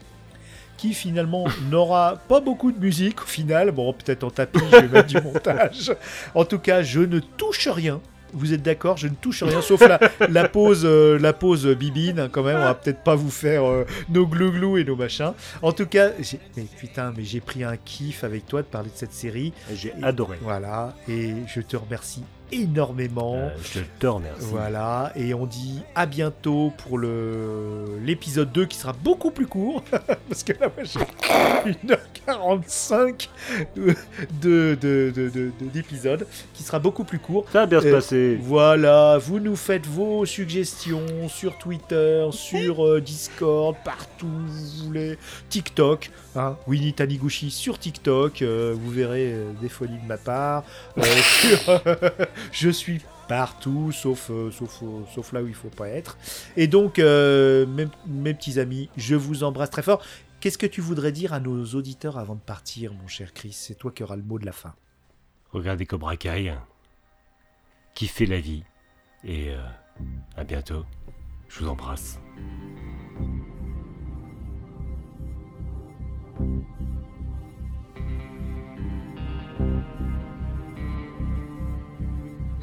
qui finalement (laughs) n'aura pas beaucoup de musique au final. Bon, peut-être en tapis, je vais mettre du montage. En tout cas, je ne touche rien. Vous êtes d'accord Je ne touche rien, sauf la, la pause, euh, la pause bibine, hein, quand même. On va peut-être pas vous faire euh, nos glouglous et nos machins. En tout cas, mais putain, mais j'ai pris un kiff avec toi de parler de cette série. J'ai adoré. Voilà, et je te remercie énormément. Euh, je te remercie. Voilà, et on dit à bientôt pour le l'épisode 2 qui sera beaucoup plus court, (laughs) parce que là, moi, j'ai 1h45 de, de, de, de- de- d'épisode, qui sera beaucoup plus court. Ça va bien se Euh, passer. Voilà, vous nous faites vos suggestions sur Twitter, sur euh, Discord, partout où vous voulez. TikTok, hein, Winnie Taniguchi sur TikTok, vous verrez des folies de ma part. (laughs) Sur- je suis Partout, sauf, euh, euh, là où il faut pas être. Et donc, euh, mes, petits amis, je vous embrasse très fort. Qu'est-ce que tu voudrais dire à nos auditeurs avant de partir, mon cher Chris? C'est toi qui auras le mot de la fin. Regardez Cobra Kai. Kiffez la vie. Et à bientôt. Je vous embrasse.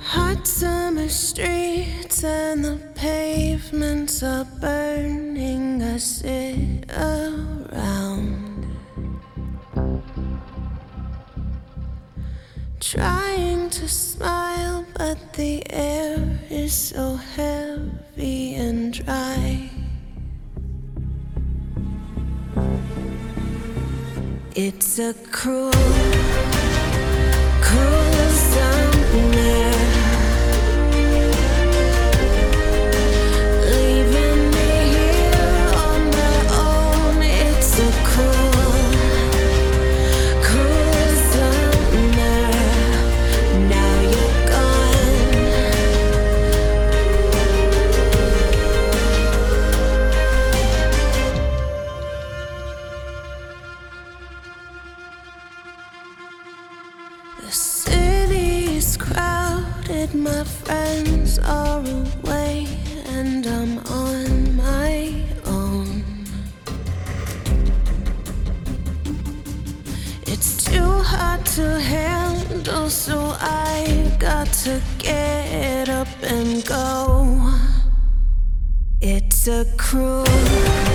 Hot summer streets and the pavements are burning. I sit around, trying to smile, but the air is so heavy and dry. It's a cruel, cruel summer. My friends are away, and I'm on my own. It's too hard to handle, so I got to get up and go. It's a cruel, cruel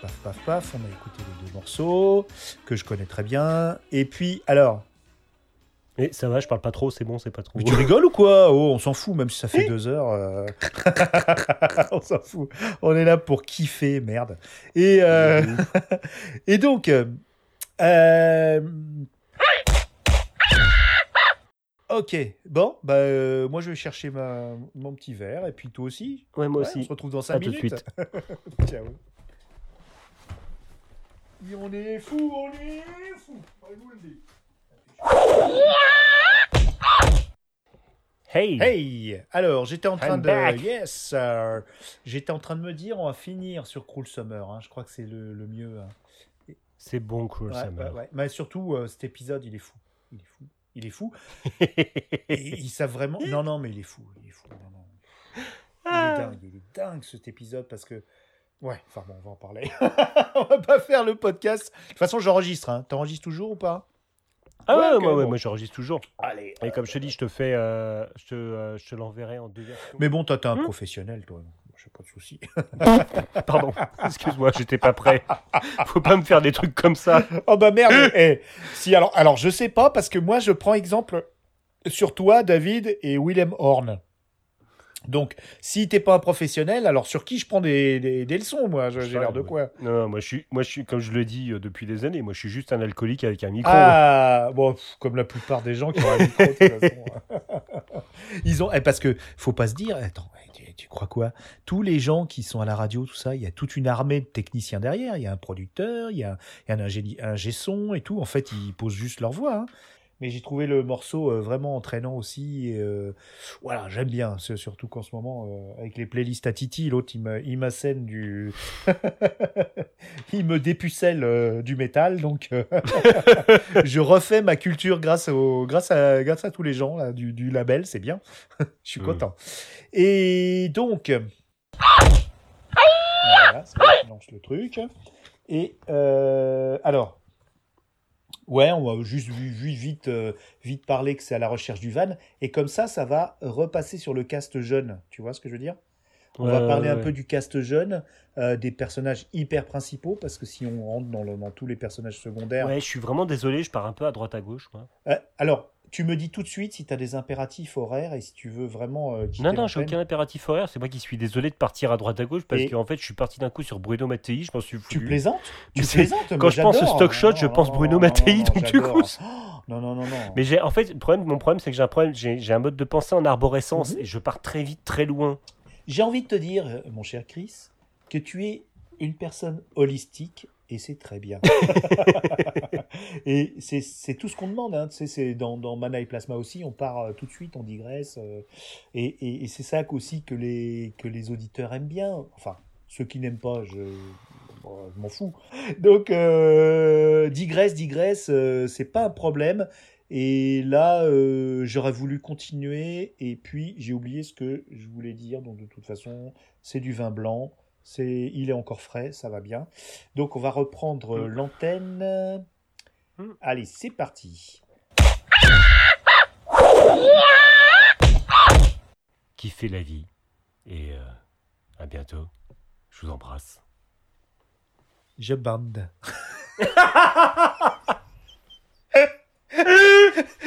paf, paf, paf, on a écouté les deux morceaux, que je connais très bien. Et puis, alors, Mais ça va, je parle pas trop, c'est bon, c'est pas trop. mais tu rigoles ou quoi? Oh, on s'en fout, même si ça fait deux heures. euh, (laughs) on s'en fout. On est là pour kiffer, merde. Et, euh, (laughs) et donc, euh, ok, bon, bah, moi je vais chercher ma, mon petit verre, et puis toi aussi. Ouais, moi Ouais, On aussi. se retrouve dans 5 À tout de minutes. suite. (laughs) Ciao. Et on est fou, on est fou. Hey, Hey, alors j'étais en train I'm de, back. yes, sir. j'étais en train de me dire, on va finir sur Cruel Summer. hein. Je crois que c'est le, le mieux. hein. C'est bon, Cruel Ouais, Summer. ouais, ouais. Mais surtout, euh, cet épisode, il est fou. Il est fou. Il est fou. (laughs) Et ils savent vraiment. Non, non, mais il est fou. Il est fou. Non, non. Il est dingue. Il est dingue cet épisode parce que. Ouais, enfin bon, on va en parler. (laughs) on va pas faire le podcast. De toute façon, j'enregistre. Hein. T'enregistres toujours ou pas? Ah ouais, moi, ouais, bon. moi j'enregistre toujours. Allez. Et comme je te dis, je te fais, euh, je te, euh, je te l'enverrai en deux versions. Mais bon, toi, t'es un Hmm. professionnel, toi. Je pas de souci. (laughs) Pardon, excuse-moi, j'étais pas prêt. Faut pas me faire des trucs comme ça. Oh bah merde. eh, si alors, alors je sais pas parce que moi je prends exemple sur toi, David et Willem Horn. Donc, si t'es pas un professionnel, alors sur qui je prends des, des, des leçons, moi? J'ai l'air de quoi? Non, non, moi je suis, moi je suis, comme je le dis euh, depuis des années, moi je suis juste un alcoolique avec un micro. Ah, bon, pff, comme la plupart des gens qui ont un micro, de toute façon. (laughs) Ils ont, eh, parce que faut pas se dire, attends, tu, tu crois quoi? Tous les gens qui sont à la radio, tout ça, il y a toute une armée de techniciens derrière. Il y a un producteur, il y a, il y a un ingé, ingé son et tout. En fait, ils posent juste leur voix. hein. Mais j'ai trouvé le morceau euh, vraiment entraînant aussi. et, euh, voilà, j'aime bien, surtout qu'en ce moment, euh, avec les playlists à Titi, l'autre, il m'assène du. (laughs) il me dépucelle euh, du métal, donc (laughs) je refais ma culture grâce, au, grâce, à, grâce à tous les gens là, du, du label, c'est bien. (laughs) je suis Mm. content. Et donc. Voilà, c'est bon, je lance le truc. Et euh, alors. Ouais, on va juste vu- vu- vite, euh, vite parler que c'est à la recherche du van. Et comme ça, ça va repasser sur le cast jeune. Tu vois ce que je veux dire? On va parler ouais, un peu du cast jeune, euh, des personnages hyper principaux, parce que si on rentre dans, le- dans tous les personnages secondaires. Ouais, je suis vraiment désolé, je pars un peu à droite à gauche. Moi. Euh, alors, tu me dis tout de suite si tu as des impératifs horaires et si tu veux vraiment. euh, Non, non, j'ai aucun impératif horaire. C'est moi qui suis désolé de partir à droite à gauche parce qu'en fait, je suis parti d'un coup sur Bruno Mattei. Je m'en suis foutu. Tu plaisantes Mais quand je pense j'adore. stock shot, Non, je pense non, Bruno Mattei, non, donc du coup, (gasps) non, non, non, non. Mais j'ai, en fait, le problème, mon problème, c'est que j'ai un problème, j'ai, j'ai un mode de pensée en arborescence Mhm. et je pars très vite, très loin. J'ai envie de te dire, euh, mon cher Chris, que tu es une personne holistique et c'est très bien. (laughs) et c'est tout ce qu'on demande. Hein. C'est dans, dans Mana et Plasma aussi, on part euh, tout de suite, on digresse. euh, et et, et c'est ça aussi que les, que les auditeurs aiment bien. Enfin, ceux qui n'aiment pas, je, bon, je m'en fous. Donc, euh, digresse, digresse, euh, c'est pas un problème. Et là, euh, j'aurais voulu continuer, et puis j'ai oublié ce que je voulais dire. Donc, de toute façon, c'est du vin blanc. C'est, il est encore frais, ça va bien. Donc, on va reprendre Mm. l'antenne. Mm. Allez, c'est parti. Qui fait la vie? Et euh, à bientôt. Je vous embrasse. Je bande. (laughs)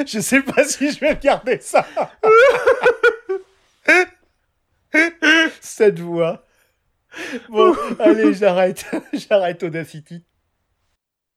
je sais pas si je vais garder ça. (laughs) Cette voix. Bon, allez, j'arrête. (laughs) J'arrête Audacity.